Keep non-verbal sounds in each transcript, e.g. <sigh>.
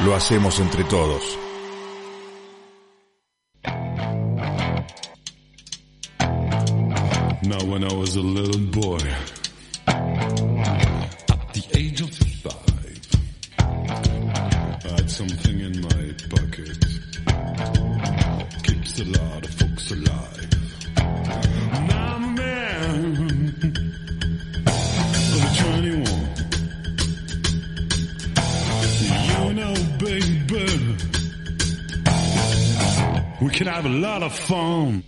lo hacemos entre todos. Now when I was a little boy, at the age of five, I had something in my pocket. Keeps a lot of can I have a lot of fun.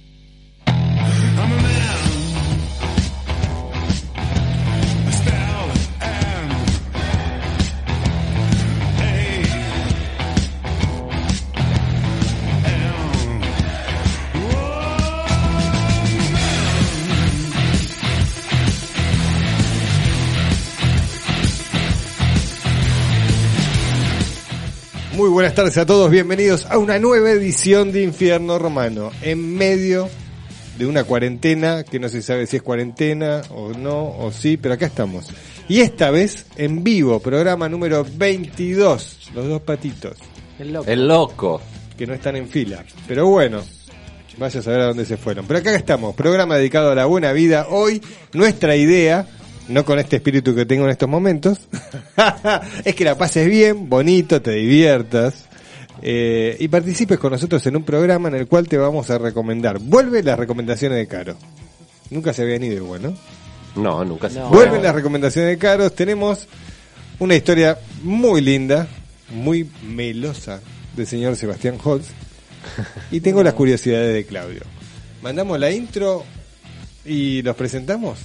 Buenas tardes a todos, bienvenidos a una nueva edición de Infierno Romano, en medio de una cuarentena que no se sabe si es cuarentena o no, o sí, pero acá estamos. Y esta vez en vivo, programa número 22, los dos patitos, El loco. que no están en fila. Pero bueno, vaya a saber a dónde se fueron. Pero acá estamos, programa dedicado a la buena vida. Hoy nuestra idea, no con este espíritu que tengo en estos momentos, <laughs> es que la pases bien, bonito, te diviertas. eh, y participes con nosotros en un programa en el cual te vamos a recomendar. Vuelve las recomendaciones de Caro. Nunca se habían ido igual, ¿no? No, nunca se Vuelven las recomendaciones de Caros. Tenemos una historia muy linda, muy melosa del señor Sebastián Holtz. <laughs> Y tengo las curiosidades de Claudio. Mandamos la intro y los presentamos.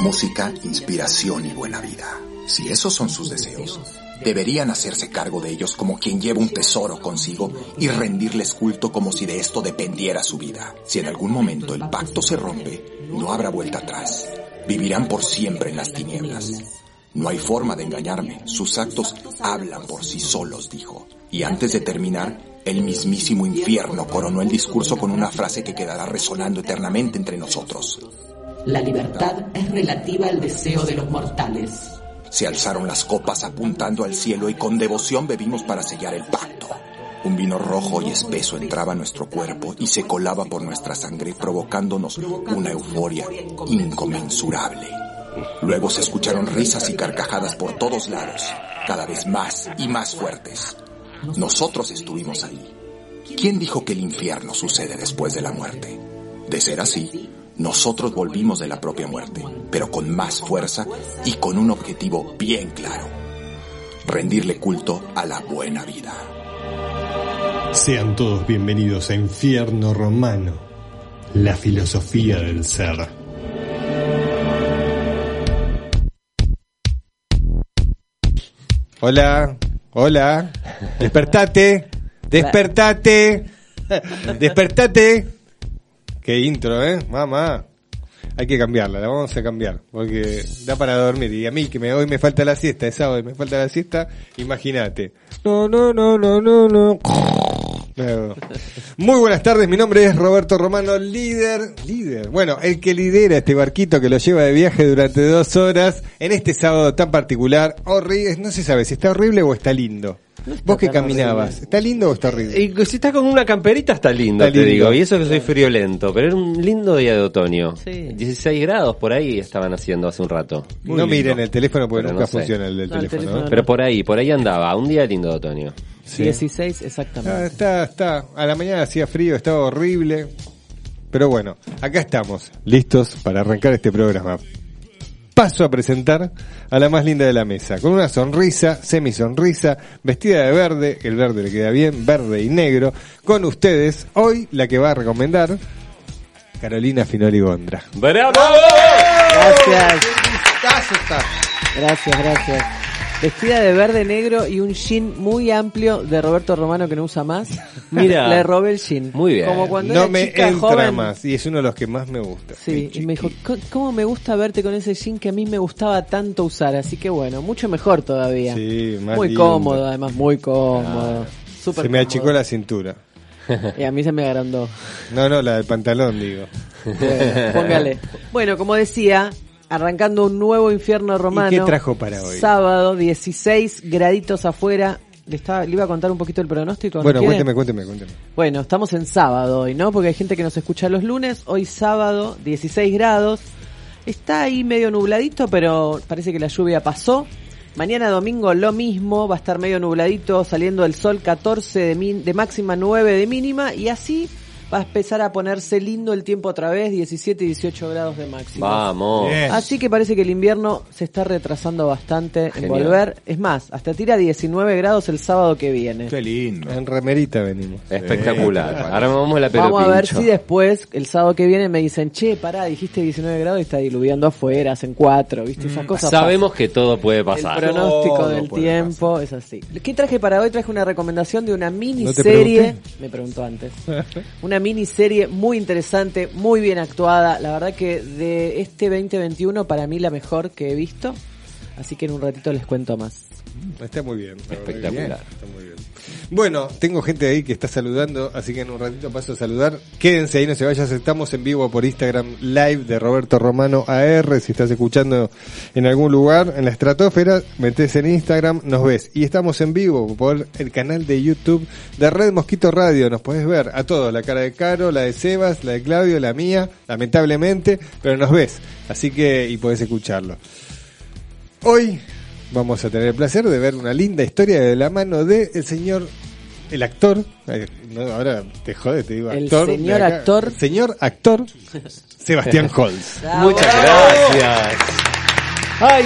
Música, inspiración y buena vida. Si esos son sus deseos, deberían hacerse cargo de ellos como quien lleva un tesoro consigo y rendirles culto como si de esto dependiera su vida. Si en algún momento el pacto se rompe, no habrá vuelta atrás. Vivirán por siempre en las tinieblas. No hay forma de engañarme. Sus actos hablan por sí solos, dijo. Y antes de terminar, el mismísimo infierno coronó el discurso con una frase que quedará resonando eternamente entre nosotros. La libertad es relativa al deseo de los mortales. Se alzaron las copas apuntando al cielo y con devoción bebimos para sellar el pacto. Un vino rojo y espeso entraba a nuestro cuerpo y se colaba por nuestra sangre provocándonos una euforia inconmensurable. Luego se escucharon risas y carcajadas por todos lados, cada vez más y más fuertes. Nosotros estuvimos ahí. ¿Quién dijo que el infierno sucede después de la muerte? De ser así, nosotros volvimos de la propia muerte, pero con más fuerza y con un objetivo bien claro. Rendirle culto a la buena vida. Sean todos bienvenidos a Infierno Romano, la filosofía del ser. Hola, hola, despertate, despertate, despertate. Qué intro, eh, mamá. Hay que cambiarla, la vamos a cambiar, porque da para dormir. Y a mí, que me, hoy me falta la siesta, es sábado y me falta la siesta, imagínate. No, no, no, no, no, no. No. Muy buenas tardes, mi nombre es Roberto Romano, líder, líder, bueno, el que lidera este barquito que lo lleva de viaje durante dos horas en este sábado tan particular, horrible, no se sabe si está horrible o está lindo. Vos que caminabas, horrible. ¿está lindo o está horrible? Y si estás con una camperita está lindo, Está te lindo. digo. Y eso que soy friolento. Pero era un lindo día de otoño. 16 grados por ahí estaban haciendo hace un rato. no miren el teléfono porque Pero nunca no sé. funciona el del No, el teléfono. teléfono ¿no? Pero por ahí, por ahí andaba. Un día lindo de otoño. Sí. 16 Ah, exactamente. está, está. A la mañana hacía frío, estaba horrible. Pero bueno, acá estamos, listos para arrancar este programa. Paso a presentar a la más linda de la mesa, con una sonrisa, semisonrisa, vestida de verde, el verde le queda bien, verde y negro, con ustedes, hoy la que va a recomendar, Carolina Finoli Gondra. ¡Bravo! Gracias. Gracias, gracias. Vestida de verde negro y un jean muy amplio de Roberto Romano que no usa más. <laughs> Mira. Le robé el jean. Muy bien. Como cuando No era me chica entra joven. más y es uno de los que más me gusta. Sí, y me dijo, "Co- ¿cómo me gusta verte con ese jean que a mí me gustaba tanto usar? Así que bueno, mucho mejor todavía. Sí, más muy lindo. cómodo, además, muy cómodo. Súper Se me cómodo. achicó la cintura. <laughs> Y a mí se me agrandó. No, no, la del pantalón, digo. Bueno, póngale. <laughs> Bueno, como decía, arrancando un nuevo infierno romano. qué trajo para hoy? Sábado, 16 graditos afuera. Le, estaba, le iba a contar un poquito el pronóstico. ¿no Bueno, cuénteme, cuénteme, cuénteme. Bueno, estamos en sábado hoy, ¿no? Porque hay gente que nos escucha los lunes. Hoy sábado, 16 grados. Está ahí medio nubladito, pero parece que la lluvia pasó. Mañana domingo lo mismo, va a estar medio nubladito, saliendo el sol 14 de, min- de máxima, 9 de mínima, y así va a empezar a ponerse lindo el tiempo otra vez, 17 y 18 grados de máxima. Vamos. Así que parece que el invierno se está retrasando bastante en volver. Es más, hasta tira 19 grados el sábado que viene. Qué lindo. En remerita venimos. Espectacular. Sí, Ahora vamos la pelo Vamos a ver si después, el sábado que viene, me dicen, che, pará, dijiste 19 grados y está diluviando afuera, hacen 4, ¿viste? Esas cosas. Sabemos que todo puede pasar. El pronóstico Todo del tiempo es así. ¿Qué traje para hoy? Traje una recomendación de una ¿No te miniserie. pregunté? me preguntó antes. una <laughs> miniserie muy interesante, muy bien actuada. La verdad que de este 2021 para mí la mejor que he visto. Así que en un ratito les cuento más. Está muy bien. Espectacular. Está muy bien. Bueno, tengo gente ahí que está saludando, así que en un ratito paso a saludar. Quédense ahí, no se vayan. Estamos en vivo por Instagram Live de Roberto Romano AR. Si estás escuchando en algún lugar, en la estratosfera, metes en Instagram, nos ves. Y estamos en vivo por el canal de YouTube de Red Mosquito Radio. Nos podés ver a todos, la cara de Caro, la de Sebas, la de Claudio, la mía, lamentablemente, pero nos ves. Así que, y podés escucharlo. Hoy vamos a tener el placer de ver una linda historia de la mano de el señor, el actor, no, ahora te jode, te digo El actor. de señor acá. actor. Señor actor, <laughs> Sebastián Holz. Muchas gracias. Ay,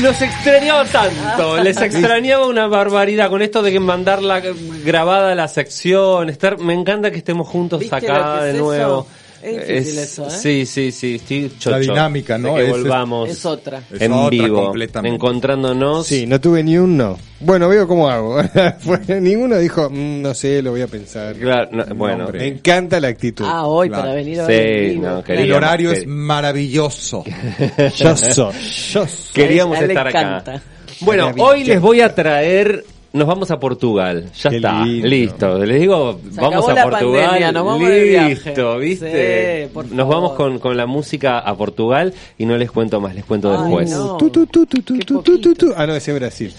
los extrañaba tanto, <laughs> les extrañaba una barbaridad con esto de que mandarla grabada la sección, estar, me encanta que estemos juntos ¿Viste lo acá de nuevo. eso? Es difícil eso, ¿eh? Sí, sí, sí, estoy chocho La dinámica, ¿no? de que Es- volvamos Es otra. Es en otra vivo, completamente. encontrándonos. Sí, no tuve ni un no. Bueno, veo cómo hago. <laughs> Fue- ninguno dijo, "Mm, no sé, lo voy a pensar. Claro, no, bueno. Me encanta la actitud. Ah, hoy Claro. para venir a Sí, ver no, Claro. quería- El horario es maravilloso. <laughs> Yo soy, yo soy. queríamos estar acá. encanta. Bueno, hoy les voy a traer, nos vamos a Portugal, ya Qué está, lindo. listo. Les digo, Se vamos acabó a la Portugal, pandemia, nos vamos de viaje. listo, ¿viste? Sí, por nos favor. vamos con, con la música a Portugal y no les cuento más, les cuento Ay, después. no. Tu, tu, tu. Ah, no, ese es Brasil.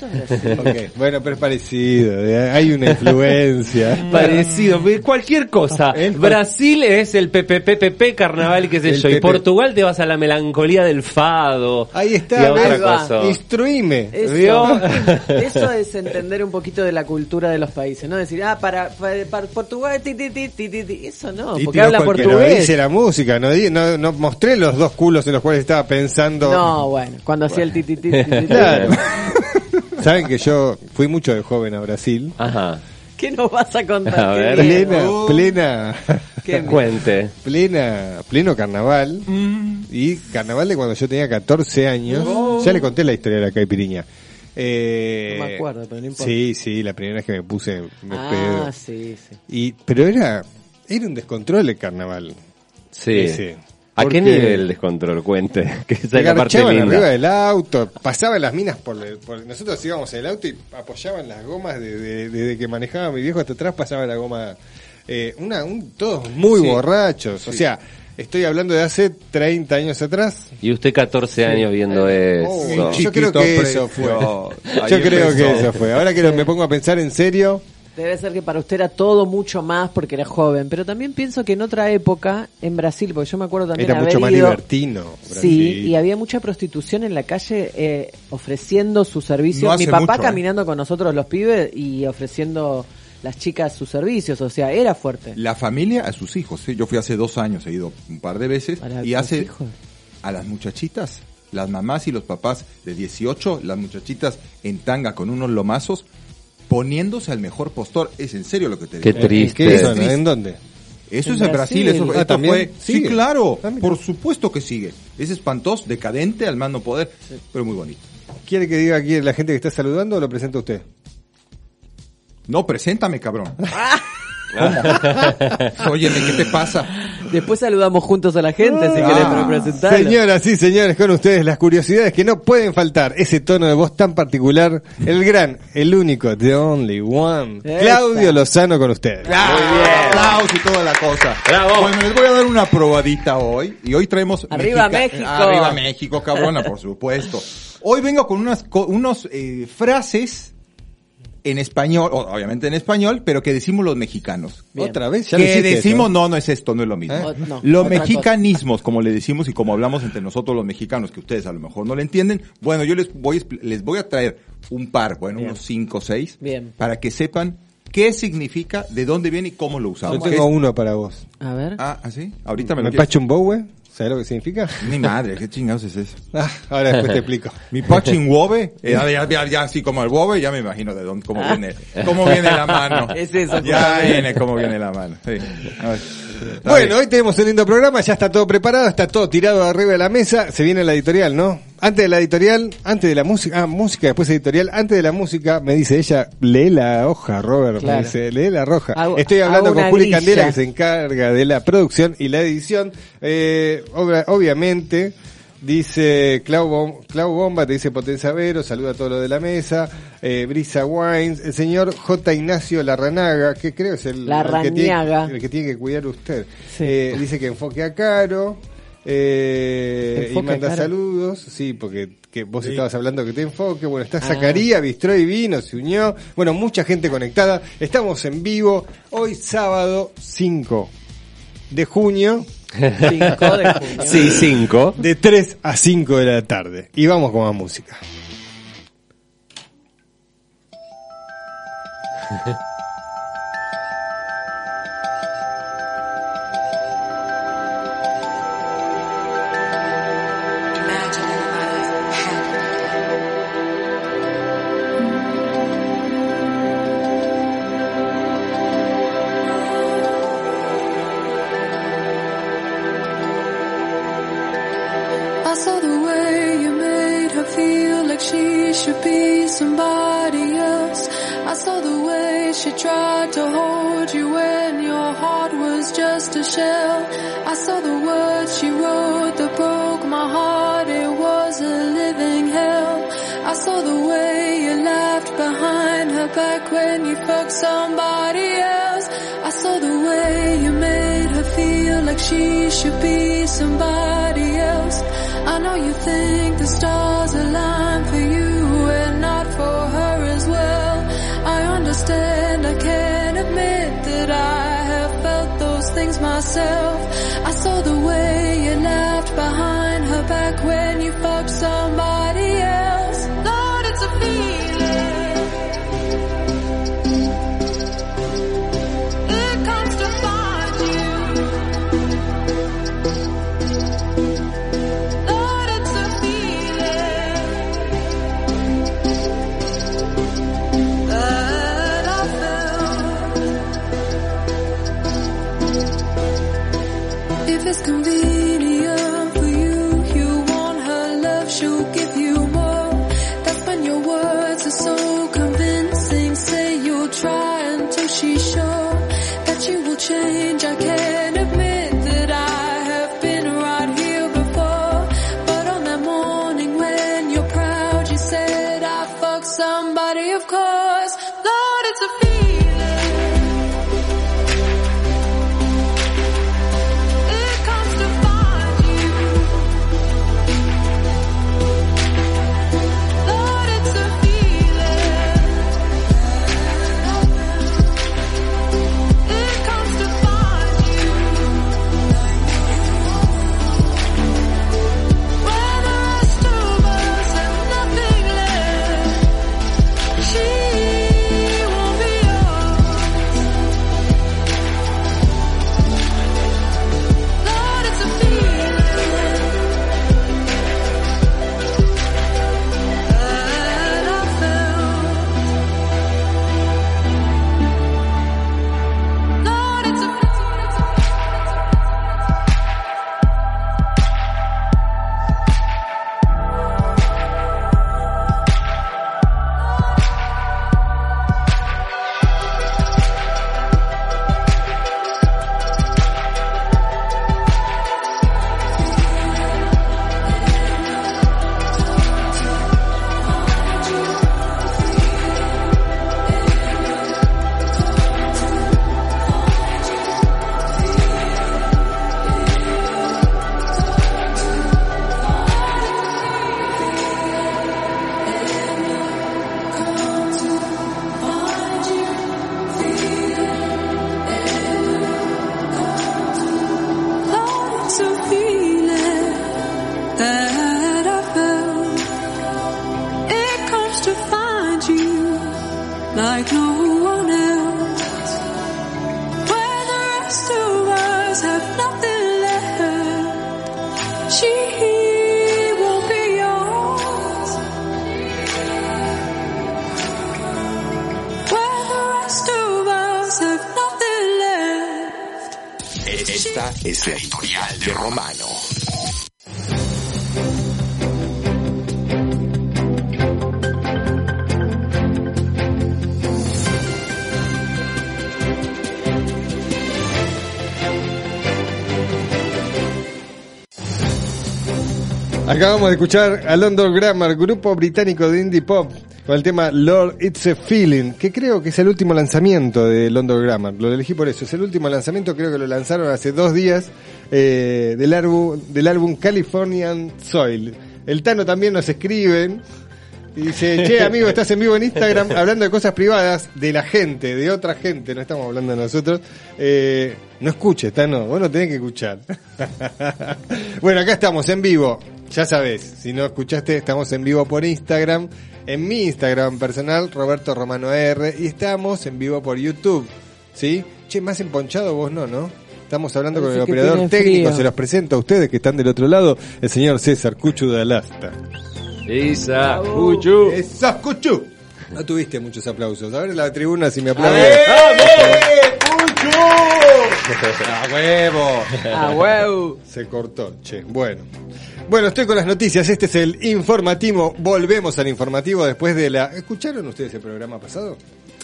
Bueno, pero es parecido. eh, Hay una influencia. <laughs> Parecido, cualquier cosa. El- Brasil es el PPPP carnaval, qué sé El yo. Y. Portugal te vas a la melancolía del fado. Ahí Y está. a otra cosa. Instruime. Eso es entender un poquito de la cultura de los países, ¿no? Decir, ah, para, para, para Portugal, ti, ti, ti, ti, ti, ti. eso no, porque habla portugués. dice la música, no, no, no mostré los dos culos en los cuales estaba pensando. No, bueno, cuando hacía el ti, ti, ti, ti, ti, ti. Claro. <laughs> Saben que yo fui mucho de joven a Brasil. Ajá. ¿Qué nos vas a contar? A ver. Plena, Oh. plena, bien. <laughs> Cuente. plena, pleno carnaval. Y carnaval de cuando yo tenía 14 años. Ya le conté la historia de la caipiriña. Eh, No me acuerdo, pero no importa. Sí, sí, la primera vez que me puse me Ah, pedo. sí, sí. Y, pero era, era un descontrol el carnaval. Sí. Ese. ¿A qué nivel descontrol? Cuente. <laughs> Que esa Se es la parte garchaban arriba del auto, pasaban las minas por, el- por- nosotros íbamos en el auto y apoyaban las gomas de- de- desde que manejaba mi viejo hasta atrás pasaba la goma eh, una un, todos muy Sí. borrachos, o sea, estoy hablando de hace 30 años atrás. Y usted 14 años viendo Oh, eso. yo creo Chiquito que eso fue. Yo creo empezó. que eso fue. Ahora que me pongo a pensar en serio, Debe ser que para usted era todo mucho más porque era joven, pero también pienso que en otra época, en Brasil, porque yo me acuerdo también era haber mucho más ido- libertino. Sí, y había mucha prostitución en la calle eh, ofreciendo su servicio. No Mi papá mucho, ¿eh? caminando con nosotros los pibes y ofreciendo las chicas sus servicios, o sea, era fuerte. La familia a sus hijos. ¿sí? Yo fui hace dos años, he ido un par de veces. Para y hace hijos. a las muchachitas, las mamás y los papás de 18, las muchachitas en tanga con unos lomazos, poniéndose al mejor postor. Es en serio lo que te Qué digo. triste. ¿Qué Es zona? triste. ¿En dónde? Eso En es en Brasil, Brasil. eso Ah, esto ¿también? fue. Sí, ¿Sigue? claro, Ah, por supuesto que sigue. Es espantoso, decadente, al mando poder, pero muy bonito. ¿Quiere que diga aquí la gente que está saludando o lo presenta usted? No, preséntame, cabrón. <laughs> Óyeme, ¿qué te pasa? Después saludamos juntos a la gente, si Ah, querés pero presentarlo. Señoras y señores, con ustedes las curiosidades que no pueden faltar. Ese tono de voz tan particular. El gran, el único, the only one. Claudio Lozano con ustedes. Muy bien. Aplausos y toda la cosa. Bravo. Bueno, les voy a dar una probadita hoy. Y hoy traemos... Arriba Mexica- México. Arriba México, cabrona, por supuesto. Hoy vengo con unas co- unos eh, frases en español, obviamente en español, pero que decimos los mexicanos. Bien. Otra vez, ya que decimos, eso. no, no es esto, no es lo mismo. ¿Eh? No, los mexicanismos, como le decimos y como hablamos entre nosotros los mexicanos, que ustedes a lo mejor no le entienden, bueno, yo les voy, les voy a traer un par, bueno, Bien. unos cinco o seis, Bien. para que sepan qué significa, de dónde viene y cómo lo Yo usamos. tengo ¿Qué es? uno para vos. A ver. Ah, ¿ah, sí? Ahorita me lo ¿Me quieres- pacho un bowe? ¿Sabes lo que significa? Mi madre, qué chingados es eso. <laughs> Ah, ahora después te explico. <laughs> Mi pachin wobe, <laughs> eh, ya, ya, ya, así como el wobe, ya me imagino de dónde, cómo viene, cómo viene la mano. Es eso, Ya viene cómo viene la mano. Sí. A ver. Bueno, hoy tenemos un lindo programa, ya está todo preparado, está todo tirado arriba de la mesa, se viene la editorial, ¿no? Antes de la editorial, antes de la música, ah, música, después editorial, antes de la música, me dice ella, lee la hoja, Robert, Claro. me dice, lee la roja. Estoy hablando con Juli grilla. Candela, que se encarga de la producción y la edición. Eh, obra- obviamente, dice Clau, Bom- Clau Bomba, te dice Potencia Vero, saluda a todos los de la mesa, eh, Brisa Wines, el señor J. Ignacio Larranaga, que creo es el, el que, tiene, el que tiene que cuidar usted. Sí. Eh, dice que enfoque a Caro. Eh, y manda Caro. saludos, sí, porque que vos Sí. estabas hablando que te enfoque. Bueno, está Ah. Zacarías, Bistró y Vino, se unió. Bueno, mucha gente conectada. Estamos en vivo hoy sábado 5 de junio 5 de junio. <laughs> Sí, cinco. de 3 a 5 de la tarde. Y vamos con más música. <laughs> somebody else. I saw the way she tried to hold you when your heart was just a shell. I saw the words she wrote that broke my heart. It was a living hell. I saw the way you laughed behind her back when you fucked somebody else. I saw the way you made her feel like she should be somebody else. I know you think the stars align for you myself. I saw the way you left behind like no one else. Where the rest of us have nothing left, she will be yours. Where the rest of us have nothing left. Esta es la editorial de Romano. Acabamos de escuchar a London Grammar, grupo británico de indie pop, con el tema Lord It's a Feeling, que creo que es el último lanzamiento de London Grammar. Lo elegí por eso. Es el último lanzamiento, creo que lo lanzaron hace dos días, eh, del, álbum, del álbum Californian Soil. El Tano también nos escriben. Y dice, che amigo, estás en vivo en Instagram <laughs> hablando de cosas privadas de la gente, de otra gente, no estamos hablando de nosotros. Eh, no escuches, Tano, vos no tenés que escuchar. <laughs> bueno, acá estamos en vivo, ya sabés, si no escuchaste, estamos en vivo por Instagram, en mi Instagram personal, Roberto Romano R, y estamos en vivo por YouTube, ¿sí? Che, más emponchado vos no, ¿no? Estamos hablando con el operador técnico, frío. se los presento a ustedes que están del otro lado, el señor César Cuchu de Alasta. Isa, Cuchu. ¡Esa Cuchu! No tuviste muchos aplausos. A ver la tribuna si me aplauden. <laughs> ¡A huevo! Ah, huevo. Se cortó, che. Bueno. Bueno, estoy con las noticias. Este es el informativo. Volvemos al informativo después de la... ¿Escucharon ustedes el programa pasado?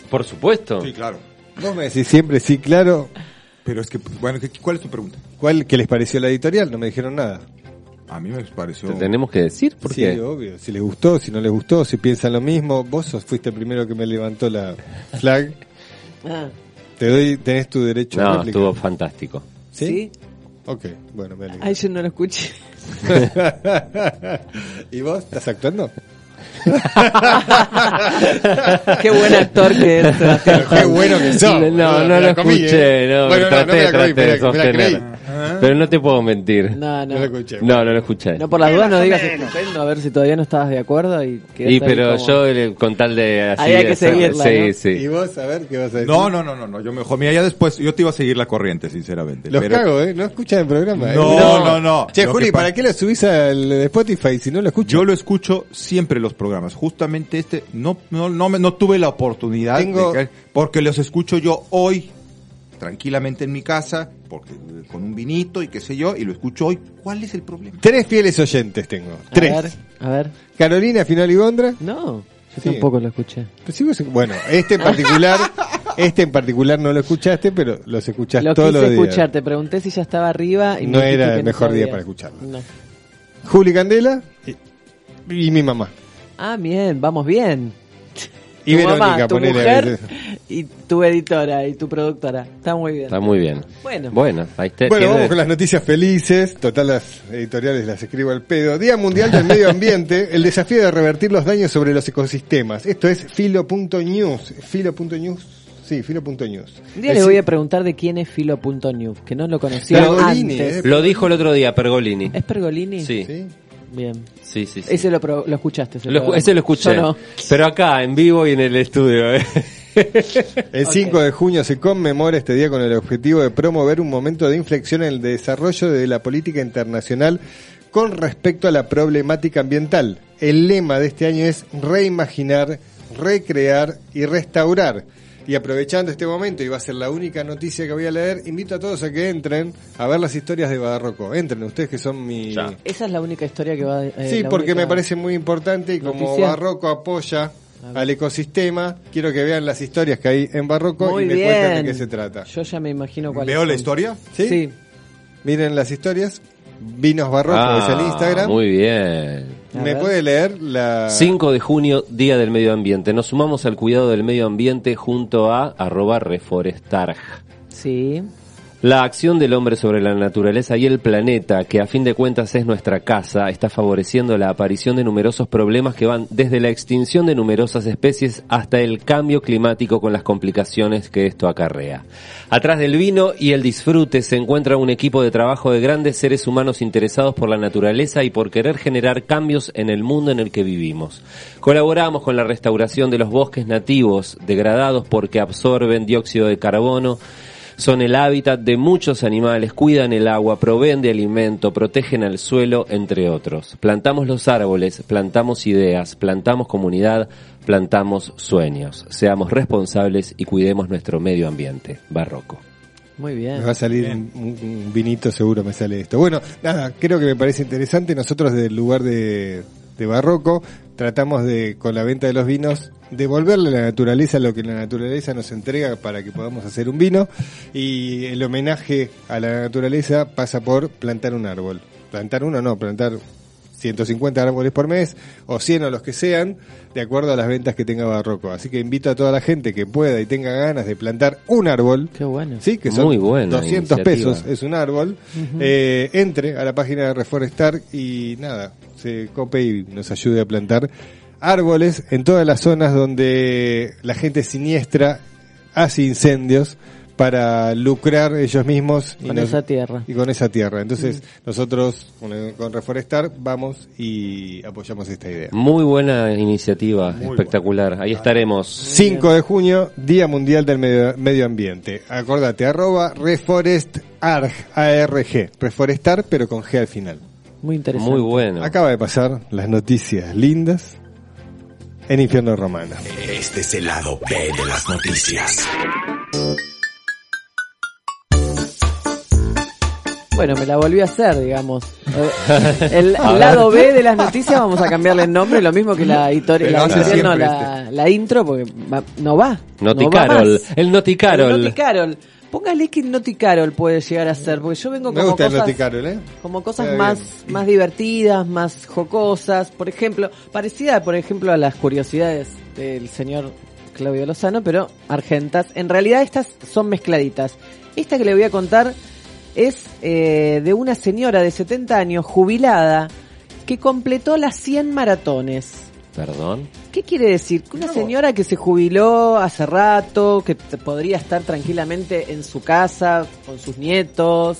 Por supuesto. Sí, claro. Vos me decís siempre sí, claro. Pero es que, bueno, ¿qué- ¿cuál es tu pregunta? ¿Cuál, ¿Qué les pareció la editorial? No me dijeron nada. A mí me pareció... Te tenemos que decir, ¿por sí, qué? obvio. Si les gustó, si no les gustó, si piensan lo mismo. Vos sos- fuiste el primero que me levantó la flag. <laughs> Ah, Te doy, tenés tu derecho a No, réplica. estuvo fantástico. ¿Sí? ¿Sí? Ok, bueno, me alegro. Ay, yo no lo escuché. <laughs> ¿Y vos estás actuando? <laughs> Qué buen actor que es. Sebastián <laughs> Qué bueno que sos. No, no lo escuché, ¿eh? no, Bueno, no, me la comí, traté de me la- me la sostener. Creí. Pero no te puedo mentir. No, no. No lo escuché. No, no lo escuché. No, por las dudas no digas estupendo, a ver si todavía no estabas de acuerdo. Y, Y pero como- yo eh, con tal de así Ahí hay que seguirla, sí, ¿no? sí. ¿Y vos, a ver, qué vas a decir? No, no, no, no, no, yo mejor, mira, ya después, yo te iba a seguir la corriente, sinceramente. Los pero- cago, ¿eh? No escuchan el programa. ¿eh? No, no, no. Che, Lo Juli, ¿para qué lo subís al de Spotify si no lo escucho? Yo lo escucho siempre los programas. Justamente este, no, no, no, me- no tuve la oportunidad Tengo- de que- porque los escucho yo hoy, tranquilamente en mi casa, porque con un vinito y qué sé yo, y lo escucho hoy. ¿Cuál es el problema? Tres fieles oyentes tengo. A Tres. ver, a ver. Carolina Final y Gondra. No, yo Sí. tampoco lo escuché. Pues sí, vos- bueno, este en particular, <laughs> este en particular no lo escuchaste, pero los escuchás Lo todos quise los días. escuchar, te pregunté si ya estaba arriba y me No dijiste era que el mejor día para escucharlo. No. Juli Candela y, y mi mamá. Ah, bien, vamos bien. Y tu Verónica, mamá, tu ponele a mujer veces. Y tu editora y tu productora. Está muy bien. Está muy bien. Bueno. Bueno, ahí te, Bueno, vamos con las noticias felices. Total, las editoriales las escribo al pedo. Día Mundial del Medio Ambiente, <laughs> el desafío de revertir los daños sobre los ecosistemas. Esto es filo.news. Filo.news. Sí, filo.news. Un día El le si- voy a preguntar de quién es Filo.news, que no lo conocía Pergolini, antes. eh. Lo dijo el otro día, Pergolini. ¿Es Pergolini? Sí, ¿Sí? Bien. sí, sí. sí. Ese lo, pro- lo escuchaste. ese Lo ese lo escuché. No. Pero acá, en vivo y en el estudio. ¿eh? El 5 de junio se conmemora este día con el objetivo de promover un momento de inflexión en el desarrollo de la política internacional con respecto a la problemática ambiental. El lema de este año es reimaginar, recrear y restaurar. Y aprovechando este momento, y va a ser la única noticia que voy a leer, invito a todos a que entren a ver las historias de Barroco. Entren, ustedes que son mi... Ya. Esa es la única historia que va. eh, Sí, porque única- me parece muy importante y como noticia. Barroco apoya al ecosistema, quiero que vean las historias que hay en Barroco Muy y me bien. cuenten de qué se trata. Yo ya me imagino cuál ¿Veo es. la historia? ¿Sí? Sí. Miren las historias. Vinos Barroco Ah, es el Instagram. Muy bien. A ¿Me ver. puede leer la 5 de junio, Día del Medio Ambiente. Nos sumamos al cuidado del medio ambiente junto a arroba reforestar. Sí. La acción del hombre sobre la naturaleza y el planeta, que a fin de cuentas es nuestra casa, está favoreciendo la aparición de numerosos problemas que van desde la extinción de numerosas especies hasta el cambio climático con las complicaciones que esto acarrea. Atrás del vino y el disfrute se encuentra un equipo de trabajo de grandes seres humanos interesados por la naturaleza y por querer generar cambios en el mundo en el que vivimos. Colaboramos con la restauración de los bosques nativos degradados porque absorben dióxido de carbono, son el hábitat de muchos animales, cuidan el agua, proveen de alimento, protegen al suelo, entre otros. Plantamos los árboles, plantamos ideas, plantamos comunidad, plantamos sueños. Seamos responsables y cuidemos nuestro medio ambiente. Barroco. Muy bien. Me va a salir un, vinito, seguro me sale esto. Bueno, nada, creo que me parece interesante. Nosotros del lugar de, de Barroco tratamos de, con la venta de los vinos, devolverle a la naturaleza lo que la naturaleza nos entrega para que podamos hacer un vino. Y el homenaje a la naturaleza pasa por plantar un árbol. Plantar uno, no, plantar 150 árboles por mes o 100 o los que sean, de acuerdo a las ventas que tenga Barroco. Así que invito a toda la gente que pueda y tenga ganas de plantar un árbol. Qué bueno. Sí, que son Muy buena 200 iniciativa. pesos, es un árbol. Eh, entre a la página de Reforestar y nada, se cope y nos ayude a plantar árboles en todas las zonas donde la gente siniestra hace incendios para lucrar ellos mismos y Con nos- esa tierra. y con esa tierra. Entonces, nosotros con, con Reforestar vamos y apoyamos esta idea. Muy buena iniciativa, espectacular. Ahí estaremos. 5 de junio, Día Mundial del Medio, Medio Ambiente. Acordate, arroba reforestarg, ARG. Reforestar, pero con G al final. Muy interesante. Muy bueno. Acaba de pasar las noticias lindas en Infierno Romano. Este es el lado B de las noticias. Bueno, me la volví a hacer, digamos. Eh, <laughs> El lado B de las noticias vamos a cambiarle el nombre, lo mismo que la, editorial, no, la, la intro, porque va- no va. Noti no. El Noti Carol. El Noti Carol. Póngale que el Noti Carol puede llegar a ser, porque yo vengo Me como gusta cosas, Noticarol, ¿eh? como cosas más, más divertidas, más jocosas, por ejemplo, parecida, por ejemplo, a las curiosidades del señor Claudio Lozano, pero argentas. En realidad estas son mezcladitas. Esta que le voy a contar es eh, de una señora de 70 años, jubilada, que completó las 100 maratones. Perdón. ¿Qué quiere decir? Que una señora que se jubiló hace rato, que podría estar tranquilamente en su casa con sus nietos,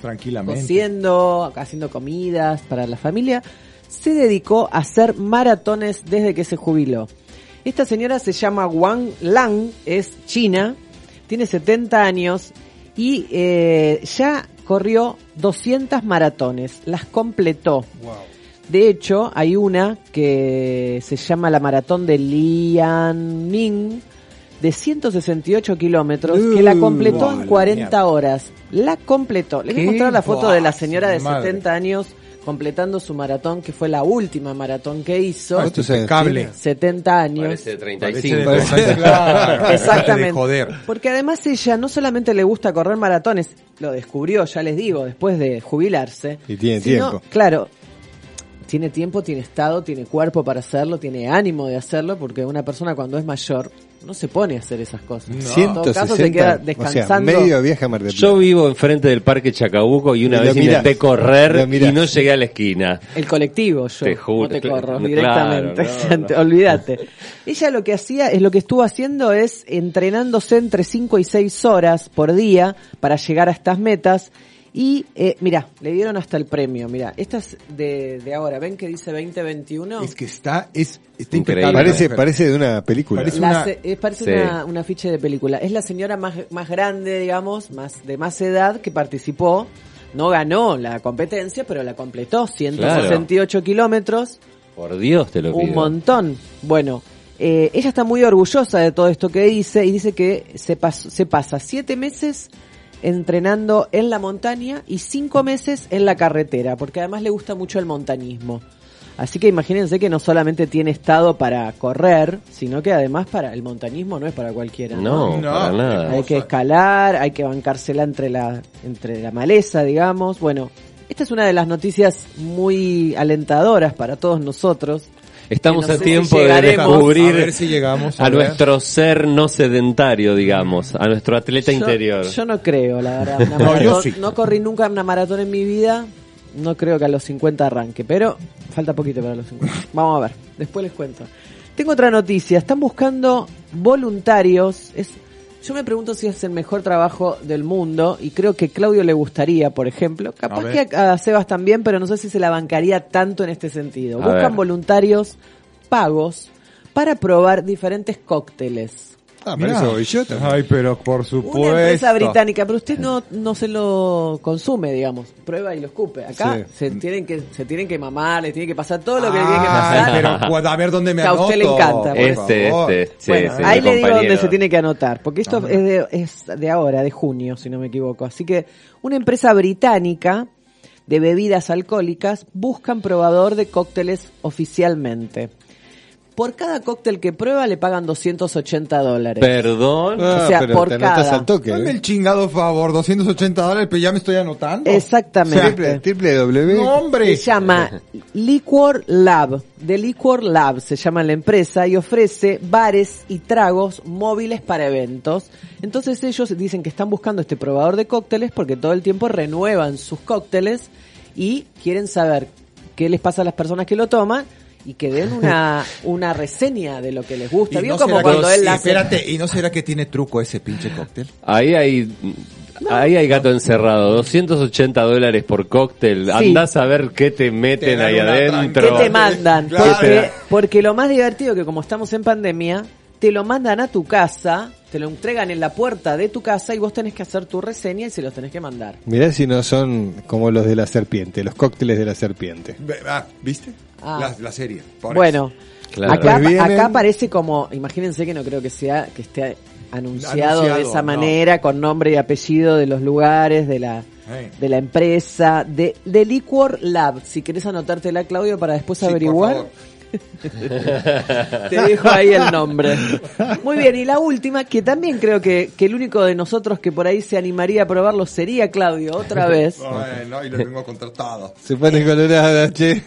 Tranquilamente. cociendo, haciendo comidas para la familia, se dedicó a hacer maratones desde que se jubiló. Esta señora se llama Wang Lang, es china, tiene 70 años y eh, ya corrió 200 maratones, las completó. De hecho, hay una que se llama la maratón de Liaoning de 168 kilómetros que la completó en Vale, 40 mierda. horas. La completó. Les voy a mostrar la foto de la señora de madre. 70 años completando su maratón, que fue la última maratón que hizo. Ah, esto es impecable. 70 años. Parece de Parece 35. de 35, <laughs> claro. Exactamente. De joder. Porque además ella no solamente le gusta correr maratones, lo descubrió, ya les digo, después de jubilarse. Y tiene sino, tiempo. Claro, tiene tiempo, tiene estado, tiene cuerpo para hacerlo, tiene ánimo de hacerlo, porque una persona cuando es mayor no se pone a hacer esas cosas. En todo caso se 160, queda o sea, descansando. medio viaje a Mar del Plata. Yo vivo enfrente del Parque Chacabuco y una Y vez mirás, intenté correr y no llegué a la esquina. El colectivo, yo Te juro, no te claro, corro claro, directamente. no, <laughs> no. Olvídate. Ella lo que hacía, es lo que estuvo haciendo es entrenándose entre 5 y 6 horas por día para llegar a estas metas. Y, eh, mira, le dieron hasta el premio. Mira, esta es de, de ahora. ¿Ven que dice 2021? Es que está, es, está Increíble. impecable. Parece, parece de una película. Parece La una- se- eh, parece Sí. una, un afiche de película. Es la señora más, más grande, digamos, más de más edad que participó. No ganó la competencia, pero la completó. 168 kilómetros. Por Dios te lo pido. Un montón. Bueno, eh, ella está muy orgullosa de todo esto que dice y dice que se, pas- se pasa siete meses entrenando en la montaña y cinco meses en la carretera, porque además le gusta mucho el montañismo. Así que imagínense que no solamente tiene estado para correr, sino que además para el montañismo no es para cualquiera. No, No, para nada. Hay que escalar, hay que bancársela entre la, entre la maleza, digamos. Bueno, esta es una de las noticias muy alentadoras para todos nosotros. Estamos no a si tiempo de descubrir A ver si llegamos a a ver. nuestro ser no sedentario, digamos, a nuestro atleta Yo- interior. Yo no creo, la verdad. Una <laughs> No, maratón- yo sí. no corrí nunca una maratón en mi vida. No creo que a los 50 arranque, pero falta poquito para los 50. Vamos a ver, después les cuento. Tengo otra noticia. Están buscando voluntarios. Es, yo me pregunto si es el mejor trabajo del mundo y creo que Claudio le gustaría, por ejemplo. Capaz que a, a Sebas también, pero no sé si se la bancaría tanto en este sentido. A Buscan ver. voluntarios pagos para probar diferentes cócteles. Ah, eso voy yo también. Ay, pero por supuesto. Una empresa británica, pero usted no, no se lo consume, digamos. Prueba y lo escupe. Acá Sí. se tienen que se tienen que mamar, les tiene que pasar todo lo que le tiene que pasar. pero pues, a ver dónde me Que a usted le anoto, encanta, por Este, favor. este. Sí, bueno, sí, ahí le digo dónde se tiene que anotar, porque esto es de, es de ahora, de junio, si no me equivoco. Así que una empresa británica de bebidas alcohólicas buscan probador de cócteles oficialmente. Por cada cóctel que prueba le pagan 280 dólares. Perdón. Ah, o sea, pero por te cada. al toque. Dame ¿eh? el chingado favor, 280 dólares, pero ya me estoy anotando. Exactamente. Triple, triple W. No, hombre. Se llama Liquor Lab. De Liquor Lab se llama la empresa y ofrece bares y tragos móviles para eventos. Entonces ellos dicen que están buscando este probador de cócteles porque todo el tiempo renuevan sus cócteles y quieren saber qué les pasa a las personas que lo toman y que den una, <laughs> una reseña de lo que les gusta. Y ¿Vio no como será cuando que- él hace... Espérate, ¿y no será que tiene truco ese pinche cóctel? Ahí hay, ahí hay gato encerrado. 280 dólares por cóctel. Sí. Andás a ver qué te meten Te ahí adentro. ¿Qué te mandan? Claro. Porque, porque lo más divertido que como estamos en pandemia, te lo mandan a tu casa, te lo entregan en la puerta de tu casa y vos tenés que hacer tu reseña y se los tenés que mandar. Mirá si no son como los de la serpiente, los cócteles de la serpiente. Ah, ¿Viste? Ah. La, la serie. por Bueno, Claro. acá, Pues vienen- acá parece como, imagínense que no creo que sea que esté anunciado, de esa no. manera, con nombre y apellido de los lugares, de la Hey. de la empresa, de, de Liquor Lab. Si querés anotártela, Claudio, para después Sí, por averiguar. <laughs> Te dejo ahí el nombre. Muy bien, y la última, que también creo que, que el único de nosotros que por ahí se animaría a probarlo sería Claudio, otra vez. Bueno, y lo <laughs> tengo contratado. Se pone colorada, che.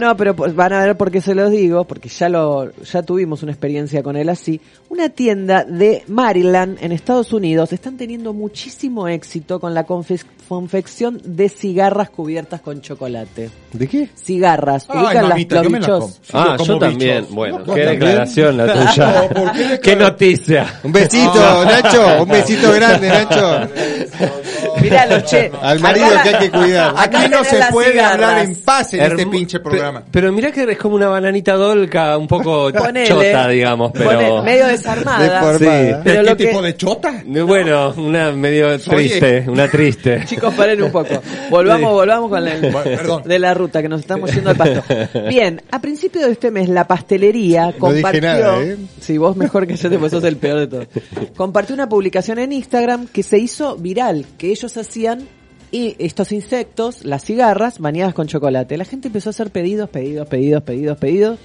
No, pero van a ver por qué se los digo, porque ya lo ya tuvimos una experiencia con él así. Una tienda de Maryland en Estados Unidos están teniendo muchísimo éxito con la confe- confección de cigarras cubiertas con chocolate. ¿De qué? Cigarras, Ay, ubican mamita, los bichos? Ah, yo también. bichos. Bueno, ¿Vos qué también? declaración la No, tuya. ¿por qué qué noticia. Un besito, <laughs> Nacho. Un besito grande, Nacho. Miralo, <laughs> che. Al marido Acá- que hay que cuidar. acá Aquí no se puede cigarras. hablar en paz en este pinche programa. Pe- Pero mirá que es como una bananita dolca, un poco Ponele. chota, digamos, pero... Medio desarmada. Deformada. Sí. Pero ¿Qué lo que- tipo de chota? Bueno, una medio triste, una triste. <laughs> Chicos, paren un poco. Volvamos, Sí. volvamos con el Bueno, perdón. de la ruta que nos estamos yendo al pasto. Bien, a principio de este mes la pastelería No compartió. dije nada, ¿eh? Sí, vos mejor que yo, te pues sos el peor de todos. Compartió una publicación en Instagram que se hizo viral, que ellos hacían y estos insectos, las cigarras, bañadas con chocolate. La gente empezó a hacer pedidos, pedidos, pedidos, pedidos, pedidos.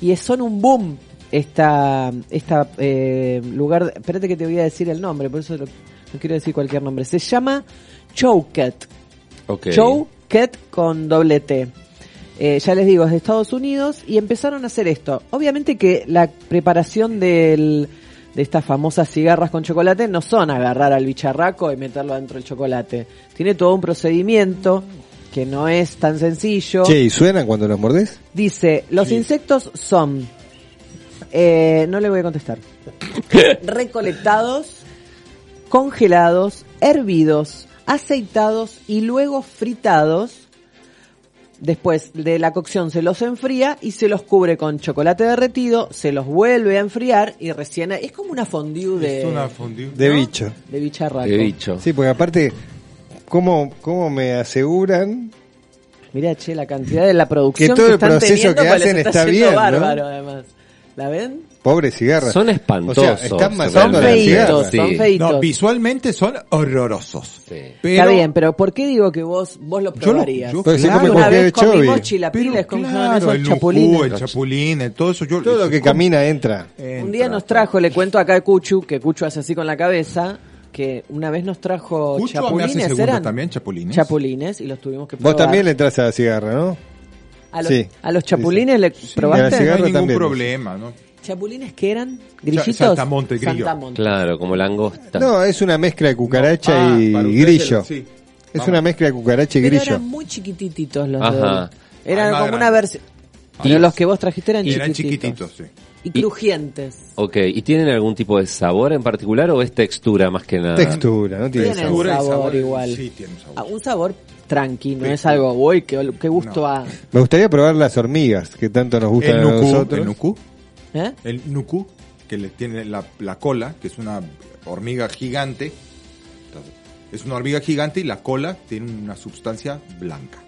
Y son un boom esta, esta eh, lugar. Espérate que te voy a decir el nombre, por eso lo- no quiero decir cualquier nombre. Se llama Chowket. Ok. Chowket con doble T. Eh, ya les digo, es de Estados Unidos y empezaron a hacer esto. Obviamente que la preparación del, de estas famosas cigarras con chocolate no son agarrar al bicharraco y meterlo dentro del chocolate. Tiene todo un procedimiento que no es tan sencillo. Che, ¿y suenan cuando los mordés? Dice, los insectos son, eh, no le voy a contestar, <laughs> recolectados, congelados, hervidos, aceitados y luego fritados. Después de la cocción se los enfría y se los cubre con chocolate derretido, se los vuelve a enfriar y recién... Es como una fondue de, Es una fondue. De ¿no? bicho. de bicharraco. He dicho. Sí, porque aparte, ¿cómo, cómo me aseguran Mirá, che, la cantidad de la producción Que todo el están proceso teniendo, que pues les hacen está, yendo bien, ¿no? bárbaro, además. ¿La ven? Pobre cigarra. Son O espantosos. sea, están Son matando a la realmente. feitos, son feitos. No, visualmente son horrorosos. Sí. Pero, Está bien, pero ¿por qué digo que vos vos lo Yo lo- probarías? yo, Porque se claro. come Una vez chilapiles pero con claro, el chapulín, todo eso. Yo, Todo lo que camina entra. Un día nos trajo, le cuento acá a Cuchu, que Cuchu hace así con la cabeza, que una vez nos trajo Cucho me hace chapulines, eran también, chapulines. chapulines y los tuvimos que probar. Vos también le entras a la cigarra, ¿no? a los, sí. a los chapulines le a la probaste No hay ningún también. problema, ¿no? Chapulines que eran grillitos. saltamonte, grillo. Saltamonte. Claro, como langosta. No, es una mezcla de cucaracha Ah, y grillo. sí. Es Vamos. una mezcla de cucaracha y Pero grillo. eran muy chiquititos los Ajá. de. Eran Ay, como una versión. Pero los que vos trajiste eran, Y eran chiquititos. chiquititos, sí. Y crujientes. Ok, ¿y tienen algún tipo de sabor en particular o es textura más que nada? Textura, no tiene Tienen sabor. Y sabor igual. Sí, tiene un sabor. Ah, un sabor tranqui, no es algo, uy, qué, qué gusto a... Me gustaría probar las hormigas que tanto nos gustan El a nucú, nosotros. el nucú, ¿Eh? el nucú. que le tiene la, la cola, que es una hormiga gigante. Entonces, es una hormiga gigante y la cola tiene una sustancia blanca.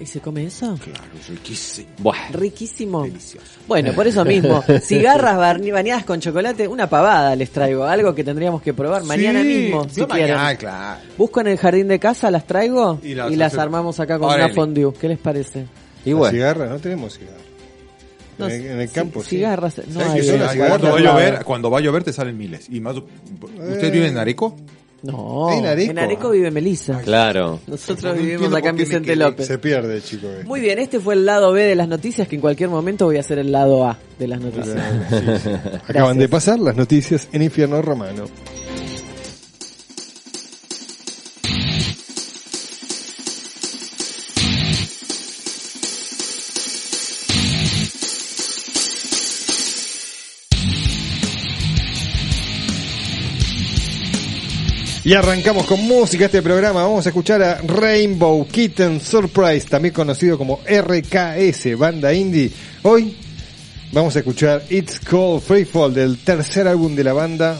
¿Y se come eso? Claro, es riquísimo. Riquísimo. Delicioso. Bueno, por eso mismo, <laughs> cigarras bañadas con chocolate, una pavada les traigo, algo que tendríamos que probar mañana mismo, si quieren. mañana, claro. Busco en el jardín de casa, las traigo y Y las, armamos acá con Órale. una fondue. ¿Qué les parece? Y bueno. cigarras, no tenemos cigarras. No, en, el- en el ci- campo, sí. cigarras, no ¿Sabes hay. que cuando, va a llover, cuando va a llover te salen miles. Y más, ¿Usted Eh. vive en Areco? No, En Areco. en Areco vive Melissa. Claro. Nosotros No vivimos acá en Vicente. López. Se pierde, chico. este. Muy bien, este fue el lado B de las noticias, que en cualquier momento voy a hacer el lado A de las noticias. <laughs> Acaban de pasar las noticias en Infierno Romano. Y arrancamos con música este programa. Vamos a escuchar a Rainbow Kitten Surprise, también conocido como RKS, banda indie. Hoy vamos a escuchar It's Called Freefall del tercer álbum de la banda.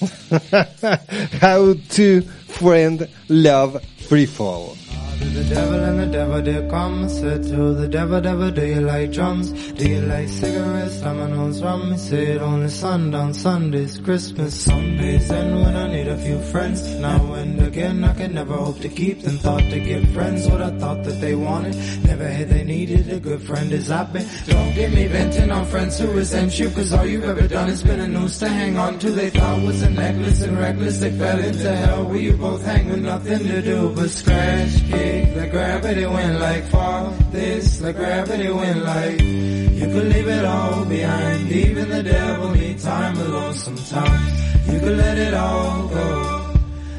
<laughs> How to Friend Love Freefall. To the devil and the devil did come said to the devil, devil, do you like drums? Do you like cigarettes, dominoes, rum? He said only sundown, Sundays, Christmas, Sundays, and when I need a few friends. Now and again, I can never hope to keep them. Thought to get friends, what I thought that they wanted. Never had they needed a good friend as I've been. Don't get me venting on friends who resent you, cause all you've ever done is been a noose to hang on to. They thought was a necklace and reckless. They fell into hell where you both hang with nothing to do but scratch, Like gravity went like far. This, like gravity went like. You could leave it all behind. Even the devil need time alone sometimes. You could let it all go.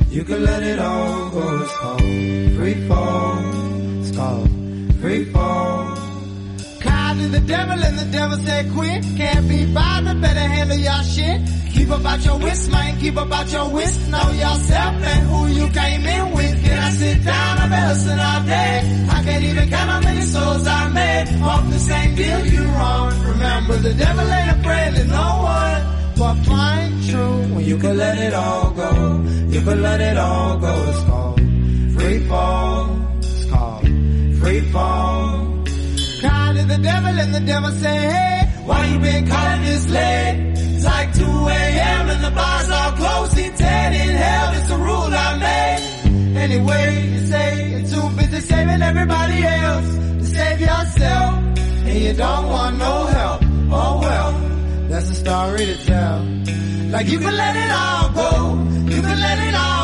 You could let it all go. It's called free fall. It's called free fall. To the devil and the devil said quit. Can't be bothered, better handle your shit. Keep about your wits, man, keep about your wits. Know yourself and who you came in with. Can I sit down? Been hustling all day. I can't even count how many souls I made. Off the same deal you wrong. Remember the devil ain't a friend of no one. But flying true when you can let it all go. You can let it all go. It's called free fall. It's called free fall. To the devil and the devil say, hey, why you been calling this late? It's like 2 a.m. and the bars all closed. He dead in hell, it's a rule I made. Anyway, you say you're too busy saving everybody else to save yourself. And you don't want no help. Oh well, that's a story to tell. Like you can let it all go. You can let it all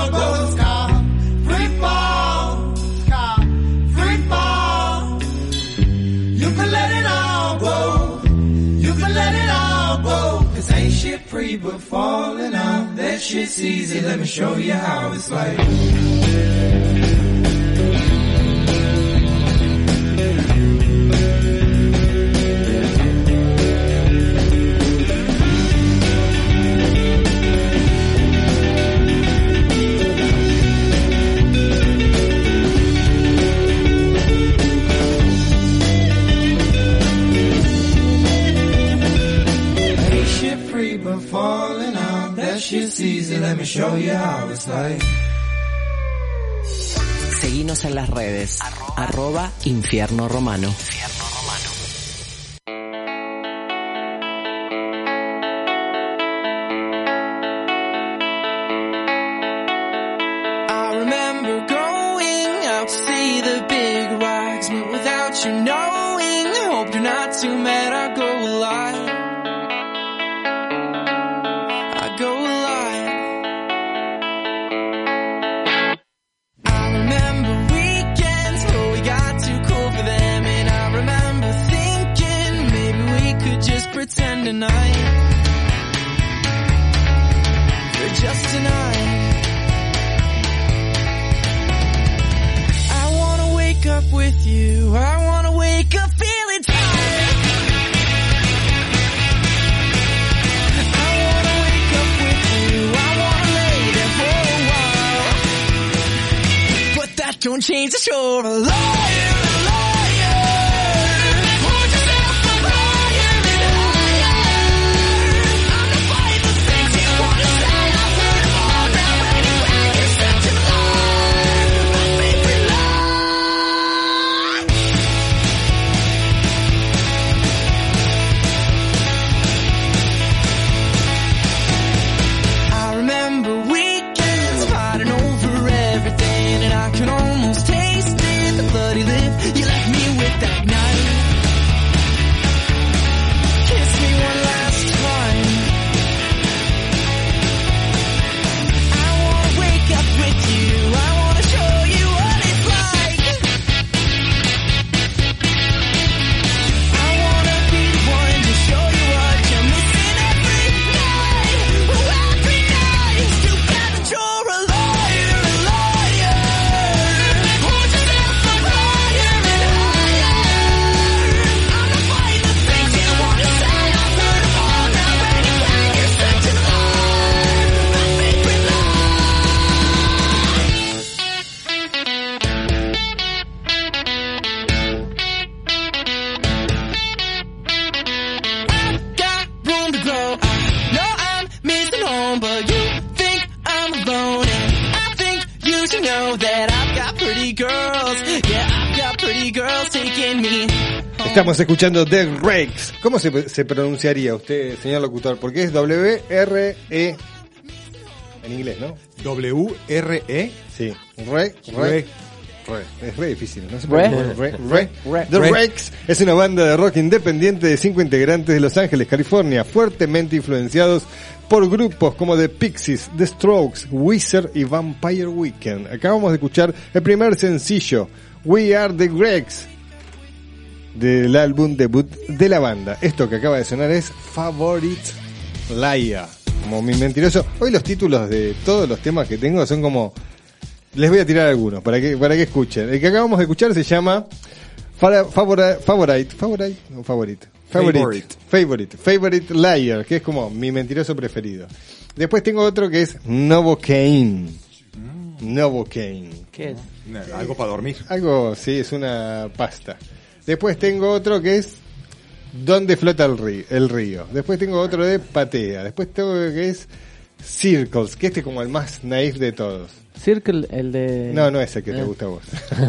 free but falling out. That shit's easy. Let me show you how it's like. Shit's. Seguinos en las redes. Arroba Infierno Romano. Tonight. For just tonight. I wanna wake up with you. I wanna wake up feeling tired. I wanna wake up with you. I wanna lay there for a while. But that don't change the shore. Liar, Estamos escuchando The Rakes. ¿Cómo se, se pronunciaría usted, señor locutor? Porque es W-R-E. En inglés, ¿no? W-R-E. Sí. Re, re, Re. Es re difícil, ¿no? Se Re. re, re. Re. The Re. Rakes es una banda de rock independiente de cinco integrantes de Los Ángeles, California, fuertemente influenciados por grupos como The Pixies, The Strokes, Wizard y Vampire Weekend. Acabamos de escuchar el primer sencillo, We Are The Gregs, del álbum debut de la banda. Esto que acaba de sonar es Favorite Liar, como mi mentiroso. Hoy los títulos de todos los temas que tengo son como... Les voy a tirar algunos para que, para que escuchen. El que acabamos de escuchar se llama Fara- Favora- Favorite, Favorite, o Favorite. Favorite, Favorite. favorite, favorite liar, que es como mi mentiroso preferido. Después tengo otro que es Novocaine. Novocaine. ¿Qué es? Algo para dormir. Algo, sí, es una pasta. Después tengo otro que es ¿Dónde flota el río? El río. Después tengo otro de Patea. Después tengo que es Circles, que este es como el más naif de todos. Circle, el de... No, no ese que te Eh. gusta a vos. <laughs>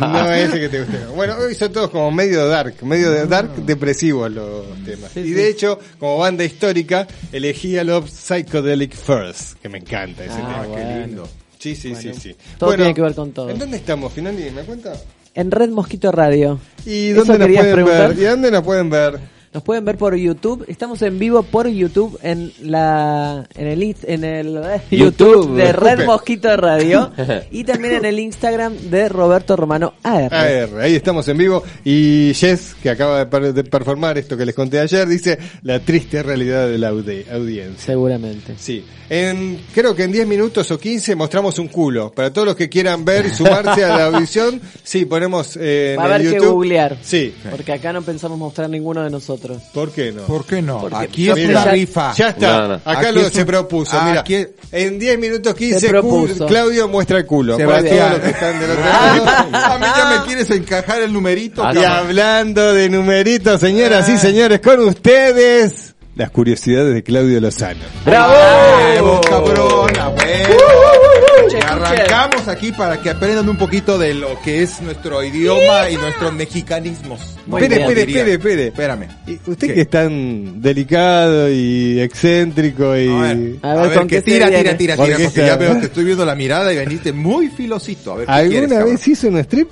no ese que te gusta. a vos. Bueno, hoy son todos como medio dark, medio de dark depresivos los temas. Sí, y sí. de hecho, como banda histórica, elegí a los Psychedelic First, que me encanta ese Ah, tema. bueno. lindo. Sí, sí, Bueno, sí, sí. todo tiene que ver con todo. ¿En dónde estamos, Finandi? ¿Me cuenta? En Red Mosquito Radio. ¿Y ¿Eso dónde nos pueden ver? ¿Y dónde nos pueden ver? Nos pueden ver por YouTube. Estamos en vivo por YouTube en la en el en el eh, <laughs> YouTube. YouTube de Red. Mosquito Radio <laughs> y también en el Instagram de Roberto Romano AR. AR, ahí estamos en vivo. Y Jess, que acaba de, per- de performar esto que les conté ayer, dice la triste realidad de la audi- audiencia. Seguramente. Sí, en, creo que en 10 minutos o 15 mostramos un culo. Para todos los que quieran ver y sumarse a la audición, sí, ponemos eh, en a haber el que YouTube. googlear. Sí, Porque acá no pensamos mostrar ninguno de nosotros. ¿Por qué no? ¿Por qué no? Porque Aquí es una rifa. Ya está, No, no. acá Aquí lo es se propuso. Ah, Mira, aquí- en 10 minutos Se 15, propuso. Cu- Claudio muestra el culo. Para Sebastián. todos los que están del otro lado. <laughs> A mí ya me quieres encajar el numerito. Ah, Y hablando de numeritos, señoras y señores, con ustedes, las curiosidades de Claudio Lozano. ¡Bravo, cabrón! ¡A huevo! Escuche, Y escuche. arrancamos aquí para que aprendan un poquito de lo que es nuestro idioma y nuestros mexicanismos. Espere, espere, espere, espere. Espérame. Usted ¿Qué? que es tan delicado y excéntrico y... A ver, A ver, ¿con que tira, tira, tira, Porque tira, porque ya veo, te estoy viendo la mirada y veniste muy filosito. A ver, ¿qué quieres, ¿Alguna cabrón? vez hizo un strip?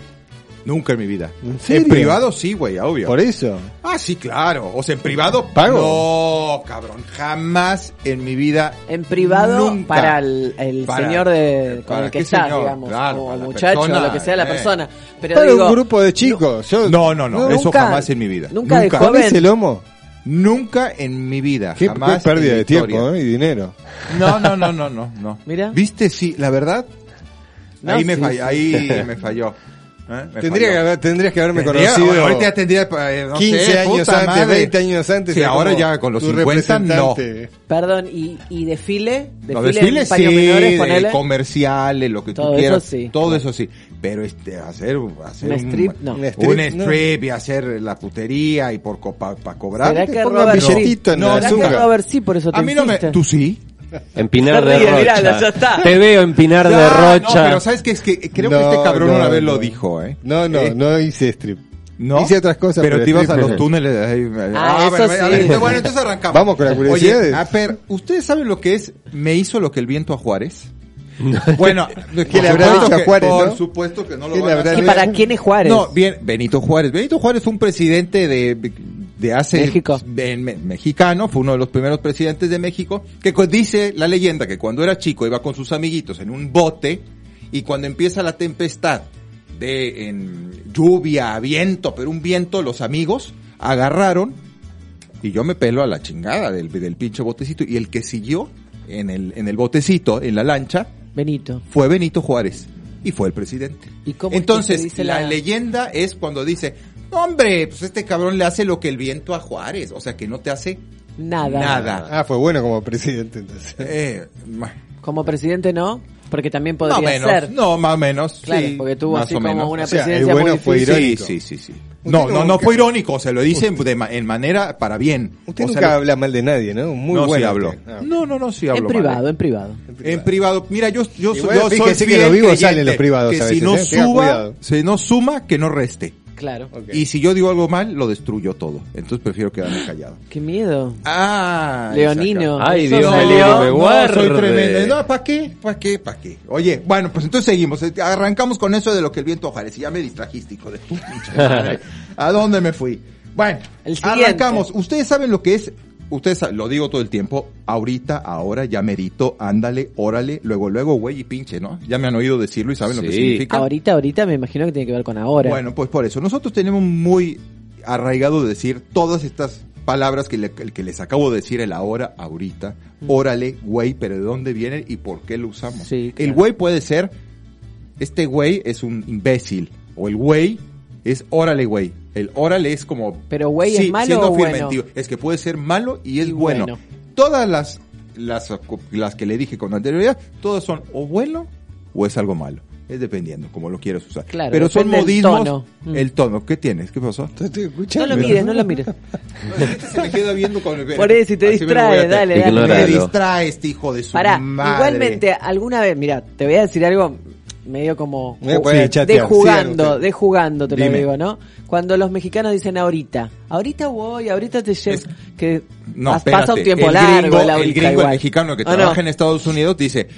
Nunca en mi vida. ¿En serio? privado sí, güey, obvio. Por eso. Ah, sí, claro. O sea, en privado. ¿Pago? No, cabrón. Jamás en mi vida. En privado Nunca. para el, el Para- señor de, con ¿para el que qué está, señor? digamos, Claro, o el muchacho, persona, lo que sea la eh. persona. Pero Para digo, un grupo de chicos. Yo, No, no, no. No, eso nunca- jamás en mi vida. nunca de nunca. joven. ¿Comés el lomo? Nunca en mi vida. Qué, jamás qué pérdida de tiempo. ¿eh? y dinero. No, no, no, no, no, no. <laughs> Mira. ¿Viste? Sí, la verdad. No, ahí me falló. sí. Ahí <laughs> me falló. ¿Eh? Tendría que haber- tendrías que haberme Tendría- conocido ahorita ya tendría eh, no 15 sé, años antes, madre. 20 años antes. Sí, ahora ya con los tu 50 no. Perdón, ¿y, y desfile? Los ¿Desfile desfiles en paños sí, menores, de comerciales, lo que Todo tú eso quieras. sí. Todo eso sí. Pero este, hacer, hacer Un strip, no. Un un strip, no. strip y hacer la putería y por para cobrar. ¿Será que Robert billetito en No, ¿Será que azúcar. Robert sí por eso te A mí no me... insiste? ¿Tú sí? Empinar Se de Rocha. mirala, ya está. Te veo empinar de Ah, No, Rocha. pero ¿sabes qué? Es que creo que No, este cabrón no, una vez no. lo dijo, ¿eh? No, no, Eh, no hice strip. ¿No? Hice otras cosas, Pero pero te ibas a los túneles. ahí, Ah, eso bueno, a ver, bueno, entonces arrancamos. Vamos con las curiosidades. Oye, a ver, ¿ustedes saben lo que es me hizo lo que el viento a Juárez? <laughs> Bueno, ¿Qué le habrá por dicho supuesto a que- Juárez, Por no? supuesto que no lo ¿Qué van a habrá ¿Y para quién es Juárez? No, bien, Benito Juárez. Benito Juárez fue un presidente de, de hace... México. me- mexicano, fue uno de los primeros presidentes de México, que dice la leyenda que cuando era chico iba con sus amiguitos en un bote y cuando empieza la tempestad de en lluvia, viento, pero un viento, los amigos agarraron y yo me pelo a la chingada del, del pinche botecito y el que siguió en el, en el botecito, en la lancha, Benito. fue Benito Juárez y fue el presidente. ¿Y cómo es que Entonces, dice la... la- leyenda es cuando dice, "No, hombre, pues este cabrón le hace lo que el viento a Juárez, o sea que no te hace Nada. nada. Ah, fue bueno como presidente entonces. Eh, Como presidente no, porque también podría más o menos, ser. no, más o menos, Claro, sí, porque tuvo así como menos. una O sea, el presidencia bueno muy fue. Sí, sí, sí, No, no, no fue irónico, se lo dice de ma- en manera para bien. Usted O sea, nunca lo- habla mal de nadie, ¿no? Muy no, bueno. sí hablo. usted. Ah, No, no, no, sí hablo En mal, privado, eh. en privado. En privado, mira, yo, yo, Igual yo soy fíjese que fiel los vivos creyente salen los privados que a si veces, no ¿eh? Si no suma, que no reste. Claro. Ok. Y si yo digo algo mal, lo destruyo todo. Entonces prefiero quedarme callado. Qué miedo. Ah, Leonino. Ay, Dios salió. mío, me No, soy tremendo. No, ¿para qué? ¿Para qué? ¿Para qué? Oye, bueno, pues entonces seguimos. Eh, Arrancamos con eso de lo que el viento ofrece. Ya me distrajiste, hijo de tu. <laughs> ¿A dónde me fui? Bueno, arrancamos. Ustedes saben lo que es, ustedes lo digo todo el tiempo, ahorita, ahora, ya merito, ándale, órale, luego, luego, güey y pinche, ¿no? Ya me han oído decirlo y saben lo que Sí. significa. Ahorita, ahorita me imagino que tiene que ver con ahora. Bueno, pues por eso. Nosotros tenemos muy arraigado de decir todas estas palabras que, le- que les acabo de decir, el ahora, ahorita, órale, güey, pero ¿de dónde viene y por qué lo usamos? Sí, El güey puede ser, este güey es un imbécil, o el güey es órale, güey. El órale es como... Pero güey, ¿es malo siendo o bueno? afirmativo. Es que puede ser malo y es Y bueno. bueno. Todas las, las, las que le dije con anterioridad, todas son o bueno o es algo malo. Es dependiendo, como lo quieras usar. Claro, Pero son modismos. tono. Mm. El tono. ¿Qué tienes? ¿Qué pasó? Te estoy no lo mires, no lo mires. <laughs> Se me queda viendo con el... Por eso, si te Así distrae, dale, dale. Me Ignóralo. distrae este hijo de su Pará, madre. igualmente, alguna vez, mira, te voy a decir algo medio como de jugando, de jugando te lo digo, ¿no? Cuando los mexicanos dicen ahorita, ahorita voy, ahorita te llevo, Es- que No, espérate. pasa un tiempo el largo gringo, el el ahorita gringo, el mexicano que trabaja en Estados Unidos dice,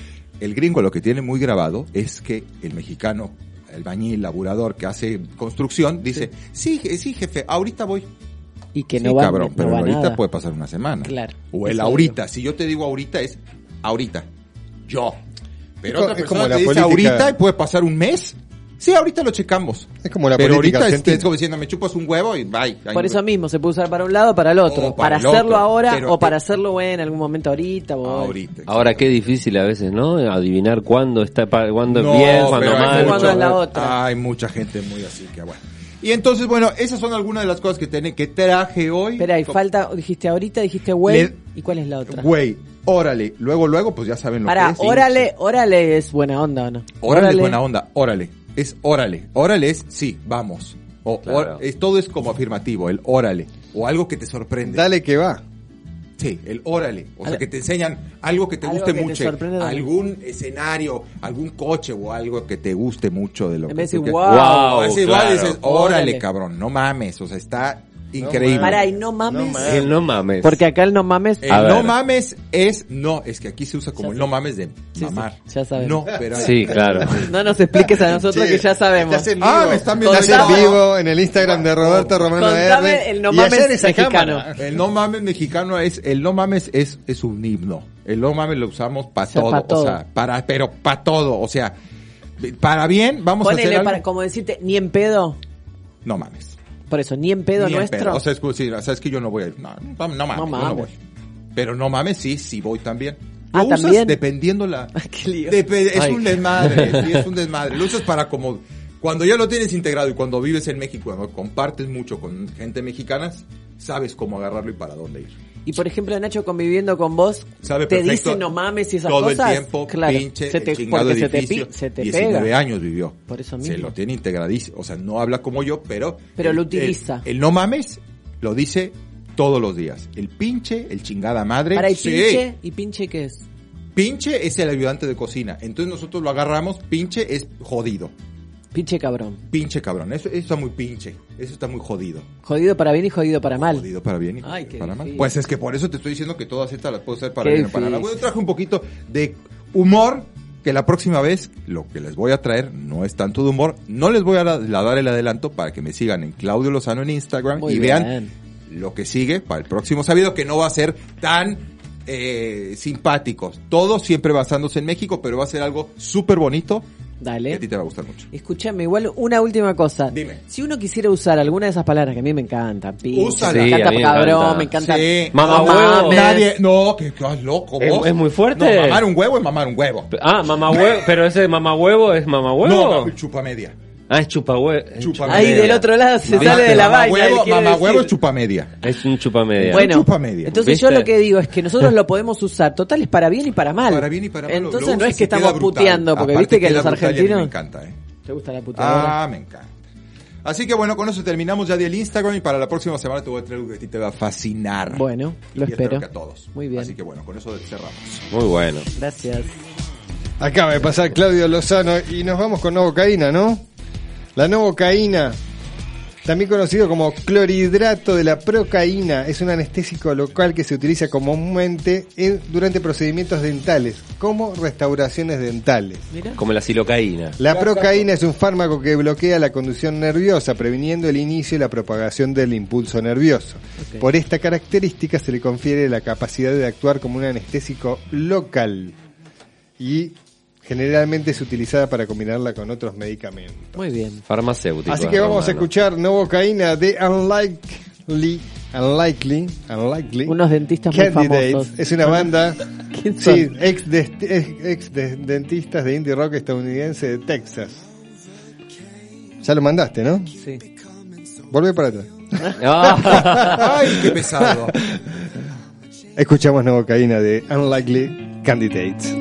el gringo lo que tiene muy grabado es que el mexicano, el bañil, laburador que hace construcción, dice, sí, sí, jefe, ahorita voy. Y que Sí, no va, cabrón, no pero va ahorita nada. puede pasar una semana. Claro. O el ahorita. Si yo te digo ahorita es ahorita. Yo. Pero Es otra persona como te la dice política- ahorita y puede pasar un mes. Sí, ahorita lo checamos. Es como la Pero política ahorita es, argentina. es como diciendo, me chupas un huevo y bye. Ahí Por eso mismo, se puede usar para un lado o para el otro. O para para el hacerlo otro, ahora pero- o para hacerlo en algún momento ahorita. o- Ahorita. Ahora qué difícil a veces, ¿no? Adivinar cuándo está pa- cuándo No, es bien, cuándo pero hay mal. mucho- mucho- es la otra. Hay mucha gente muy así que bueno. Y entonces, bueno, esas son algunas de las cosas que, tiene, que traje hoy. Espera, y Co- falta, dijiste ahorita, dijiste güey, Le- ¿y cuál es la otra? Güey, órale. Luego, luego, pues ya saben lo Para, que es. órale, órale es buena onda o no? Órale, es buena onda, órale. Es órale. Órale es sí, vamos. O, Claro. or- es, todo es como afirmativo, el órale. O algo que te sorprende. Dale que va. Sí, el órale. O sea, Algo- que te enseñan algo que te Algo guste que te mucho. algún escenario, algún coche o algo que te guste mucho de lo En que vez de tú decir, quieras. wow. Igual claro. dices, órale, Órale. cabrón, no mames. O sea, está increíble. Para, y no mames. mames. El no mames. Porque acá el no mames. El no mames es no, es que aquí se usa como Ya el sé. no mames de Sí, mamar. sí, ya sabemos. No, pero Sí, claro. No nos expliques a nosotros que ya sabemos. estás en Ah, vivo. me están viendo en vivo en el Instagram de Roberto Romano Contame R. el no mames mexicano. cámara. El no mames mexicano es, el no mames es, es un himno. El no mames lo usamos para sea, todo, pa' todo. o sea, para, pero para todo, o sea, para bien vamos a Ponele hacer algo. para, como decirte, ni en pedo. No mames. Por eso, ni en pedo Ni en nuestro. pedo. O sea, es sabes que yo no voy a ir. No, no, no mames, No yo no mames. voy. Pero no mames, sí, sí voy también. Ah, usas ¿también? dependiendo la... <laughs> Qué lío. Es Ay. un desmadre, <laughs> sí, es un desmadre. Lo usas para como... Cuando ya lo tienes integrado y cuando vives en México, cuando compartes mucho con gente mexicana, sabes cómo agarrarlo y para dónde ir. Y por ejemplo, Nacho conviviendo con vos, Sabe te dice no mames y esas todo cosas. el tiempo, claro, pinche, se te, el chingado se te, se te 19 pega. años vivió. Por eso Se mismo. lo tiene integradísimo. O sea, no habla como yo, pero... Pero el- lo utiliza. El, el no mames lo dice todos los días. El pinche, el chingada madre. Para y sí. pinche, ¿y pinche qué es? Pinche es el ayudante de cocina. Entonces nosotros lo agarramos. Pinche es jodido. Pinche cabrón. Pinche cabrón. Eso, eso está muy pinche. Eso está muy jodido. Jodido para bien y jodido para mal. Jodido para bien y Ay, para mal. Pues es que por eso te estoy diciendo que todas estas las puedo hacer para Qué bien o para mal. Yo traje un poquito de humor que la próxima vez lo que les voy a traer no es tanto de humor. No les voy a dar el adelanto para que me sigan en Claudio Lozano en Instagram Muy y bien. vean lo que sigue para el próximo sabido que no va a ser tan eh, simpático. Todo siempre basándose en México, pero va a ser algo súper bonito que a Dale. ti te va a gustar mucho. Escúchame, igual una última cosa. Dime. Si uno quisiera usar alguna de esas palabras que a mí me encantan, pinche, me Sí, encanta cabrón, encanta. me encanta Sí. Mamá no huevo. Nadie, no, que estás loco ¿Es- vos. es muy fuerte? No, mamar un huevo es mamar un huevo. Ah, mamá huevo, pero ese mamá huevo es mamá huevo. No, chupa media. Ah, es chupa huevo. Chupa Ahí del otro lado se Mamá- sale de la vaina. Huevo, mamá huevo es decir. chupa media. Es un chupa media. Bueno, chupa media. entonces yo lo que digo es que nosotros lo podemos usar, total, es para bien y para mal. Para bien y para mal. Entonces no es que estamos puteando, porque Aparte viste que los argentinos... Me encanta, eh. ¿Te gusta la puteadora? Ah, me encanta. Así que bueno, con eso terminamos ya del Instagram y para la próxima semana te voy a traer algo que a ti te va a fascinar. Bueno, lo espero. que a todos. Muy bien. Así que bueno, con eso cerramos. Muy bueno. Gracias. Acaba de pasar Claudio Lozano y nos vamos con Novocaína, ¿no? La novocaína, también conocido como clorhidrato de la procaína, es un anestésico local que se utiliza comúnmente durante procedimientos dentales, como restauraciones dentales. Como la silocaína. La procaína es un fármaco que bloquea la conducción nerviosa, previniendo el inicio y la propagación del impulso nervioso. Por esta característica se le confiere la capacidad de actuar como un anestésico local. Y Generalmente es utilizada para combinarla con otros medicamentos. Muy bien. Farmacéutico. Así que vamos a escuchar Novocaína de Unlikely. Unlikely, Unlikely. Unos dentistas Candidates. muy famosos. Es una banda, <laughs> sí, ex, de, ex dentistas de indie rock estadounidense de Texas. Ya lo mandaste, ¿no? Sí. Volvé para atrás. Ah. <laughs> Ay, qué pesado. <laughs> Escuchamos Novocaína de Unlikely Candidates.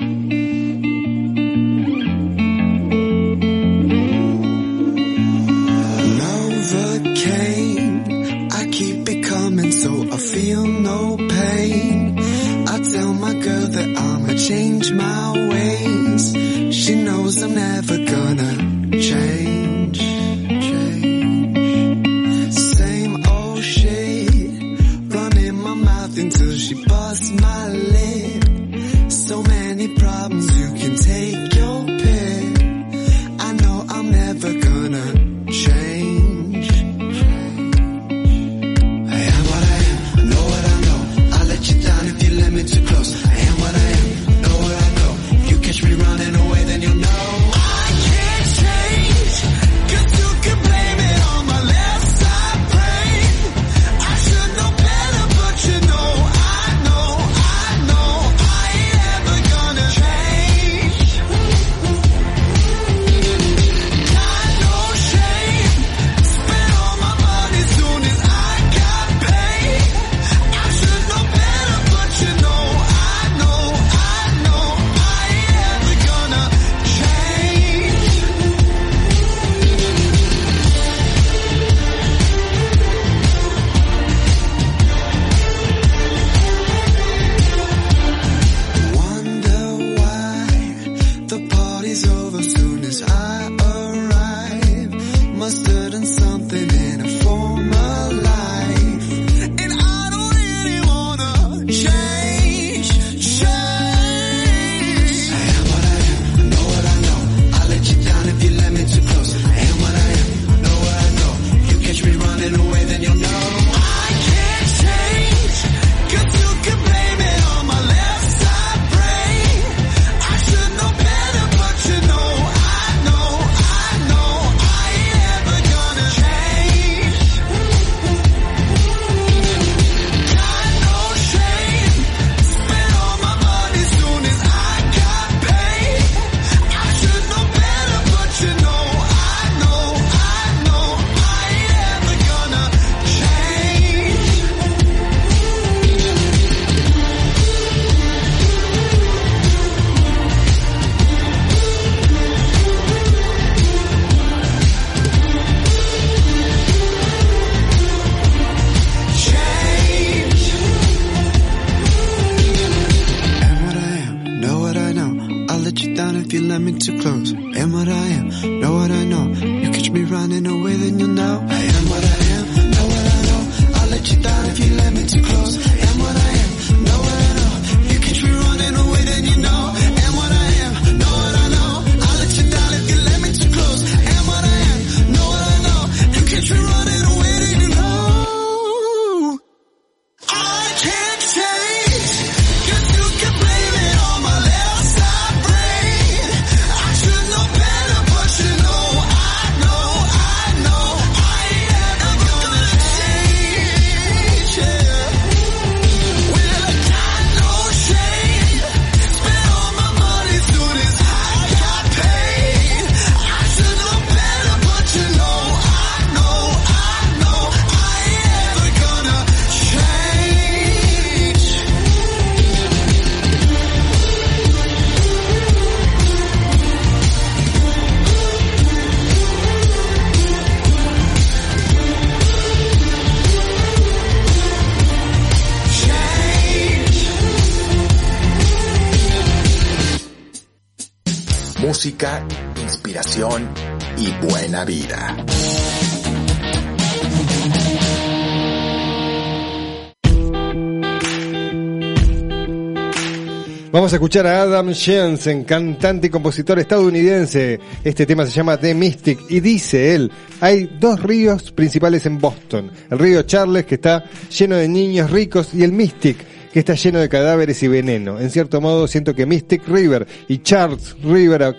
Vamos a escuchar a Adam Jensen, cantante y compositor estadounidense. Este tema se llama The Mystic y dice él, hay dos ríos principales en Boston. El río Charles, que está lleno de niños ricos, y el Mystic, que está lleno de cadáveres y veneno. En cierto modo, siento que Mystic River y Charles River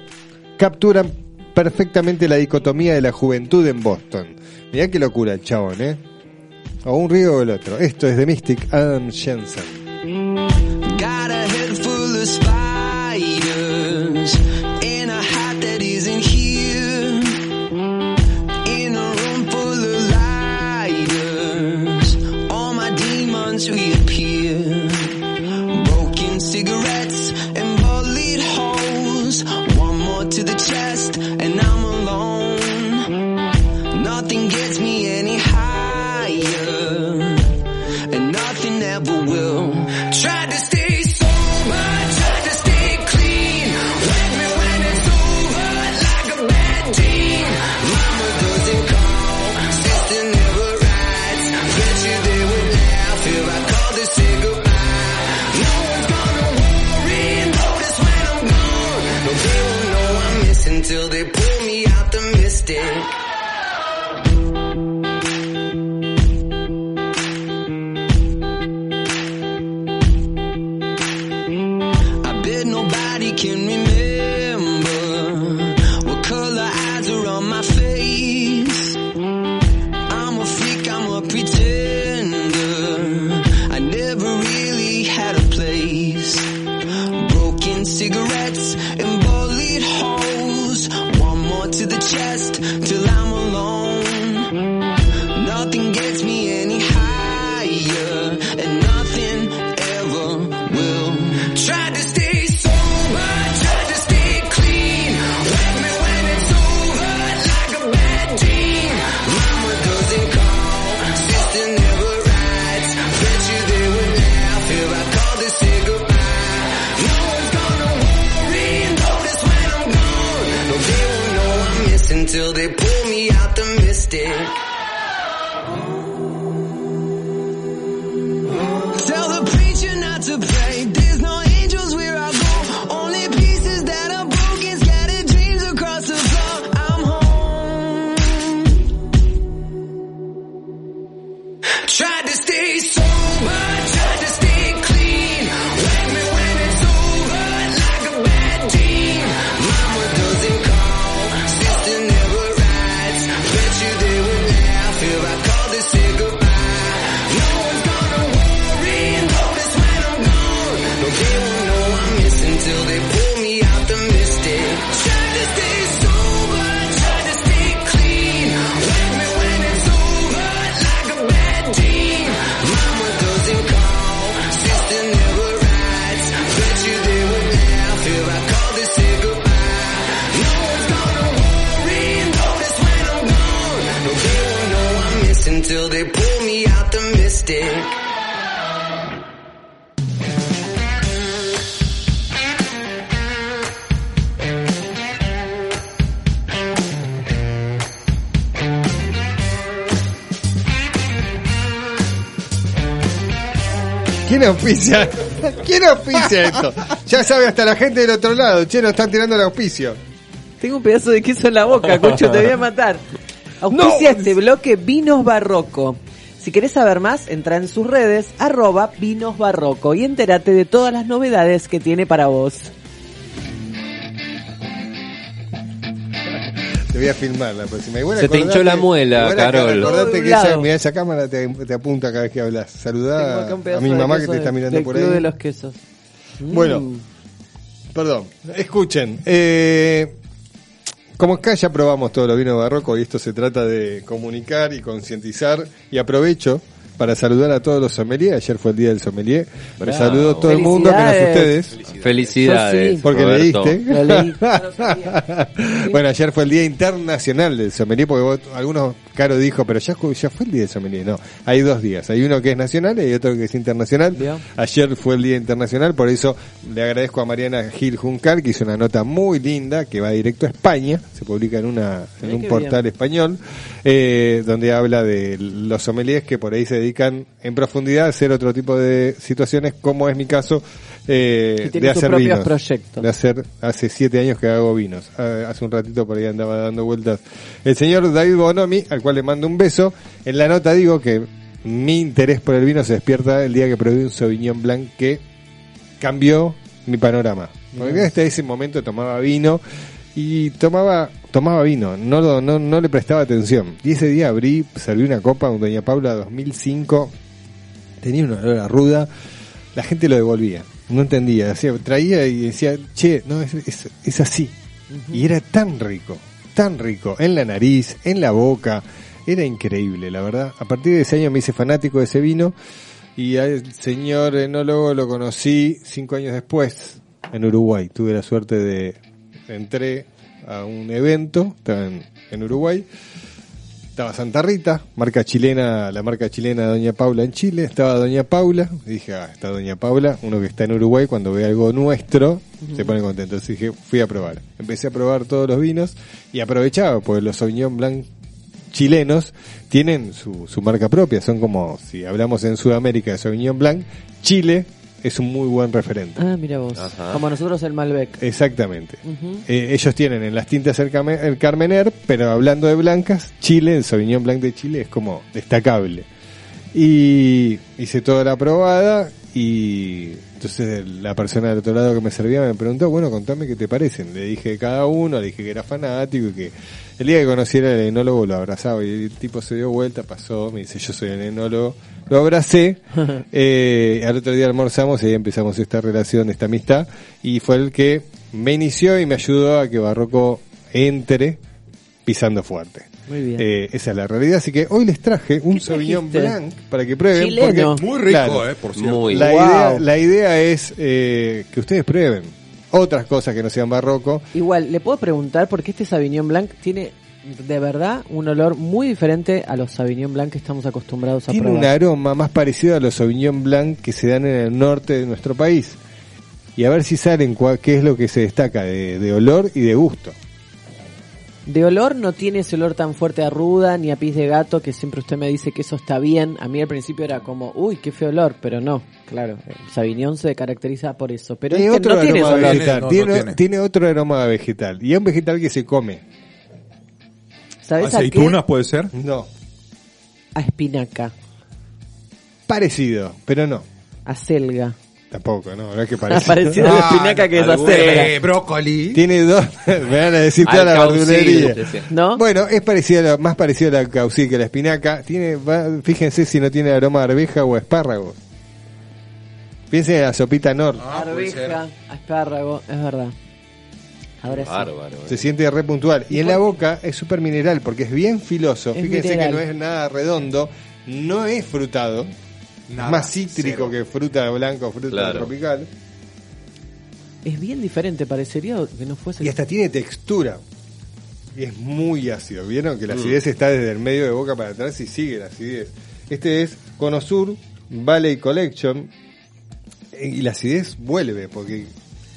capturan perfectamente la dicotomía de la juventud en Boston. Mirá qué locura el chabón, ¿eh? O un río o el otro. Esto es The Mystic, Adam Jensen. ¿Quién auspicia? ¿Quién auspicia esto? Ya sabe hasta la gente del otro lado. Che, nos están tirando el auspicio. Tengo un pedazo de queso en la boca, Cocho, te voy a matar. <laughs> Auspicia este bloque Vinos Barroco. Si querés saber más, entra en sus redes, arroba Vinos Barroco, y entérate de todas las novedades que tiene para vos. Te voy a filmar la próxima. Igual Se te hinchó acordate- la muela, igual Carol. Acordate que esa, mirá, esa cámara te, te apunta cada vez que hablas. Saludá a mi mamá que te está mirando por ahí. de los quesos. Bueno, Mm. perdón. Escuchen. Eh, como acá ya probamos todos los vinos barrocos y esto se trata de comunicar y concientizar y aprovecho para saludar a todos los sommeliers. Ayer fue el día del sommelier. Me Bravo. saludó todo el mundo menos ustedes. Felicidades. Sí. Porque Roberto. leíste. Lo leí. <laughs> Bueno, ayer fue el Día Internacional del Sommelier, porque vos- algunos Caro dijo, pero ya, ya fue el día del sommelier. No, hay dos días. Hay uno que es nacional y otro que es internacional. Ayer fue el día internacional, por eso le agradezco a Mariana Gil Juncal, que hizo una nota muy linda, que va directo a España, se publica en, una, en un portal bien. español, eh, donde habla de los sommeliers que por ahí se dedican en profundidad a hacer otro tipo de situaciones, como es mi caso, eh, de hacer vinos. proyectos. De hacer, hace siete años que hago vinos. Ah, Hace un ratito por ahí andaba dando vueltas. El señor David Bonomi, al cual le mando un beso. En la nota digo que mi interés por el vino se despierta el día que probé un Sauvignon Blanc que cambió mi panorama. Porque hasta ese momento tomaba vino y tomaba tomaba vino, no, lo- no, no le prestaba atención. Y ese día abrí, serví una copa, un Doña Paula 2005, tenía un olor a ruda, la gente lo devolvía, no entendía, hacía, traía y decía, che, no, es, es, es así. Y era tan rico, tan rico, en la nariz, en la boca, era increíble, la verdad. A partir de ese año me hice fanático de ese vino y al señor enólogo lo conocí cinco años después en Uruguay. Tuve la suerte de, entré a un evento, estaba en, en Uruguay, estaba Santa Rita, marca chilena, la marca chilena Doña Paula en Chile, estaba Doña Paula, y dije, ah, está Doña Paula, uno que está en Uruguay, cuando ve algo nuestro, se pone contento. Entonces dije, fui a probar. Empecé a probar todos los vinos y aprovechaba, porque los Sauvignon Blanc chilenos tienen su, su marca propia, son como, si hablamos en Sudamérica de Sauvignon Blanc, Chile es un muy buen referente. Ah, mira vos. Como nosotros el Malbec. Exactamente. Eh, ellos tienen en las tintas el, Carme- el Carmener, pero hablando de blancas, Chile, el Sauvignon Blanc de Chile es como destacable. Y hice toda la probada y entonces la persona del otro lado que me servía me preguntó, bueno, contame qué te parecen. Le dije cada uno, le dije que era fanático y que el día que conociera el enólogo lo abrazaba y el tipo se dio vuelta, pasó, me dice, yo soy el enólogo. Lo abracé, <laughs> eh, al otro día almorzamos y ahí empezamos esta relación, esta amistad y fue el que me inició y me ayudó a que Barroco entre pisando fuerte. Muy bien. Eh, esa es la realidad, así que hoy les traje un Sauvignon? Blanc para que prueben. Chileno. porque- Muy rico, claro, eh, por cierto. Muy. la, Wow. idea, la idea es eh, que ustedes prueben otras cosas que no sean barroco. Igual, le puedo preguntar porque este Sauvignon Blanc tiene de verdad un olor muy diferente a los Sauvignon Blanc que estamos acostumbrados a Tiene probar. un aroma más parecido a los Sauvignon Blanc que se dan en el norte de nuestro país. Y a ver si salen cua- qué es lo que se destaca de, de olor y de gusto. De olor no tiene ese olor tan fuerte a ruda ni a pis de gato que siempre usted me dice que eso está bien. A mí al principio era como, uy, qué feo olor, pero no, claro, el Sauvignon se caracteriza por eso. Pero Tiene este otro no tiene ese aroma olor. vegetal. No, no tiene, otro aroma vegetal. Y es un vegetal que se come. ¿Sabes a ¿Aceitunas qué? puede ser? No. A espinaca, Parecido, pero no. a selga. Tampoco, no, no es que <laughs> parecido. Parecido a la espinaca que es. Eh, brócoli. Tiene dos, <laughs> me van a decir toda la verdulería. ¿No? Bueno, es parecido a la- más parecido a la caucil que a la espinaca. Tiene, va- fíjense si no tiene aroma a arveja o a espárragos. Piensen en la sopita Nor. Ah. Arveja, espárrago, es verdad. Ahora sí. Bárbaro. Se siente re puntual. Y en la boca es súper mineral porque es bien filoso. Es Fíjense mineral. que no es nada redondo. No es frutado. Nada, más cítrico cero. que fruta blanca o fruta Claro. tropical. Es bien diferente, parecería que no fuese. Y hasta tiene textura. Y es muy ácido. ¿Vieron? Que la Mm. acidez está desde el medio de boca para atrás y sigue la acidez. Este es Conosur Valley Collection. Y la acidez vuelve, porque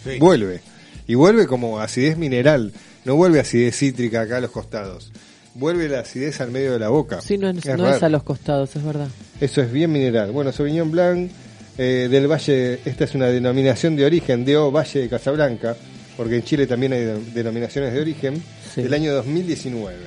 Sí. vuelve. Y vuelve como acidez mineral. No vuelve acidez cítrica acá a los costados. Vuelve la acidez al medio de la boca. Sí, no, es, Es no es a los costados, es verdad. Eso es bien mineral. Bueno, Sauvignon Blanc eh, del Valle, esta es una denominación de origen, DO Valle de Casablanca, porque en Chile también hay de- denominaciones de origen, Sí. del año 2019.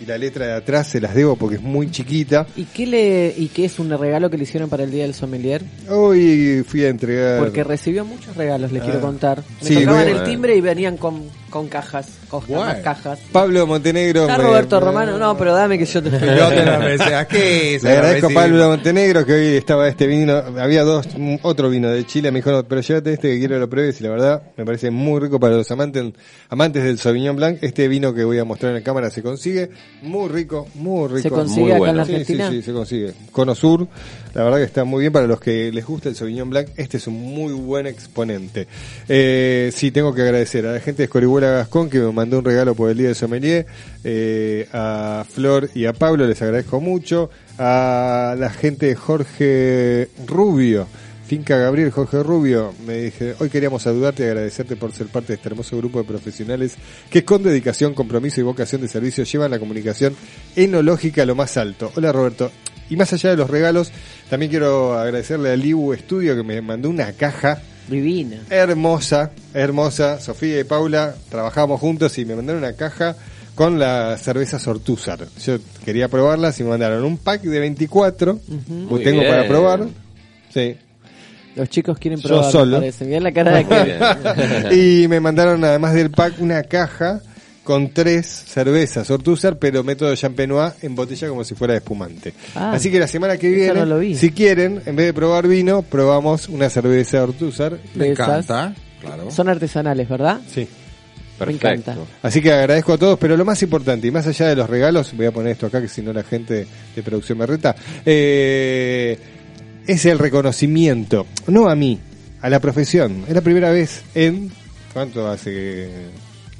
Y la letra de atrás se las debo porque es muy chiquita. ¿Y qué, le, ¿Y qué es un regalo que le hicieron para el Día del Sommelier? Hoy fui a entregar... Porque recibió muchos regalos, le Ah. quiero contar. Me Sí, tocaban a- el timbre y venían con, con cajas, con Guay. cajas. Pablo Montenegro... Está me- Roberto me- Romano, no, pero dame que yo te Yo te la. ¿A qué? Le agradezco a Pablo Montenegro que hoy estaba este vino. Había dos, mm, otro vino de Chile. Me dijo, no, pero llévate este que quiero que lo pruebes. Y la verdad, me parece muy rico para los amantes, amantes del Sauvignon Blanc. Este vino que voy a mostrar en la cámara se consigue. Muy rico, muy rico. ¿Se consigue Muy acá bueno. en la Sí, sí, sí, se consigue. Cono Sur, la verdad que está muy bien para los que les gusta el Sauvignon Blanc. Este es un muy buen exponente. Eh, sí, tengo que agradecer a la gente de Escorihuela Gascón, que me mandó un regalo por el día de Sommelier, eh, a Flor y a Pablo, les agradezco mucho, a la gente de Jorge Rubio, Finca Gabriel, Jorge Rubio, me dije, hoy queríamos saludarte y agradecerte por ser parte de este hermoso grupo de profesionales que con dedicación, compromiso y vocación de servicio llevan la comunicación enológica a lo más alto. Hola Roberto. Y más allá de los regalos, también quiero agradecerle al Ibu Studio que me mandó una caja Divina. hermosa, hermosa. Sofía y Paula trabajamos juntos y me mandaron una caja con la cerveza Sortúzar. Yo quería probarlas y me mandaron un pack de 24. Muy tengo bien. para probar. Sí. Los chicos quieren Yo probar, me solo. Mirá la cara de <laughs> que... <laughs> y me mandaron además del pack una caja con tres cervezas Ortúzar, pero método Champenois en botella como si fuera de espumante. Ah, Así que la semana que viene, no si quieren, en vez de probar vino, probamos una cerveza Ortúzar. Me encanta, Son artesanales, ¿verdad? Sí. Me encanta. Así que agradezco a todos, pero lo más importante, y más allá de los regalos, voy a poner esto acá que si no la gente de producción me reta, eh, es el reconocimiento, no a mí, a la profesión. Es la primera vez en... ¿Cuánto hace que,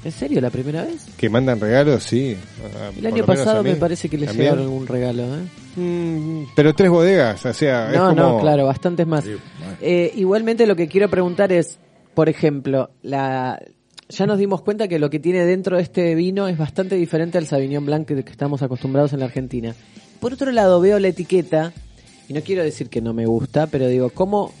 ¿En serio la primera vez? que mandan regalos? Sí. a- El por año pasado me parece que les También. llegaron algún regalo, ¿eh? Mm, pero tres bodegas, o sea, es No, como... no, claro, bastantes más. Eh, igualmente lo que quiero preguntar es, por ejemplo, la ya nos dimos cuenta que lo que tiene dentro de este vino es bastante diferente al Sauvignon Blanc que, que estamos acostumbrados en la Argentina. Por otro lado, veo la etiqueta, y no quiero decir que no me gusta, pero digo, ¿cómo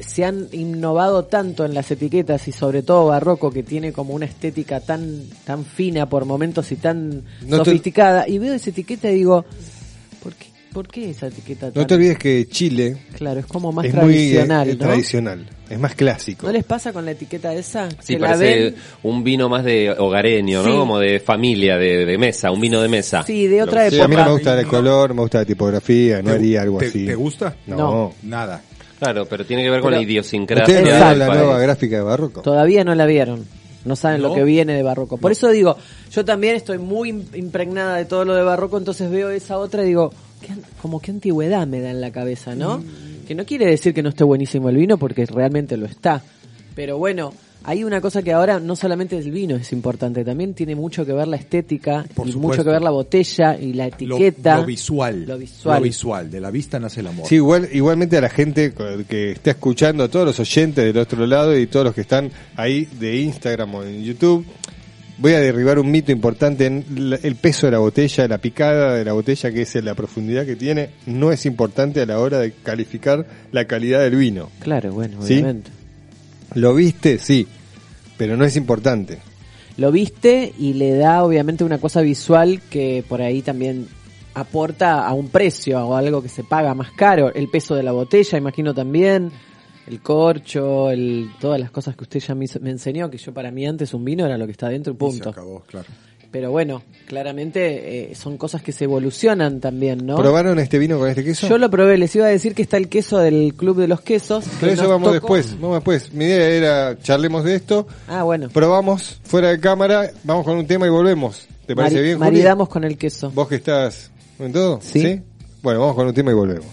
se han innovado tanto en las etiquetas y sobre todo Barroco que tiene como una estética tan tan fina por momentos y tan No te- sofisticada y veo esa etiqueta y digo ¿por qué, por qué esa etiqueta No tan te olvides que Chile Claro, es como más es tradicional, muy eh, ¿no? tradicional, es más clásico. ¿No les pasa con la etiqueta esa? Sí, que la parece ven, un vino más de hogareño, ¿no? Como de familia, de, de mesa, un vino de mesa. Sí, de otra Sí, a mí no me gusta el color, me gusta la tipografía, no ¿Te- haría algo te- así. te gusta? No. No. Nada. Claro, pero tiene que ver con Pero- la idiosincrasia. ¿Ustedes no la nueva gráfica de Barroco? todavía no la vieron. No saben ¿No? lo que viene de Barroco. Por eso digo, yo también estoy muy im- impregnada de todo lo de Barroco, entonces veo esa otra y digo, ¿qué an- como qué antigüedad me da en la cabeza, ¿no? Mm. Que no quiere decir que no esté buenísimo el vino, porque realmente lo está. Pero bueno, hay una cosa que ahora no solamente el vino es importante, también tiene mucho que ver la estética Por y supuesto. mucho que ver la botella y la etiqueta. lo visual. Lo visual. Lo visual. De la vista nace el amor. Sí, igual, igualmente a la gente que está escuchando, a todos los oyentes del otro lado y todos los que están ahí de Instagram o en YouTube, voy a derribar un mito importante en la- el peso de la botella, la picada de la botella, que es la profundidad que tiene, no es importante a la hora de calificar la calidad del vino. Claro, bueno, ¿Sí? ¿Lo viste? Sí, pero no es importante. lo viste y le da obviamente una cosa visual que por ahí también aporta a un precio o algo que se paga más caro. El peso de la botella, imagino también. El corcho, el, todas las cosas que usted ya me, enseñó, que yo para mí antes un vino era lo que está dentro y Y punto. se acabó, claro. Pero bueno, claramente eh, son cosas que se evolucionan también, ¿no? ¿Probaron este vino con este queso? Yo lo probé, les iba a decir que está el queso del Club de los Quesos. que Pero eso vamos tocó- después, vamos después. Mi idea era charlemos de esto, Ah, bueno. probamos fuera de cámara, vamos con un tema y volvemos. ¿Te parece Mari- bien, Juli? Maridamos con el queso. ¿Vos que estás en todo? Sí. Bueno, vamos con un tema y volvemos.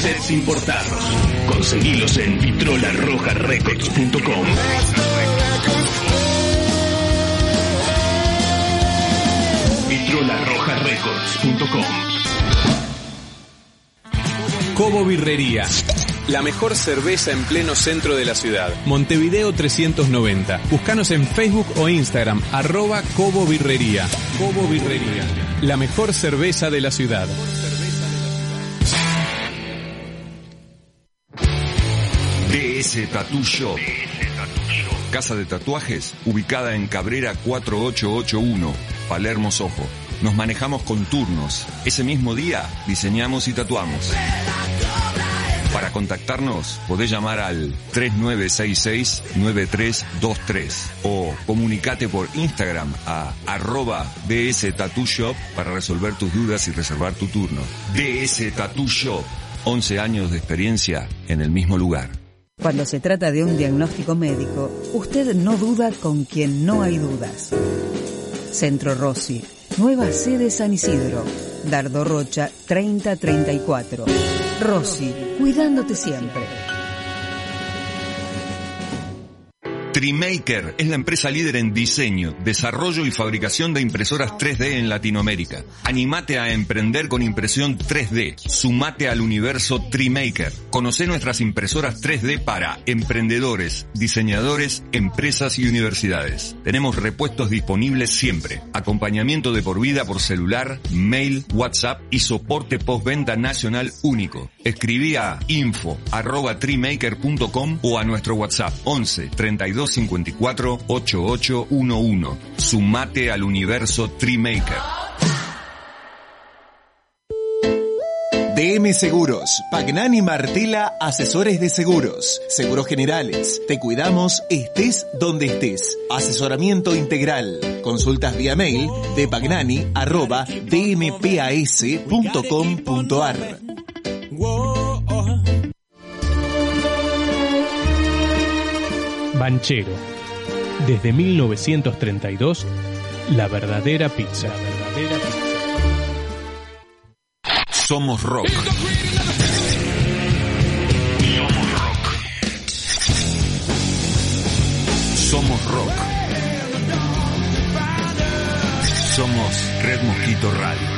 Sets importados. Conseguilos en vitrolarrojarecords.com. vitrolarrojarecords.com. Cobo Birrería. La mejor cerveza en pleno centro de la ciudad. Montevideo 390. Búscanos en Facebook o Instagram, arroba Cobo Birrería. Cobo Birrería. La mejor cerveza de la ciudad. Tattoo Shop. Casa de tatuajes ubicada en Cabrera 4881, Palermo Sojo. Nos manejamos con turnos. Ese mismo día diseñamos y tatuamos. Para contactarnos podés llamar al 3966-9323 o comunicate por Instagram a arroba DS Tattoo Shop para resolver tus dudas y reservar tu turno. DS Tattoo Shop, 11 años de experiencia en el mismo lugar. Cuando se trata de un diagnóstico médico, usted no duda con quien no hay dudas. Centro Rossi, nueva sede San Isidro, Dardo Rocha 3034. Rossi, cuidándote siempre. Trimaker es la empresa líder en diseño, desarrollo y fabricación de impresoras 3D en Latinoamérica. Animate a emprender con impresión 3D. Sumate al universo Trimaker. Conoce nuestras impresoras 3D para emprendedores, diseñadores, empresas y universidades. Tenemos repuestos disponibles siempre. Acompañamiento de por vida por celular, mail, WhatsApp y soporte postventa nacional único. Escribí a info o a nuestro WhatsApp 11 32 54 8811. Sumate al universo Trimaker. DM Seguros, Pagnani Martela, asesores de seguros, seguros generales. Te cuidamos estés donde estés. Asesoramiento integral. Consultas vía mail de pagnani arroba dmpas.com.ar. Banchero. Desde 1932, la verdadera pizza. La verdadera pizza. Somos rock. Somos rock. Somos Red Mosquito Radio.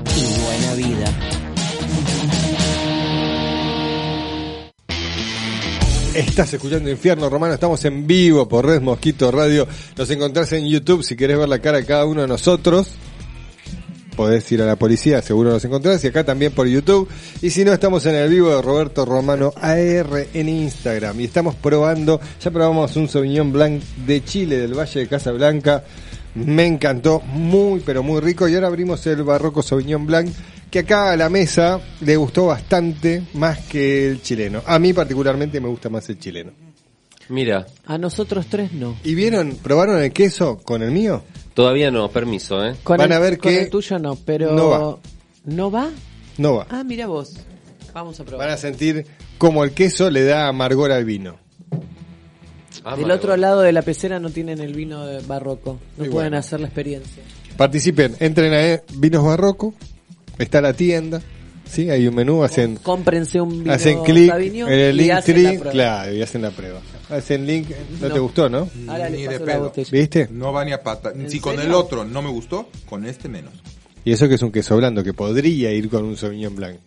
y buena vida. Estás escuchando Infierno Romano, estamos en vivo por Red Mosquito Radio. Nos encontrás en YouTube si querés ver la cara de cada uno de nosotros. Podés ir a la policía, seguro nos encontrás. Y acá también por YouTube. Y si no, estamos en el vivo de Roberto Romano AR en Instagram. Y estamos probando, ya probamos un Sauvignon Blanc de Chile, del Valle de Casablanca. Me encantó, muy pero muy rico. Y ahora abrimos el Barroco Sauvignon Blanc, que acá a la mesa le gustó bastante más que el chileno. A mí particularmente me gusta más el chileno. Mira, A nosotros tres no. ¿Y vieron, probaron el queso con el mío? todavía no, permiso, ¿eh? Con Van el, a ver con que el tuyo no, pero... no va. ¿No va? No va. Ah, mira vos. Vamos a probar. Van a sentir como el queso le da amargor al vino. Del otro lado de la pecera no tienen el vino de barroco. No Y pueden bueno. hacer la experiencia. Participen, entren a eh, Vinos Barroco, está la tienda, ¿sí? Hay un menú, hacen, Cómprense un vino hacen clic en el y link hacen tree, la prueba. claro, y hacen la prueba. Hacen link, ¿no, No. te gustó, no? Ahora Ni de pedo. ¿Viste? No va ni a pata. ¿En Si con el otro no me gustó, con este menos. Y eso que es un queso blando, que podría ir con un Sauvignon Blanc.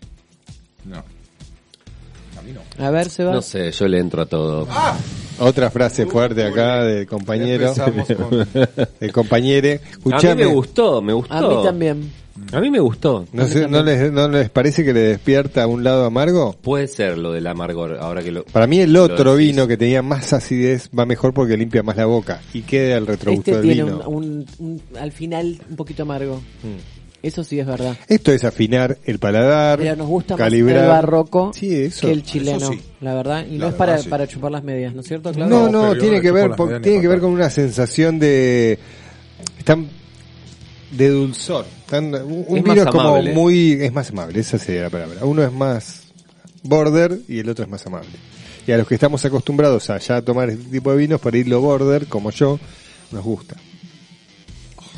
No. A mí no. A ver, se va. No sé, yo le entro a todo. ¡Ah! Otra frase fuerte acá del compañero. Con- <laughs> El compañere. A mí me gustó, me gustó. A mí también. A mí me gustó. ¿No, sé, ¿no, les, ¿No les parece que le despierta un lado amargo? Puede ser lo del amargor, ahora que lo... Para mí el otro vino que tenía más acidez va mejor porque limpia más la boca y queda el retrogusto Este del tiene vino. un, un- un- al final un poquito amargo. Mm. Eso sí es verdad. Esto es afinar el paladar, Pero nos gusta calibrar. más el barroco Sí, eso. que el chileno, sí. la verdad. Y La no es para, sí. para chupar las medias, ¿no es cierto, Claudio? No, no, tiene que ver por- tiene que ver con una sensación de están de dulzor. Están- un un Es vino es como amable. muy es más amable, esa sería la palabra. Uno es más border y el otro es más amable. Y a los que estamos acostumbrados a ya tomar este tipo de vinos para irlo border, como yo, nos gusta.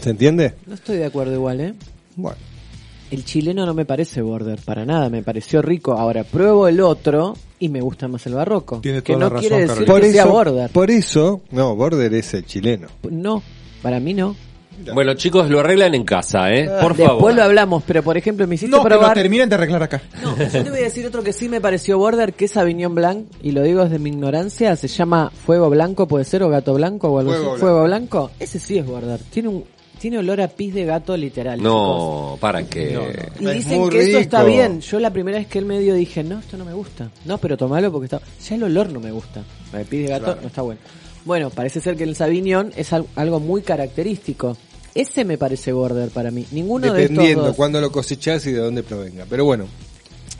¿Se entiende? No estoy de acuerdo igual, ¿eh? Bueno. El chileno no me parece border, para nada, me pareció rico. Ahora pruebo el otro y me gusta más el barroco. Tiene que toda no la quiere razón, decir Por que sea eso, border. por eso, no, border es el chileno. No, para mí no. Bueno, chicos, lo arreglan en casa, ¿eh? Por Después favor. lo hablamos, pero por ejemplo me hiciste No, probar... terminen de arreglar acá. No, yo te voy a decir otro que sí me pareció border, que es Avignon Blanc, y lo digo desde mi ignorancia, se llama Fuego Blanco, puede ser, o Gato Blanco, o algo Fuego así. Fuego Blanco, ese sí es border. Tiene un tiene olor a pis de gato literal. No, para que... chicos. Y Es dicen que eso está bien. Yo la primera vez que él me dio dije, no, esto no me gusta. No, pero tomalo porque está... Ya el olor no me gusta. El pis de gato no está bueno. Bueno, parece ser que el Sauvignon es al- algo muy característico. Ese me parece border para mí. Ninguno de estos Dependiendo dos. cuándo lo cosechás y de dónde provenga. Pero bueno,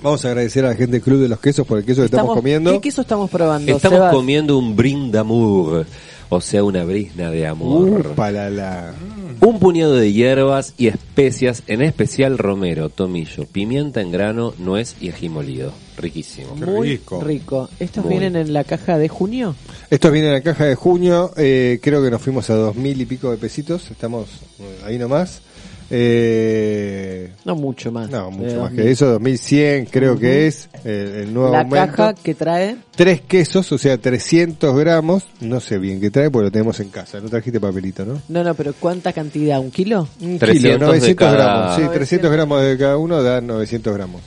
vamos a agradecer a la gente del Club de los Quesos por el queso que estamos, comiendo. ¿Qué queso estamos probando? Estamos Sebas? comiendo un brindamour, o sea, una brisna de amor. Upalala. Un puñado de hierbas y especias, en especial romero, tomillo, pimienta en grano, nuez y ají molido. Riquísimo. Muy rico. rico. ¿Estos Muy. vienen en la caja de junio? Estos vienen en la caja de junio. eh, creo que nos fuimos a dos mil y pico de pesitos. Estamos eh, ahí nomás. Eh, No mucho más. no, mucho más 2000. que eso. 2100 creo que es eh, el nuevo La aumento. caja que trae... Tres quesos, o sea, 300 gramos. No sé bien qué trae porque lo tenemos en casa. No trajiste papelito, ¿no? No, no, pero ¿cuánta cantidad? ¿Un kilo? Un 300 kilo, de 900 cada- gramos. Sí, 900. 300 gramos de cada uno dan 900 gramos.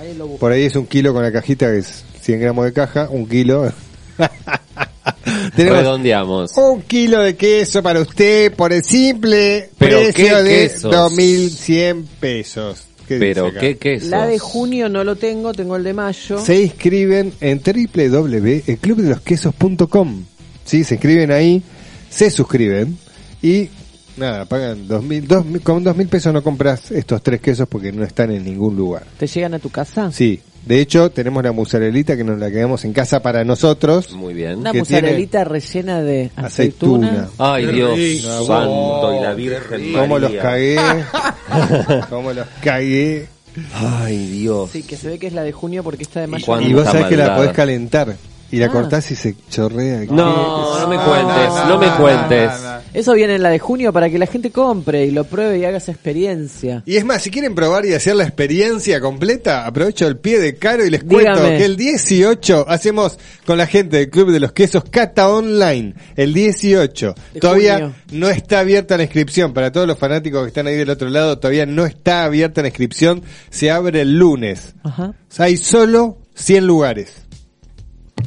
Ahí lo. Por ahí es un kilo con la cajita que es 100 gramos de caja, un kilo. <laughs> <laughs> Tenemos Redondeamos. un kilo de queso para usted por el simple Pero precio ¿qué de quesos? 2100 pesos. ¿Qué dice Pero qué quesos. La de junio no lo tengo, tengo el de mayo. Se inscriben en www.elclubdelosquesos.com. Sí, se inscriben ahí, se suscriben y nada, pagan 2000, 2000 con 2000 pesos no compras estos tres quesos porque no están en ningún lugar. ¿Te llegan a tu casa? Sí, de hecho tenemos la mozzarellita que nos la quedamos en casa para nosotros. Muy bien. Una que mozzarellita rellena de Aceituna. aceituna. Ay, Qué Dios rico. santo y la Virgen ¿Cómo los cagué? <laughs> ¿Cómo los cagué? Ay, Dios. Sí, que se ve que es la de junio porque esta de mayo. Y vos está sabés que la podés calentar y la Ah. cortás y se chorrea. No, no me Ah, cuentes, no me cuentes. Eso viene en la de junio para que la gente compre y lo pruebe y haga esa experiencia. Y es más, si quieren probar y hacer la experiencia completa, aprovecho el pie de Caro y les cuento Dígame. que el 18 hacemos con la gente del Club de los Quesos Cata Online. El 18. De todavía junio. no está abierta la inscripción. Para todos los fanáticos que están ahí del otro lado, todavía no está abierta la inscripción. Se abre el lunes. Ajá. O sea, hay solo 100 lugares.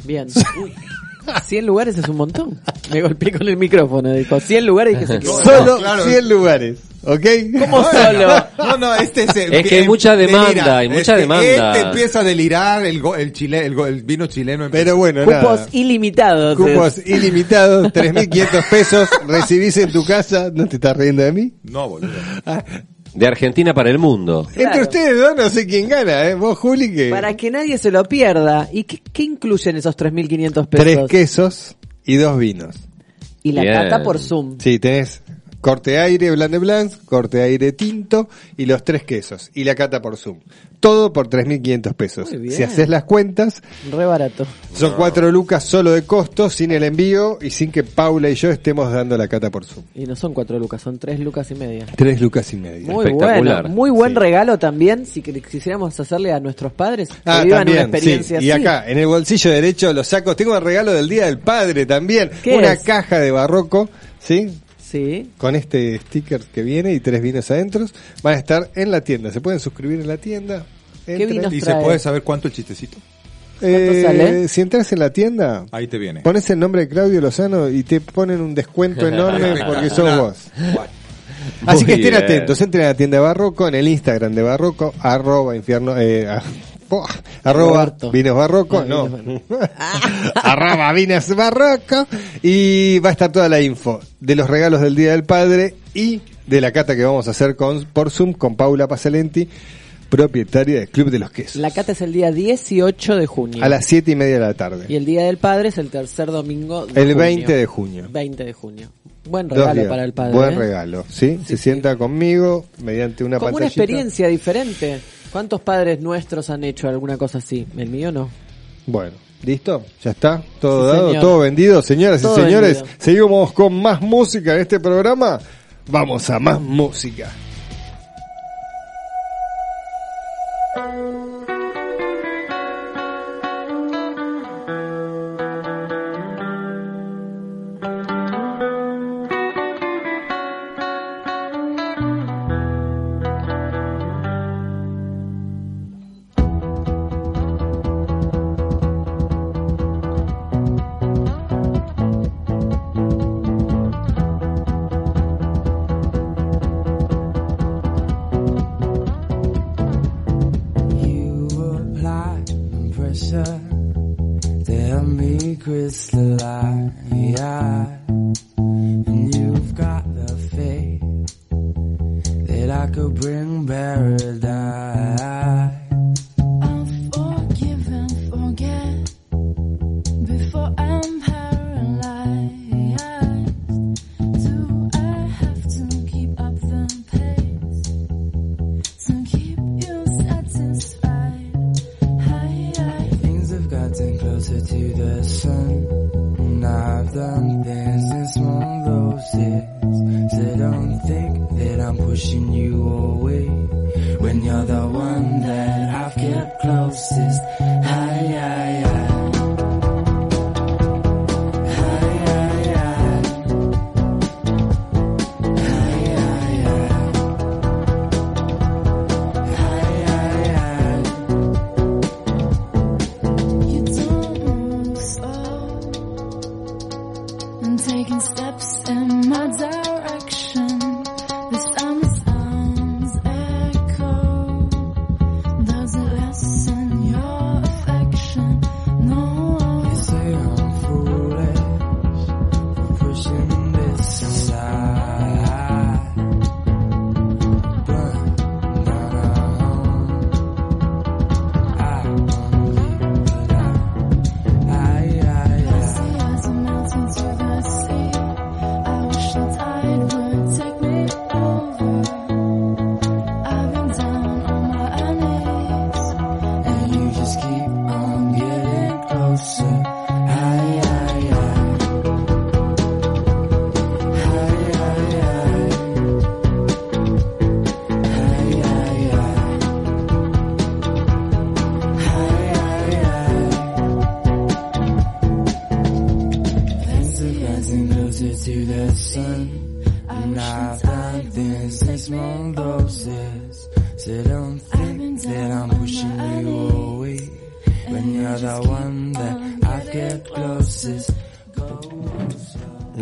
Bien. Uy. 100 lugares es un montón. Me golpeé con el micrófono. Dijo 100 lugares y dije se equivocó. Solo claro. 100 lugares. ¿Ok? ¿Cómo solo? No, no, este es el Es que hay mucha delira. demanda, hay mucha Este- demanda. Este empieza a delirar, el, go- el, chile, el, go- el vino chileno empieza- Pero bueno, Cupos nada. ilimitados. Cupos ilimitados, 3.500 pesos, recibís en tu casa. ¿No te estás riendo de mí? No, boludo. De Argentina para el mundo. Claro. Entre ustedes dos no sé quién gana, ¿eh? Vos, Juli, que... Para que nadie se lo pierda. ¿Y qué, qué incluyen esos 3.500 pesos? Tres quesos y dos vinos. Y la Bien. cata por Zoom. Sí, tenés corte aire blanc de blanc, corte aire tinto y los tres quesos. Y la cata por Zoom. Todo por 3.500 pesos. Muy bien. Si haces las cuentas, Re barato. son cuatro lucas solo de costo, sin el envío y sin que Paula y yo estemos dando la cata por Zoom. Y no son 4 lucas, son 3 lucas y media. Tres lucas y media. Muy Espectacular. bueno, muy buen Sí. regalo también si quisiéramos hacerle a nuestros padres que Ah, vivan también, una experiencia sí. Y así. acá, en el bolsillo derecho, los sacos. Tengo el regalo del Día del Padre también. ¿Qué Una es? caja de barroco, ¿sí? Sí. Con este sticker que viene y tres vinos adentro. Van a estar en la tienda. Se pueden suscribir en la tienda. Entren. vinos ¿Y se puede saber cuánto el chistecito? Eh, sale? Si entras en la tienda, Ahí te viene. pones el nombre de Claudio Lozano y te ponen un descuento enorme <laughs> porque sos vos. Así Muy que estén bien. atentos, entren a la tienda de Barroco en el Instagram de Barroco, arroba infierno, eh, arroba Roberto. vinos barroco, Ah, no, vinos <laughs> arroba vinos barroco y va a estar toda la info de los regalos del Día del Padre y de la cata que vamos a hacer con, por Zoom con Paula Pasalenti, propietaria del Club de los Quesos, La cata es el día 18 de junio. a las siete y media de la tarde. Y el Día del Padre es el tercer domingo de El junio. 20 de junio. 20 de junio. Buen regalo para el padre. Buen ¿eh? regalo, ¿sí? Se sienta conmigo mediante una Como una pantallita. experiencia diferente. ¿Cuántos padres nuestros han hecho alguna cosa así? El mío no. Bueno, ¿listo? ¿Ya está? ¿Todo Sí, dado? señor. ¿Todo vendido? Señoras Todo y señores, vendido. seguimos con más música en este programa. Vamos a más música.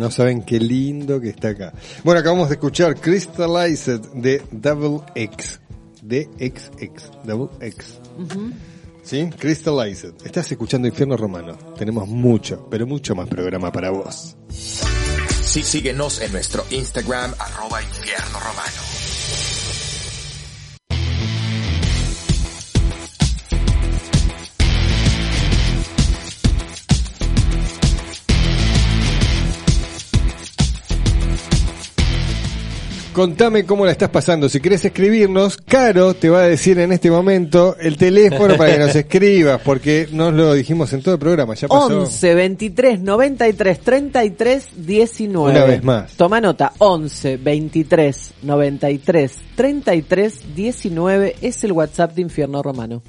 No saben qué lindo que está acá. Bueno, acabamos de escuchar Crystallized de Double X. DXX, Double X. ¿Sí? Crystallized. Estás escuchando Infierno Romano. Tenemos mucho, pero mucho más programa para vos. Sí, síguenos en nuestro Instagram, arroba infierno romano. Contame cómo la estás pasando. Si querés escribirnos, Caro te va a decir en este momento el teléfono para que nos <laughs> escribas, porque nos lo dijimos en todo el programa. Ya pasó. 11 23 93 33 19. Una vez más. Toma nota. 11 23 93 33 19 es el WhatsApp de Infierno Romano.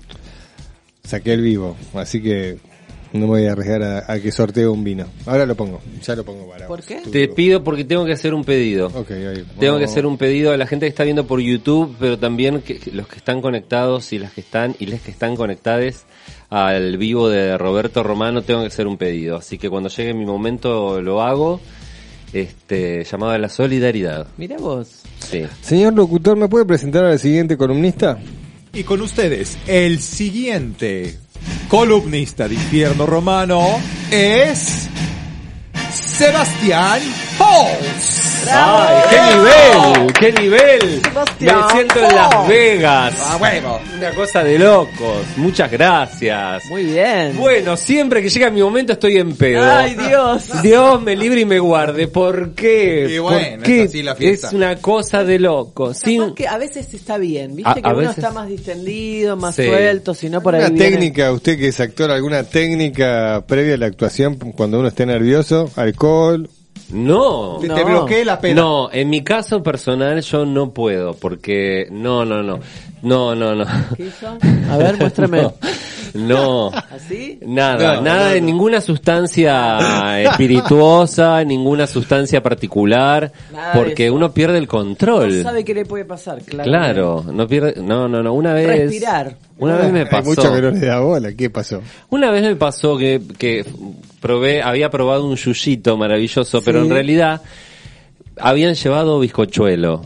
Saqué el vivo, así que no me voy a arriesgar a, a que sorteo un vino. Ahora lo pongo, ya lo pongo para ¿Por vos. qué? Te pido porque tengo que hacer un pedido. Ok, ahí. Tengo que Vamos. hacer un pedido a la gente que está viendo por YouTube, pero también que, los que están conectados y las que están y les que están conectadas al vivo de Roberto Romano tengo que hacer un pedido. Así que cuando llegue mi momento lo hago. Este, llamado a la solidaridad. Mira vos. Sí. Señor locutor, ¿me puede presentar al siguiente columnista? Y con ustedes, el siguiente columnista de Infierno Romano es Sebastián Halls. ¡Ay, qué nivel! ¡Qué nivel! Me siento en Las Vegas. Ah, bueno. Una cosa de locos. Muchas gracias. Muy bien. Bueno, siempre que llega mi momento estoy en pedo. Ay, Dios. Dios me libre y me guarde. ¿Por qué? Y ¿Por bueno, qué? es así la fiesta. Es una cosa de loco. Sin... Que a veces está bien, viste A- que a uno veces- está más distendido, más Sí. suelto, si no por ahí ¿Una viene- técnica, usted que es actor, alguna técnica previa a la actuación cuando uno esté nervioso? ¿Alcohol? No. Te- te bloquee la pena. No, en mi caso personal yo no puedo porque no, no, no. No, no, no. ¿Qué hizo? A ver, muéstrame. <laughs> No. ¿Así? Nada, No, nada no, de no. ninguna sustancia <laughs> espirituosa, ninguna sustancia particular, Nada porque uno pierde el control. No sabe qué le puede pasar, claro. Claro, no pierde, no, no, no, una vez Respirar. Una vez me Hay pasó. mucho que no le da bola. ¿Qué pasó? Una vez me pasó que, que probé, había probado un yuyito maravilloso, pero en realidad habían llevado bizcochuelo.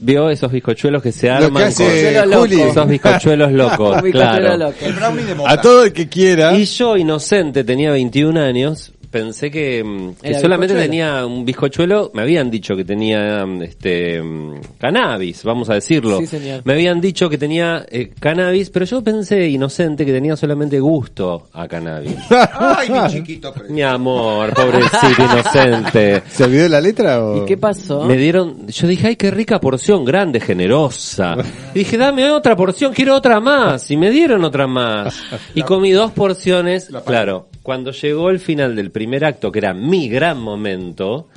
¿Vio esos bizcochuelos que se arman que. Juli. <laughs> Esos bizcochuelos locos, claro. loco. El brownie de mota. A todo el que quiera. Y yo, inocente, tenía 21 años, pensé que, mm, que solamente bizcochuelo. tenía un bizcochuelo, me habían dicho que tenía mm, este mm, cannabis, vamos a decirlo. Sí, señor. Me habían dicho que tenía eh, cannabis, pero yo pensé, inocente, que tenía solamente gusto a cannabis. <laughs> Ay, mi chiquito. Mi amor, pobrecito <laughs> inocente. ¿Se olvidó la letra o...? ¿Y qué pasó? Me dieron, yo dije, ay, qué rica porción, grande, generosa. Y <laughs> dije, dame otra porción, quiero otra más. Y me dieron otra más. Y comí dos porciones. Claro, cuando llegó el final del primer acto, que era mi gran momento,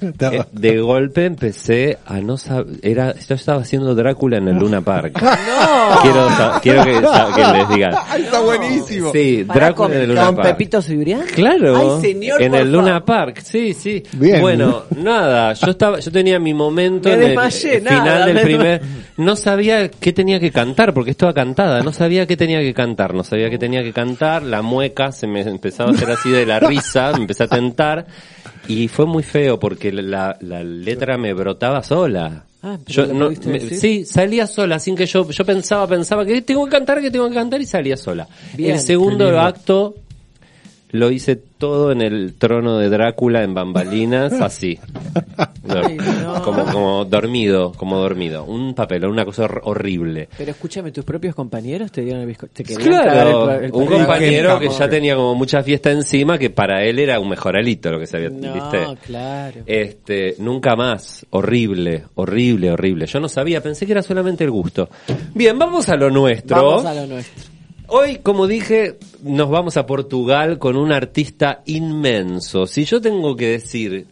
Estaba- eh, de golpe empecé a no saber, era, yo estaba haciendo Drácula en el Luna Park. <laughs> No. Quiero, quiero que, les diga. <laughs> Ay, está buenísimo. Sí, Drácula con, en el Luna con Park. Pepito Cibrián. Claro, Ay, señor, en el Luna. Park, sí, sí. Bien. Bueno, nada, yo estaba, yo tenía mi momento Me en el desmayé, final nada, del me primer, no sabía qué tenía que cantar porque estaba cantada, no sabía qué tenía que cantar, no sabía qué tenía que cantar, la mueca se me empezaba a hacer así de la risa, me empecé a tentar y fue muy feo porque la, la letra me brotaba sola. Ah, Yo ¿lo no, me- sí, salía sola, sin que yo, yo pensaba, pensaba que tengo que cantar, que tengo que cantar y salía sola. Bien, el segundo acto lo hice todo en el trono de Drácula en bambalinas, <laughs> así. No, Ay, no. Como, como dormido, como dormido. Un papelón, una cosa hor- horrible. Pero escúchame, tus propios compañeros te dieron el bizcocho. Te querían cagar Claro, el- el un compañero que ya tenía como mucha fiesta encima, que para él era un mejoralito lo que se había, No, ¿viste? claro. Este, nunca más. Horrible, horrible, horrible. Yo no sabía, pensé que era solamente el gusto. Bien, vamos a lo nuestro. Vamos a lo nuestro. Hoy, como dije, nos vamos a Portugal con un artista inmenso. Si yo tengo que decir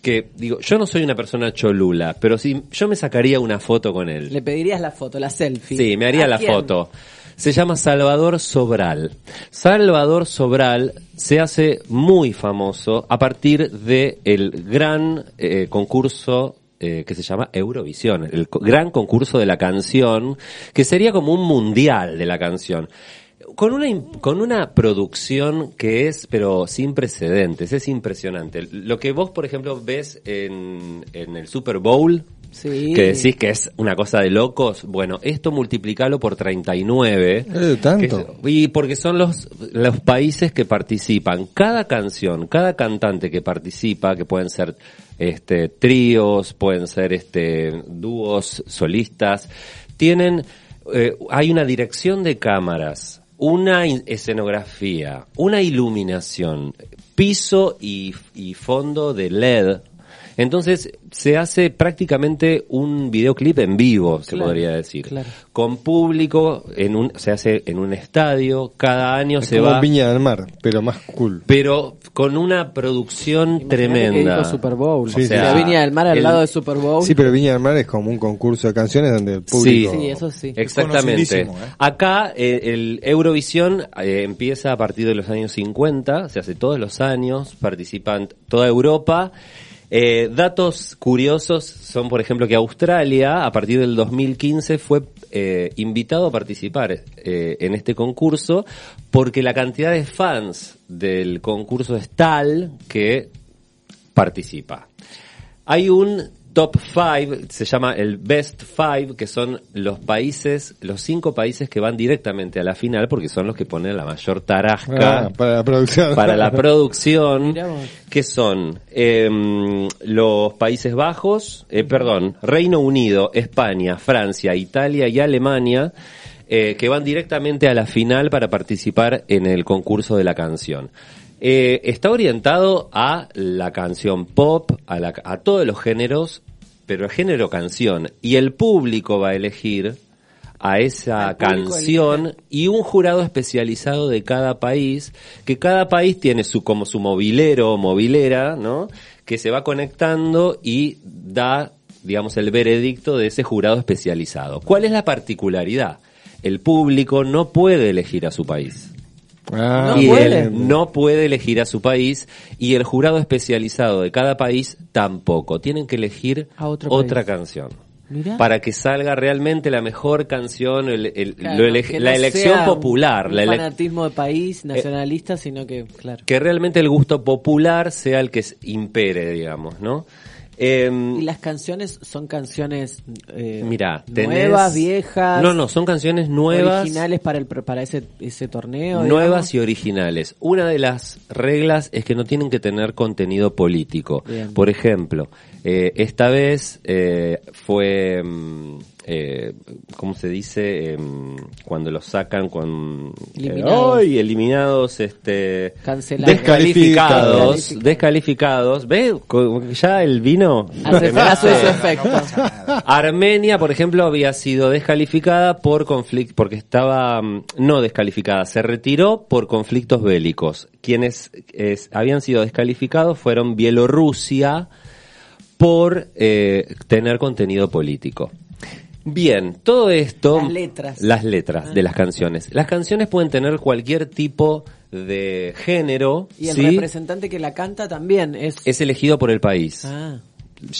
que, digo, yo no soy una persona cholula, pero si yo me sacaría una foto con él. Le pedirías la foto, la selfie. Sí, me haría ¿A la quién? foto. Se llama Salvador Sobral. Salvador Sobral se hace muy famoso a partir de el gran eh, concurso eh, que se llama Eurovisión, el gran concurso de la canción, que sería como un mundial de la canción. Con una, con una producción que es, pero sin precedentes, es impresionante. Lo que vos, por ejemplo, ves en, en el Super Bowl, Sí. que decís que es una cosa de locos, bueno, esto multiplicalo por 39. Eh, tanto. es- y porque son los, los países que participan. Cada canción, cada cantante que participa, que pueden ser este tríos, pueden ser este dúos solistas, tienen eh, hay una dirección de cámaras, una escenografía, una iluminación, piso y, y fondo de LED. Entonces se hace prácticamente un videoclip en vivo, se Claro, podría decir. claro. Con público, en un, se hace en un estadio, cada año Es se como va, Viña del Mar, pero más cool. pero con una producción Imagínate tremenda. que dijo Super Bowl. Sí, o sea, sí. Viña del Mar al el- lado de Super Bowl. Sí, pero Viña del Mar es como un concurso de canciones donde el público... Sí, eso sí. Exactamente. ¿eh? Acá eh, el Eurovisión eh, empieza a partir de los años 50, se hace todos los años, participan toda Europa Eh, datos curiosos son, por ejemplo, que Australia, a partir del 2015, fue eh, invitado a participar eh, en este concurso porque la cantidad de fans del concurso es tal que participa. Hay un top 5, se llama el best 5, que son los países, los cinco países que van directamente a la final porque son los que ponen la mayor tarasca Ah, para la producción. para la <laughs> producción, que son em, los Países Bajos, eh, perdón, Reino Unido, España, Francia, Italia y Alemania, eh, que van directamente a la final para participar en el concurso de la canción. Eh, está orientado a la canción pop, a, la- a todos los géneros, pero el género canción. Y el público va a elegir a esa canción y un jurado especializado de cada país, que cada país tiene su como su movilero o movilera, ¿no? Que se va conectando y da, digamos, el veredicto de ese jurado especializado. ¿Cuál es la particularidad? El público no puede elegir a su país. Ah, y puede? él no puede elegir a su país y el jurado especializado de cada país tampoco. Tienen que elegir A otro otra país. canción. Mirá. Para que salga realmente la mejor canción, el- el- Claro, lo ele- que la elección sea popular, un la ele- fanatismo de país nacionalista, sino que, claro. que realmente el gusto popular sea el que impere, digamos, ¿no? Em, Y las canciones son canciones eh, Mira, tenés- nuevas, viejas, No, no, son canciones nuevas. originales para el para ese ese torneo, Nuevas y originales. Una de las reglas es que no tienen que tener contenido político. Bien. Por ejemplo, eh, esta vez eh, fue, mm, eh, ¿cómo se dice? Em, cuando los sacan con... Eliminados. eh, ¡ay! eliminados, este... Cancelados. Descalificados. Descalificados. Descalificados. ¿Ves? Como que Ya el vino... Hace, hace su efecto. <laughs> Armenia, por ejemplo, había sido descalificada por conflicto, porque estaba mm, no descalificada, se retiró por conflictos bélicos. Quienes es, habían sido descalificados fueron Bielorrusia por eh, tener contenido político. Bien, todo esto... Las letras. Las letras de las canciones. Las canciones pueden tener cualquier tipo de género, Y el ¿sí? representante que la canta también es es elegido por el país Ah,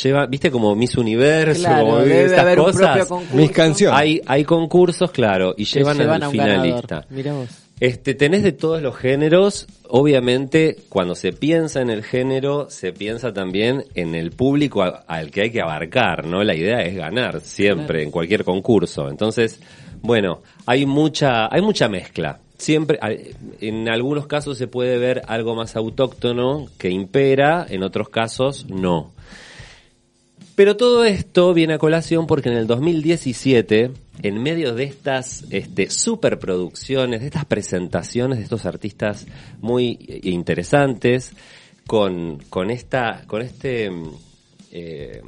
lleva, viste como Miss Universo, Claro, como debe estas haber un cosas. Mis canciones. Hay, hay concursos, claro, y llevan, llevan al a un finalista. Mirá vos. Este, tenés de todos los géneros, obviamente cuando se piensa en el género, se piensa también en el público a- al que hay que abarcar, ¿no? La idea es ganar siempre en cualquier concurso. Entonces, bueno, hay mucha, hay mucha mezcla. Siempre, en algunos casos se puede ver algo más autóctono que impera, en otros casos no. Pero todo esto viene a colación porque en el 2017, en medio de estas este, superproducciones, de estas presentaciones de estos artistas muy eh, interesantes, con, con esta, con este, mm, eh,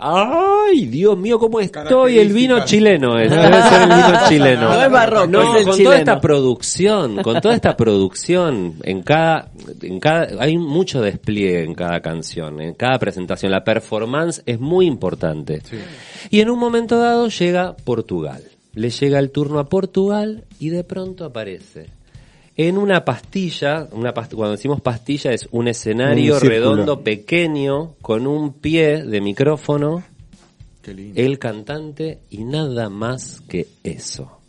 ay, Dios mío, cómo estoy, el vino chileno, es, <laughs> debe ser el vino chileno. No es barroco, No, es el con chileno. toda esta producción, con toda esta producción, en cada, en cada, hay mucho despliegue en cada canción, en cada presentación. La performance es muy importante. Y en un momento dado llega Portugal. Le llega el turno a Portugal y de pronto aparece. En una pastilla, una past- cuando decimos pastilla es un escenario Un redondo pequeño con un pie de micrófono, Qué lindo. el cantante y nada más que eso.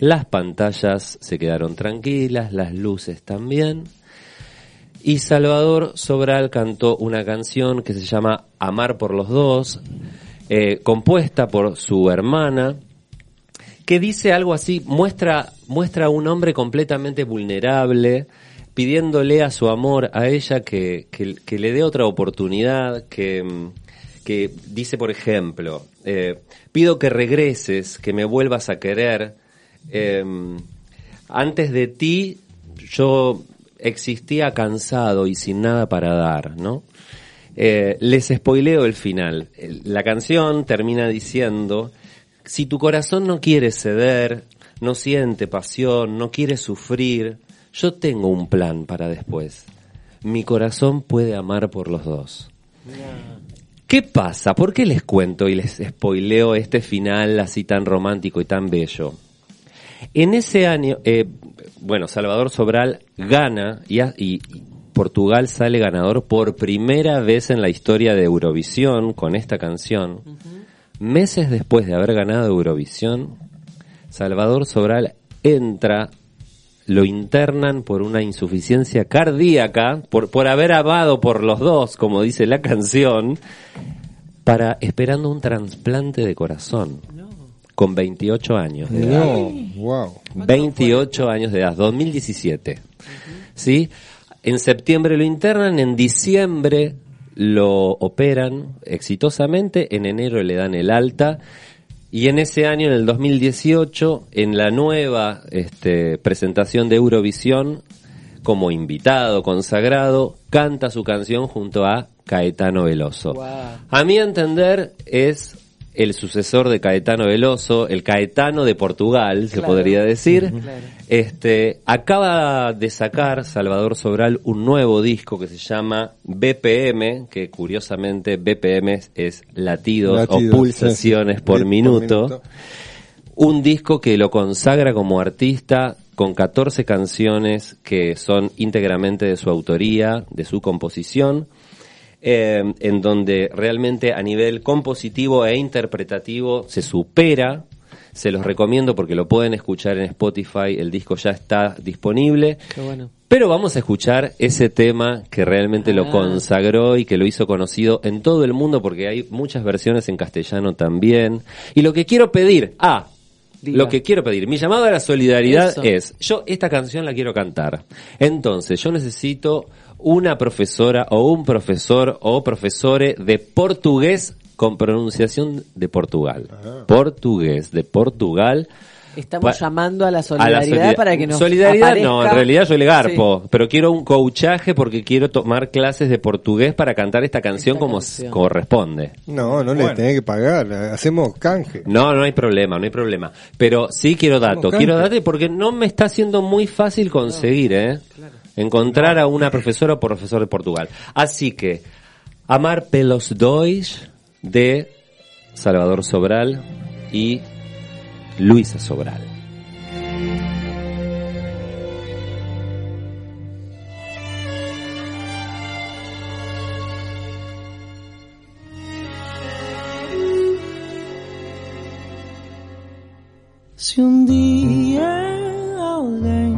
Las pantallas se quedaron tranquilas, las luces también. Y Salvador Sobral cantó una canción que se llama Amar por los dos, eh, compuesta por su hermana, que dice algo así, muestra, muestra a un hombre completamente vulnerable, pidiéndole a su amor a ella que, que, le dé otra oportunidad, que, que dice, por ejemplo, eh, pido que regreses, que me vuelvas a querer. eh, antes de ti yo existía cansado y sin nada para dar, ¿no? Eh, les spoileo el final. La canción termina diciendo, si tu corazón no quiere ceder, no siente pasión, no quiere sufrir, yo tengo un plan para después. Mi corazón puede amar por los dos. ¿Qué pasa? ¿Por qué les cuento y les spoileo este final así tan romántico y tan bello? En ese año, eh, bueno, Salvador Sobral gana y, y Portugal sale ganador por primera vez en la historia de Eurovisión con esta canción. Meses después de haber ganado Eurovisión, Salvador Sobral entra, lo internan por una insuficiencia cardíaca, por, por haber amado por los dos, como dice la canción, para esperando un trasplante de corazón. Con 28 años de edad. No, wow. 28 años de edad, 2017. ¿Sí? En septiembre lo internan, en diciembre lo operan exitosamente, en enero le dan el alta y en ese año, en el 2018, en la nueva este, presentación de Eurovisión, como invitado consagrado, canta su canción junto a Caetano Veloso. A mi entender es el sucesor de Caetano Veloso, el Caetano de Portugal, se podría decir. Claro. Este, acaba de sacar Salvador Sobral un nuevo disco que se llama BPM, que curiosamente BPM es, es latidos, Latidos, o pulsaciones sí, sí. por minuto. Un disco que lo consagra como artista con 14 canciones que son íntegramente de su autoría, de su composición, eh, en donde realmente a nivel compositivo e interpretativo se supera. Se los recomiendo porque lo pueden escuchar en Spotify, el disco ya está disponible. Qué bueno. Pero vamos a escuchar ese tema que realmente lo Ah. consagró y que lo hizo conocido en todo el mundo porque hay muchas versiones en castellano también. Y lo que quiero pedir, ah, Diga. lo que quiero pedir, mi llamado a la solidaridad Eso. es, yo esta canción la quiero cantar. Entonces, yo necesito una profesora o un profesor o profesore de portugués con pronunciación de Portugal. Portugués de Portugal. Estamos Pa- llamando a la a la solidaridad solida- para que nos Solidaridad no, en aparezca- realidad yo le garpo, Sí. pero quiero un coachaje porque quiero tomar clases de portugués para cantar esta canción como corresponde. No, no le tenés que pagar, hacemos canje. No, no hay problema, no hay problema. Pero sí quiero dato, Hacemos quiero canje. dato porque no me está siendo muy fácil conseguir, ¿eh? Encontrar a una profesora o profesor de Portugal. Así que, Amar pelos dois de Salvador Sobral y Luisa Sobral. Um dia alguém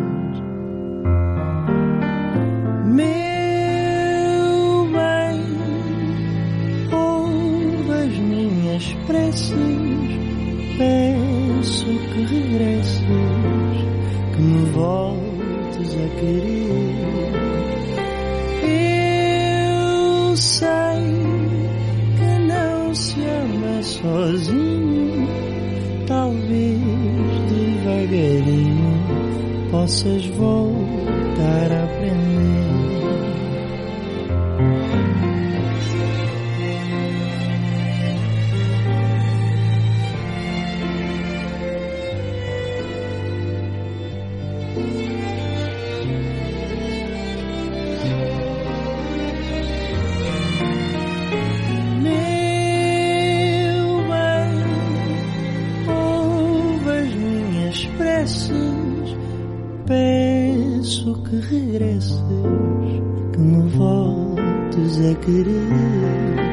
Minhas preces, peço que regresses, que me voltes a querer. Eu sei que não se ama sozinho, talvez devagarinho possas voltar a aprender. Que regresses, que me voltes a querer.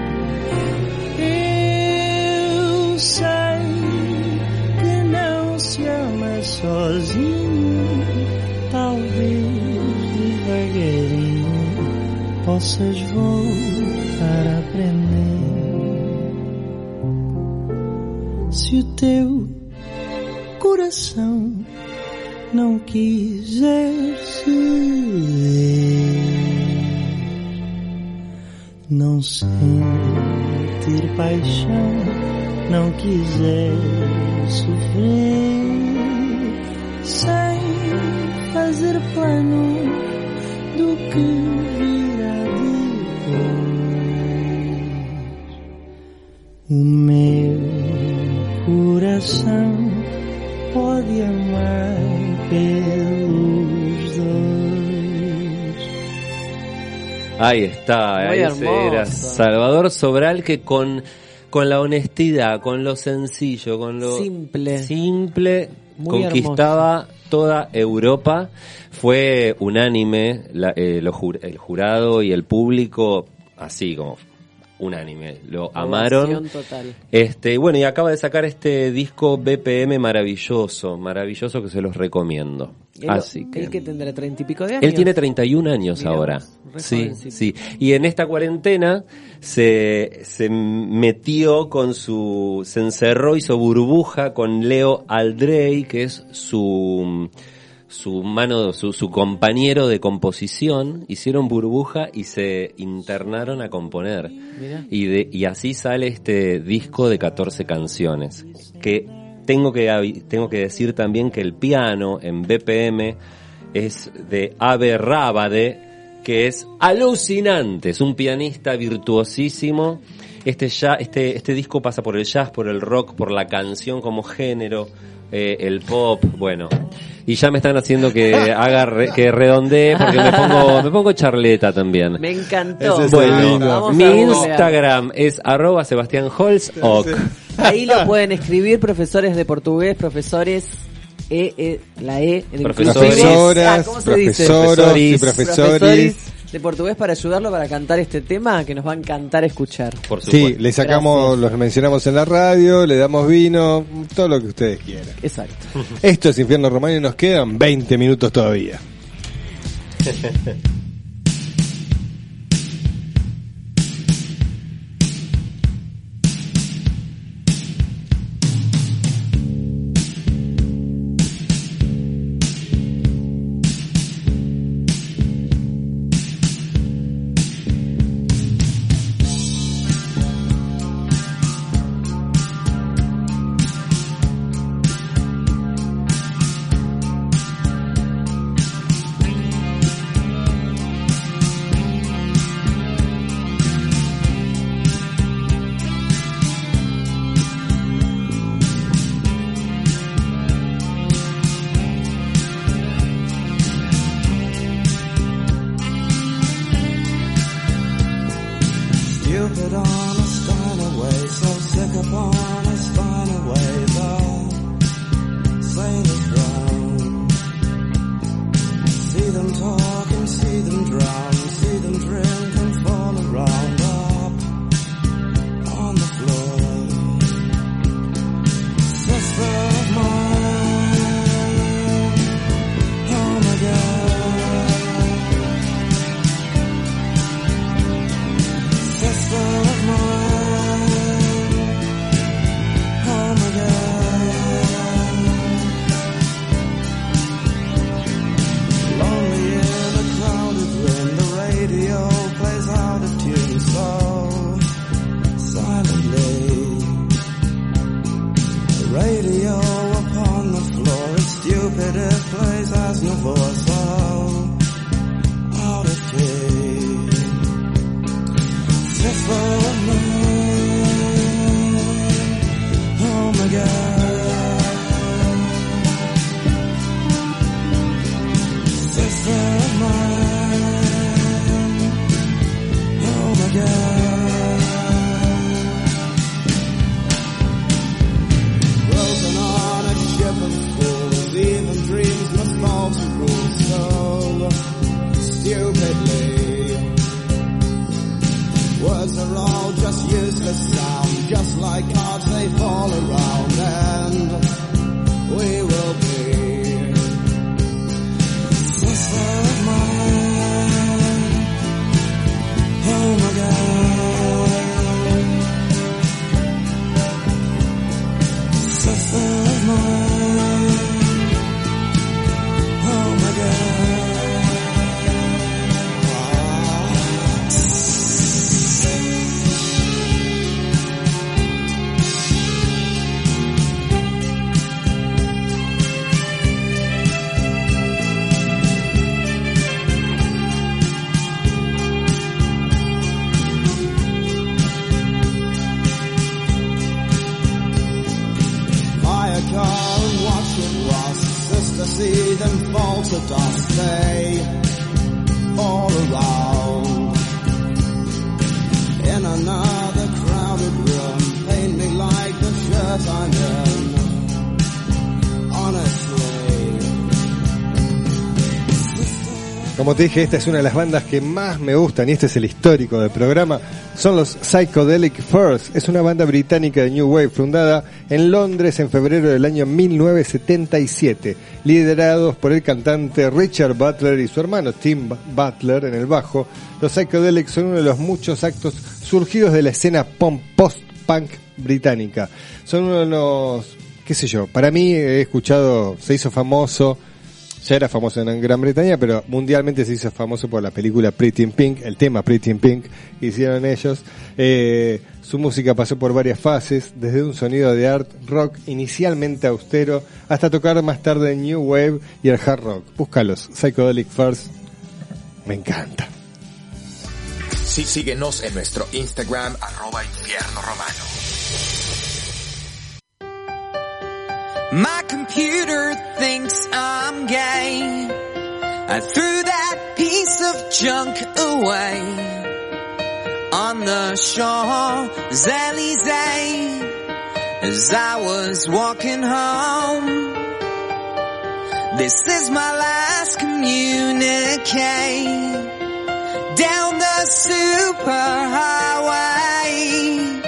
Não sentir paixão, não quiser sofrer, sem fazer planos do que virá depois. Ahí está, Muy ahí hermoso. era Salvador Sobral que con, con la honestidad, con lo sencillo, con lo Simple. simple Muy conquistaba toda Europa. Fue unánime la- eh, lo el jurado y el público, así como unánime, lo amaron. Total. Este, bueno, y acaba de sacar este disco BPM maravilloso, maravilloso que se los recomiendo. Él, Así que él que tendrá treinta y pico de años. él tiene 31 años Mirá ahora. Sí, sí. Y en esta cuarentena se, se metió con su, se encerró, hizo burbuja con Leo Aldrey, que es su, su mano, su, su compañero de composición. Hicieron burbuja y se internaron a componer. Mirá. Y, de, y así sale este disco de 14 canciones. Que tengo que, tengo que decir también que el piano en BPM es de Ave Rábade, que es alucinante. Es un pianista virtuosísimo. Este, ya, este, este disco pasa por el jazz, por el rock, por la canción como género, eh, el pop, bueno. Y ya me están haciendo que <laughs> haga re- que redondee porque me pongo, me pongo charleta también. Me encantó. Bueno, Vamos a mi. Instagram es arroba Sebastián Holz. Ahí lo pueden escribir profesores de portugués, profesores E, E, la E, el Profesores. inclusivo. Ah, ¿cómo se dice? profesoros y profesores. Profesores de portugués para ayudarlo para cantar este tema que nos va a encantar escuchar. Por Sí, le sacamos, los mencionamos en la radio, le damos vino, todo lo que ustedes quieran. Exacto. Esto es Infierno Romano y nos quedan 20 minutos todavía. <laughs> oh Como te dije, esta es una de las bandas que más me gustan y este es el histórico del programa. Son los Psychedelic Furs. Es una banda británica de New Wave fundada en Londres en febrero del año 1977, liderados por el cantante Richard Butler y su hermano Tim Butler en el bajo. Los Psychedelics son uno de los muchos actos surgidos de la escena post-punk británica. Son uno de los, qué sé yo, para mí he escuchado, se hizo famoso ya era famoso en Gran Bretaña, pero mundialmente se hizo famoso por la película Pretty in Pink, el tema Pretty in Pink que hicieron ellos. Eh, su música pasó por varias fases, desde un sonido de art rock inicialmente austero, hasta tocar más tarde New Wave y el hard rock. Búscalos, Psychedelic First, me encanta. Sí, síguenos en nuestro Instagram, arroba. My computer thinks I'm gay. I threw that piece of junk away on the Champs-Elysees as I was walking home. This is my last communique down the superhighway.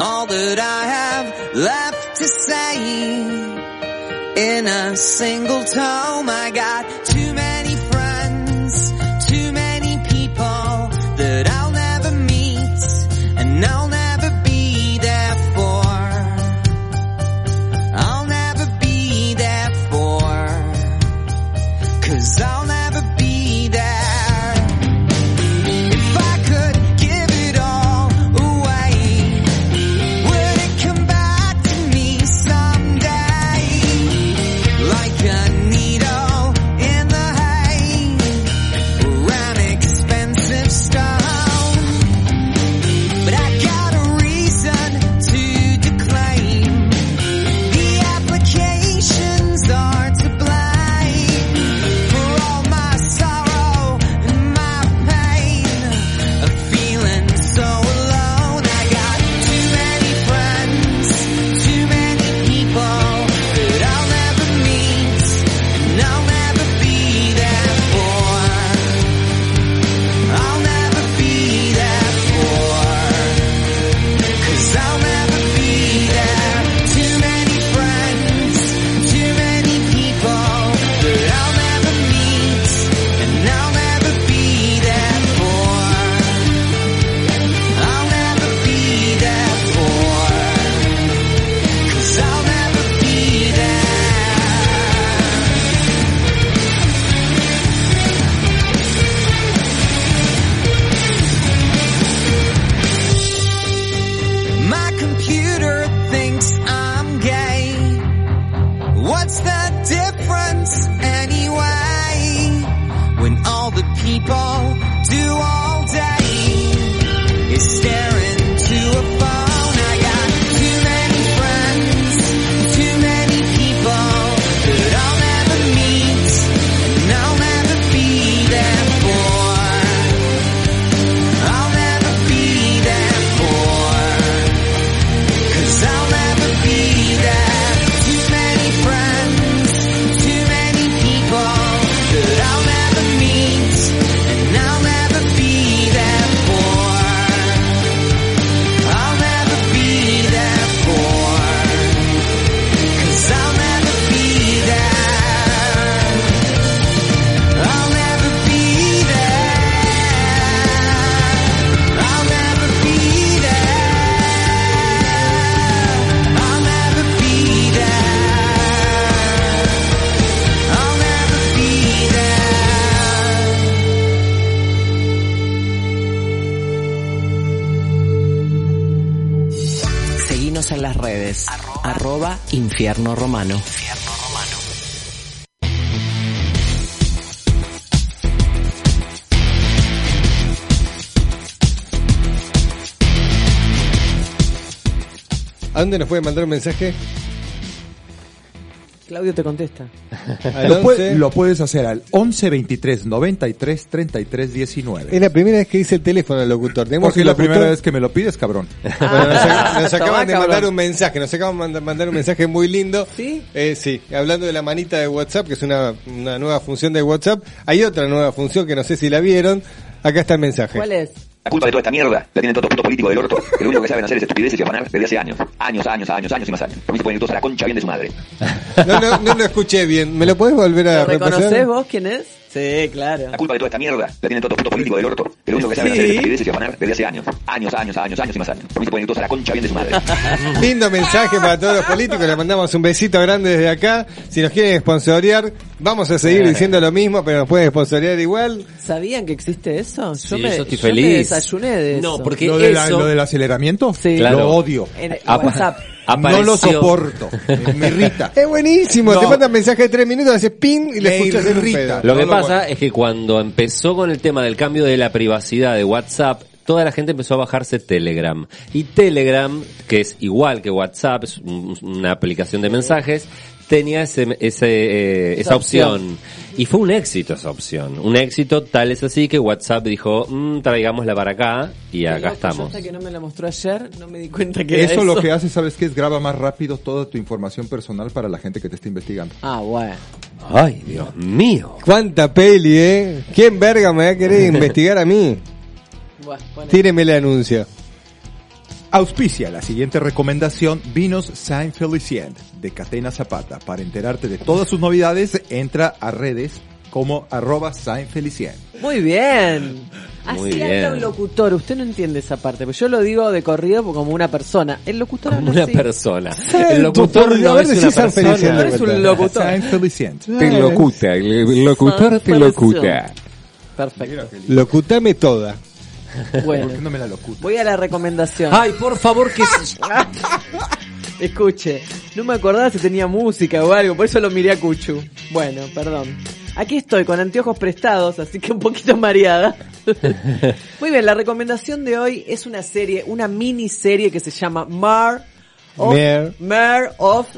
All that I have left to say in a single tome. I got Infierno Romano. ¿A dónde nos puede mandar un mensaje? Claudio te contesta. <laughs> Lo, puede- lo puedes hacer al 11 23 93 33 19. Es la primera vez que dice el teléfono al locutor. Porque es la primera vez que me lo pides, cabrón. <laughs> Bueno, nos, <laughs> acaban de mandar un mensaje, nos acaban de manda- mandar un mensaje muy lindo. ¿Sí? Eh, sí, hablando de la manita de WhatsApp, que es una, una nueva función de WhatsApp. Hay otra nueva función que no sé si la vieron. Acá está el mensaje. ¿Cuál es? La culpa de toda esta mierda la tienen todos los putos políticos del orto, que lo único que saben hacer es estupideces y afanar desde hace años. Años, años, años, años y más años. Por mí se pueden ir todos a la concha bien de su madre. No, no, no lo escuché bien. ¿Me lo puedes volver a ¿Lo reconocés repasar? vos quién es? Sí, claro. La culpa de toda esta mierda la tienen todos los putos políticos del orto, que lo único que saben hacer estupideces y afanar desde hace años. Años, años, años, años y más años. Por mí se pueden ir todos a la concha bien de su madre. <laughs> Lindo mensaje para todos los políticos. Le mandamos un besito grande desde acá. Si nos quieren sponsorear, vamos a seguir diciendo lo mismo, pero nos pueden sponsorear igual. ¿Sabían que existe eso? Yo, Sí, me, yo estoy me feliz. desayuné de No, eso. porque ¿Lo, de la- lo del aceleramiento? Sí. Claro. Lo odio. En Apa- No lo soporto. <laughs> Me, irrita. Es buenísimo. No. Te mandan mensaje de tres minutos, haces pin y le escuchas irrita. pedo. Lo que No lo pasa bueno. es que cuando empezó con el tema del cambio de la privacidad de WhatsApp, toda la gente empezó a bajarse Telegram. Y Telegram, que es igual que WhatsApp, es un- una aplicación de mensajes, tenía ese, ese, eh, esa Esa opción. opción. Y fue un éxito esa opción. Un éxito tal es así que WhatsApp dijo, "Mm, traigámosla para acá y acá Loco, yo estamos. Hasta que no me la mostró ayer, no me di cuenta que era Eso eso. lo que hace, ¿sabes qué? Es graba más rápido toda tu información personal para la gente que te está investigando. Ah, bueno. Ay, Dios mío. Cuánta peli, ¿eh? ¿Quién verga me va a querer <laughs> investigar a mí? Bueno. Tíreme el anuncio. Auspicia la siguiente recomendación, Vinos Saint Felicien de Catena Zapata. Para enterarte de todas sus novedades, entra a redes como arroba Saint Felicien. Muy bien. Muy Así habla un locutor. Usted no entiende esa parte, pero yo lo digo de corrido como una persona. El locutor habla Una así. persona. El locutor no es una persona. Feliciano. No eres un locutor. Saint Felicien. Te locuta, el locutor te locuta. Perfecto. Locutame toda. <laughs> Bueno, ¿Por qué no me la locuta? voy a la recomendación. Ay, por favor, que... <laughs> Escuche, no me acordaba si tenía música o algo, por eso lo miré a Cuchu. Bueno, perdón. Aquí estoy con anteojos prestados, así que un poquito mareada. <laughs> Muy bien, la recomendación de hoy es una serie, una miniserie que se llama Mar of, Mare. Mare of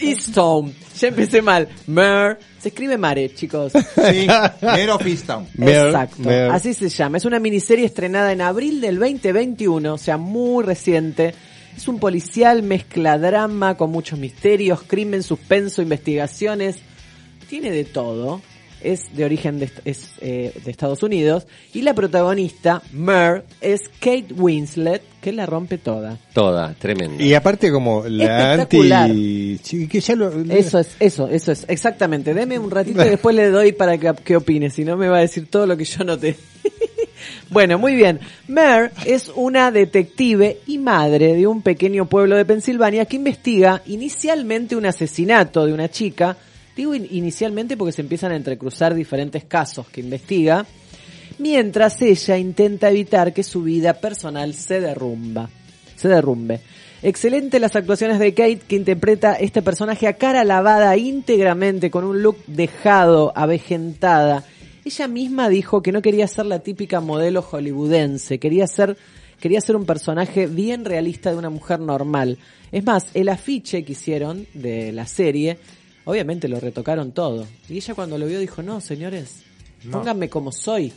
Easttown. Ya empecé mal. Mare. Se escribe Mare, chicos. Sí, Mare of Easttown. Mer- Exacto, Mer- así se llama. Es una miniserie estrenada en abril del 2021, o sea, muy reciente. Es un policial mezcla drama con muchos misterios, crimen, suspenso, investigaciones. Tiene de todo. Es de origen de, est- es, eh, de Estados Unidos. Y la protagonista, Mer, es Kate Winslet, que la rompe toda. Toda, tremenda. Y aparte como la Espectacular. anti... sí, Que ya lo... Eso es, eso, eso es, exactamente. Deme un ratito y después le doy para que, que opine, si no me va a decir todo lo que yo noté. <laughs> bueno, muy bien. Mer es una detective y madre de un pequeño pueblo de Pensilvania que investiga inicialmente un asesinato de una chica. Digo in- inicialmente porque se empiezan a entrecruzar diferentes casos que investiga, mientras ella intenta evitar que su vida personal se derrumba, se derrumbe. Excelente las actuaciones de Kate que interpreta este personaje a cara lavada íntegramente con un look dejado, avejentada. Ella misma dijo que no quería ser la típica modelo hollywoodense, quería ser quería ser un personaje bien realista de una mujer normal. Es más, el afiche que hicieron de la serie, obviamente lo retocaron todo. Y ella cuando lo vio dijo, no, señores, No. pónganme como soy.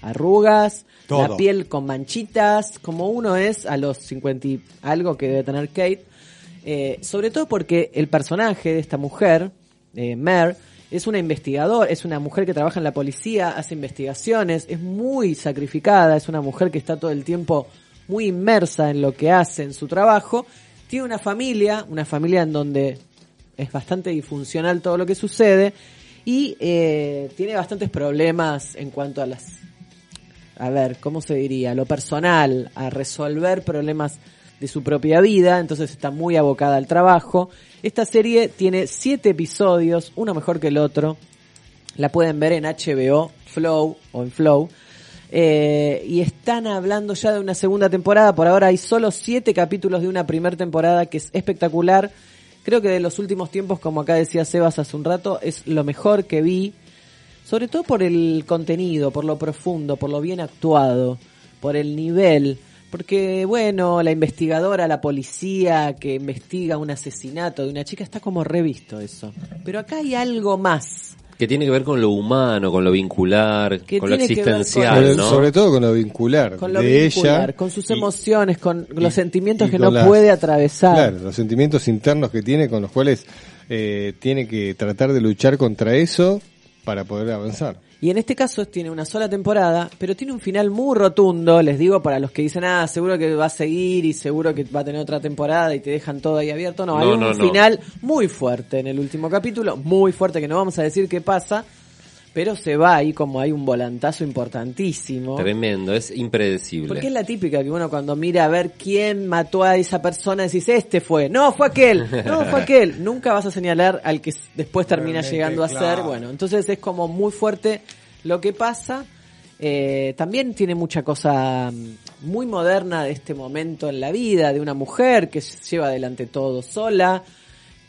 Arrugas, Todo. la piel con manchitas, como uno es a los 50 y algo que debe tener Kate. Eh, sobre todo porque el personaje de esta mujer, eh, Mer, es una investigadora, es una mujer que trabaja en la policía, hace investigaciones, es muy sacrificada, es una mujer que está todo el tiempo muy inmersa en lo que hace, en su trabajo. Tiene una familia, una familia en donde es bastante disfuncional todo lo que sucede y eh, tiene bastantes problemas en cuanto a las a ver, ¿cómo se diría? Lo personal, a resolver problemas de su propia vida, entonces está muy abocada al trabajo. Esta serie tiene siete episodios, uno mejor que el otro. La pueden ver en HBO, Flow o en Flow. Eh, y están hablando ya de una segunda temporada. Por ahora hay solo siete capítulos de una primera temporada que es espectacular. Creo que de los últimos tiempos, como acá decía Sebas hace un rato, es lo mejor que vi. Sobre todo por el contenido, por lo profundo, por lo bien actuado, por el nivel. Porque, bueno, la investigadora, la policía que investiga un asesinato de una chica, está como revisto eso. Pero acá hay algo más. Que tiene que ver con lo humano, con lo vincular, Que con lo ver con- existencial, Sobre, ¿no? sobre todo con lo vincular Con lo de vincular, ella. con sus emociones, con los sentimientos y que no las- puede atravesar. Claro, los sentimientos internos que tiene con los cuales eh, tiene que tratar de luchar contra eso para poder avanzar. Y en este caso tiene una sola temporada, pero tiene un final muy rotundo, les digo para los que dicen, ah, seguro que va a seguir y seguro que va a tener otra temporada y te dejan todo ahí abierto. No, No, hay un no. final muy fuerte en el último capítulo, muy fuerte que no vamos a decir qué pasa, pero se va ahí como hay un volantazo importantísimo. Tremendo, es impredecible. Porque es la típica que uno cuando mira a ver quién mató a esa persona decís, este fue, no, fue aquel, no, fue aquel. <laughs> Nunca vas a señalar al que después termina Realmente, llegando a ser. claro. Bueno, entonces es como muy fuerte lo que pasa. Eh, también tiene mucha cosa mm, muy moderna de este momento en la vida de una mujer que lleva adelante todo sola,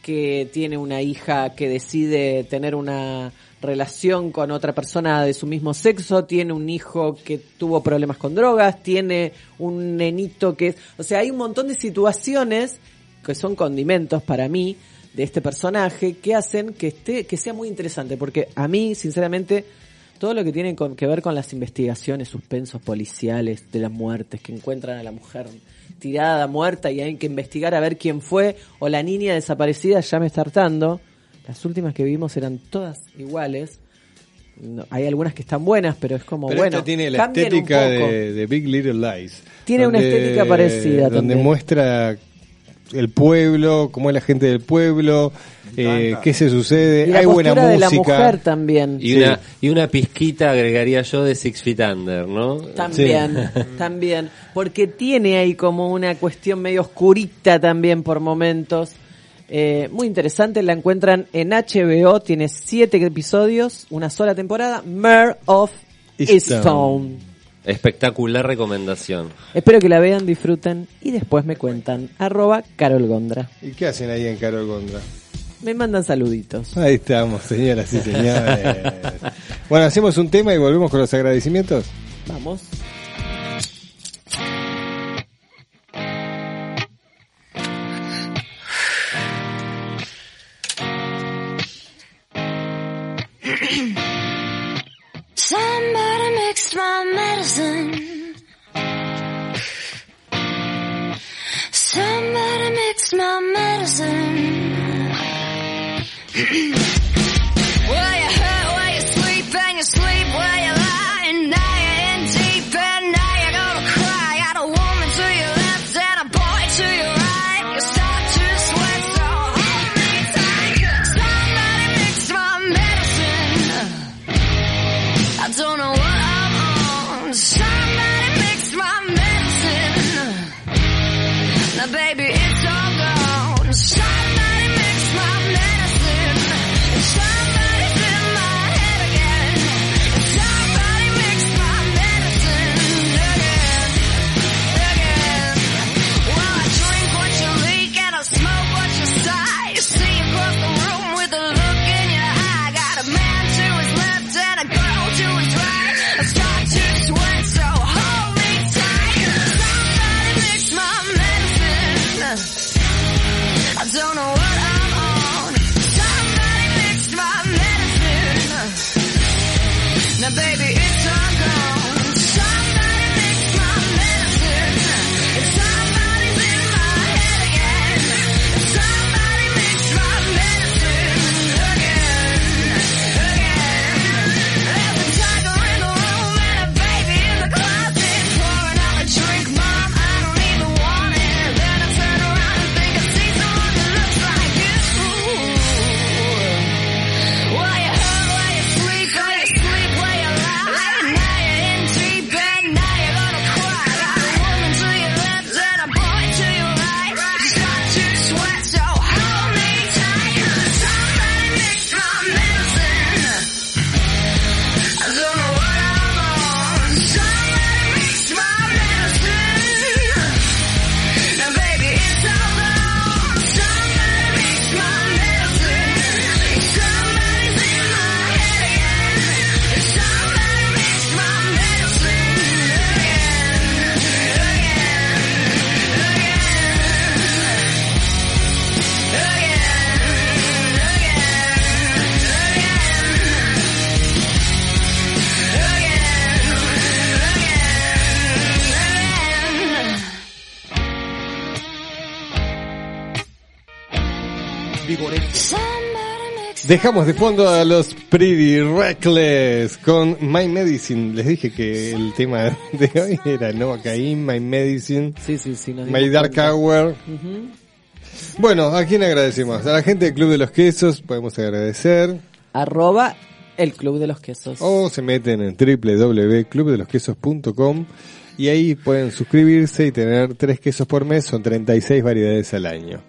que tiene una hija que decide tener una relación con otra persona de su mismo sexo, tiene un hijo que tuvo problemas con drogas, tiene un nenito que... O sea, hay un montón de situaciones que son condimentos para mí de este personaje que hacen que esté que sea muy interesante porque a mí sinceramente todo lo que tiene con- que ver con las investigaciones, suspensos policiales de las muertes que encuentran a la mujer tirada, muerta y hay que investigar a ver quién fue o la niña desaparecida ya me está hartando. Las últimas que vimos eran todas iguales. No, hay algunas que están buenas, pero es como Pero bueno, esta tiene la estética de, de Big Little Lies. Tiene una estética parecida Donde también. muestra el pueblo, cómo es la gente del pueblo, eh, qué se sucede. Y la Hay buena postura de la música. mujer también. Y una, y una pizquita agregaría yo de Six Feet Under, ¿no? También, <laughs> también. Porque tiene ahí como una cuestión medio oscurita también por momentos. Eh, muy interesante, la encuentran en HBO, tiene siete episodios, una sola temporada, Mare of Easttown. Espectacular recomendación. Espero que la vean, disfruten y después me cuentan. Arroba Carol Gondra. ¿Y qué hacen ahí en Carol Gondra? Me mandan saluditos. Ahí estamos, señoras y señores. <laughs> bueno, hacemos un tema y volvemos con los agradecimientos. Vamos. Yeah. <clears throat> Dejamos de fondo a los Pretty Reckless con My Medicine. Les dije que el tema de hoy era Novocaine, My Medicine, Sí, sí, sí. My Dark cuenta. Hour. Bueno, ¿a quién agradecemos? A la gente del Club de los Quesos podemos agradecer. Arroba el Club de los Quesos. O se meten en www.clubdelosquesos.com y ahí pueden suscribirse y tener tres quesos por mes, son 36 variedades al año.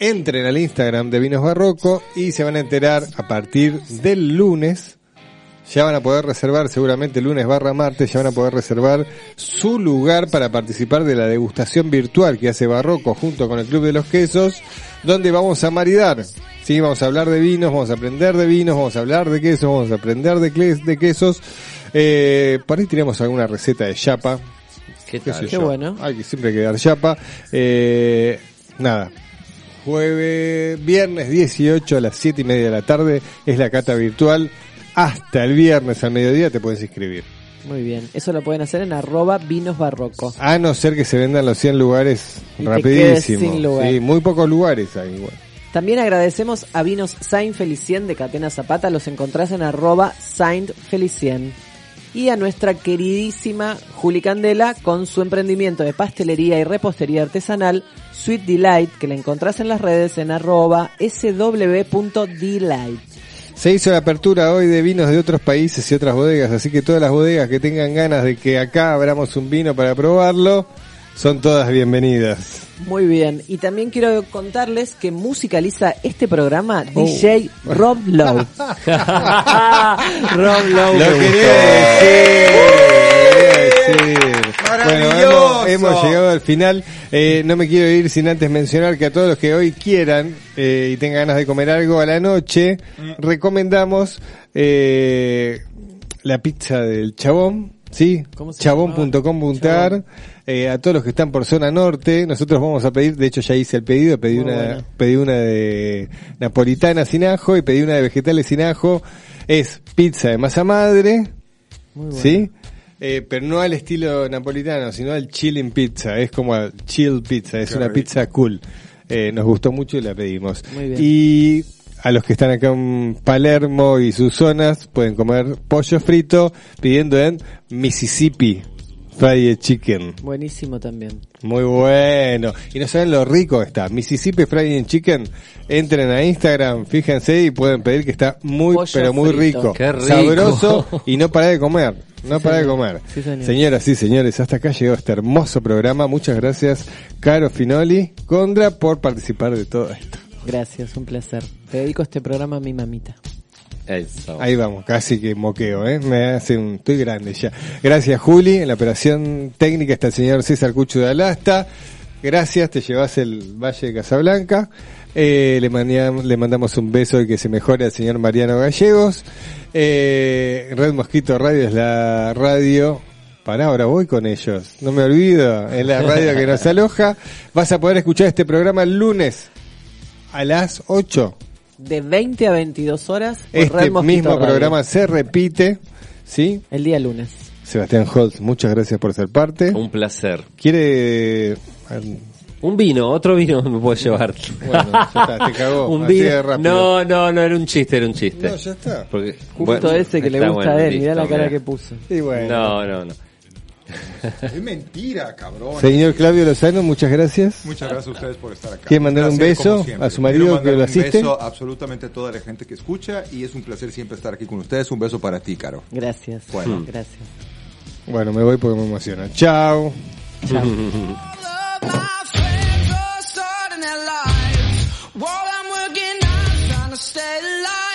Entren al Instagram de Vinos Barroco y se van a enterar a partir del lunes. Ya van a poder reservar, seguramente lunes barra martes, ya van a poder reservar su lugar para participar de la degustación virtual que hace Barroco junto con el Club de los Quesos, donde vamos a maridar. Sí, vamos a hablar de vinos, vamos a aprender de vinos, vamos a hablar de quesos, vamos a aprender de, quesos. Eh, por ahí tenemos alguna receta de chapa. ¿Qué tal? Qué yo. bueno. Hay que siempre hay que dar chapa. Eh, nada. Jueves, viernes 18 a las 7 y media de la tarde es la cata virtual. Hasta el viernes al mediodía te puedes inscribir. Muy bien. Eso lo pueden hacer en arroba vinos barroco. A no ser que se vendan los 100 lugares Y rapidísimo. sin lugar. Sí, muy pocos lugares hay igual. También agradecemos a Vinos Saint Felicien de Catena Zapata, los encontrás en arroba Saint Felicien. Y a nuestra queridísima Juli Candela con su emprendimiento de pastelería y repostería artesanal Sweet Delight, que la encontrás en las redes en arroba sw.delight. Se hizo la apertura hoy de vinos de otros países y otras bodegas, así que todas las bodegas que tengan ganas de que acá abramos un vino para probarlo, son todas bienvenidas. Muy bien. Y también quiero contarles que musicaliza este programa Oh. DJ Rob <laughs> Lowe. Rob Lowe. Lo quería decir, quería decir. ¡Maravilloso! Bueno, hemos, hemos llegado al final. Eh, no me quiero ir sin antes mencionar que a todos los que hoy quieran eh, y tengan ganas de comer algo a la noche, recomendamos eh, la pizza del Chabón. ¿Sí? ¿Cómo se Chabón.com.ar eh, a todos los que están por zona norte, nosotros vamos a pedir, de hecho ya hice el pedido, pedí Muy una, pedí una de napolitana sin ajo y pedí una de vegetales sin ajo. Es pizza de masa madre, Muy. ¿sí? Eh, pero no al estilo napolitano, sino al chilling pizza. Es como al chill pizza, es Qué una rico. pizza cool. Eh, nos gustó mucho y la pedimos. Muy bien. Y a los que están acá en Palermo y sus zonas pueden comer pollo frito pidiendo en Mississippi Fried Chicken. Buenísimo también. Muy bueno. Y no saben lo rico que está. Mississippi Fried Chicken. Entren a Instagram, fíjense y pueden pedir que está muy, Pollo pero muy frito. rico. Qué rico. Sabroso <laughs> y no para de comer. No Sí, para de comer. Sí, señor. Señoras y señores, hasta acá llegó este hermoso programa. Muchas gracias, Caro Finoli, Condra, por participar de todo esto. Gracias, un placer. Te dedico este programa a mi mamita. Eso. Ahí vamos, casi que moqueo, ¿eh? Me hace un... Estoy grande ya. Gracias, Juli. En la operación técnica está el señor César Cucho de Alasta. Gracias, te llevas el Valle de Casablanca. Eh, le, mandam- le mandamos un beso y que se mejore al señor Mariano Gallegos. Eh, Red Mosquito Radio es la radio. Para ahora voy con ellos. No me olvido. Es la radio que nos aloja. Vas a poder escuchar este programa el lunes a las 8 De 20 a 22 horas. por este Red mismo Radio. programa se repite, ¿sí? El día lunes. Sebastián Holtz, muchas gracias por ser parte. Un placer. ¿Quiere...? Un vino, otro vino <laughs> me puedes llevar. Bueno, ya está, te cagó, <laughs> un así vino. No, no, no, era un chiste, era un chiste. No, ya está. Porque, Justo bueno, ese que le gusta bueno, a él. Mirá la cara que puso. Y bueno. No, no, no. <laughs> Es mentira, cabrón. Señor Claudio Lozano, muchas gracias. Muchas gracias a ustedes por estar acá. ¿Quiere mandar un beso a su marido Quiero que lo un asiste? beso a absolutamente a toda la gente que escucha y es un placer siempre estar aquí con ustedes. Un beso para ti, Caro. Gracias. Bueno. <laughs> Gracias. Bueno, me voy porque me emociona. Chao. lives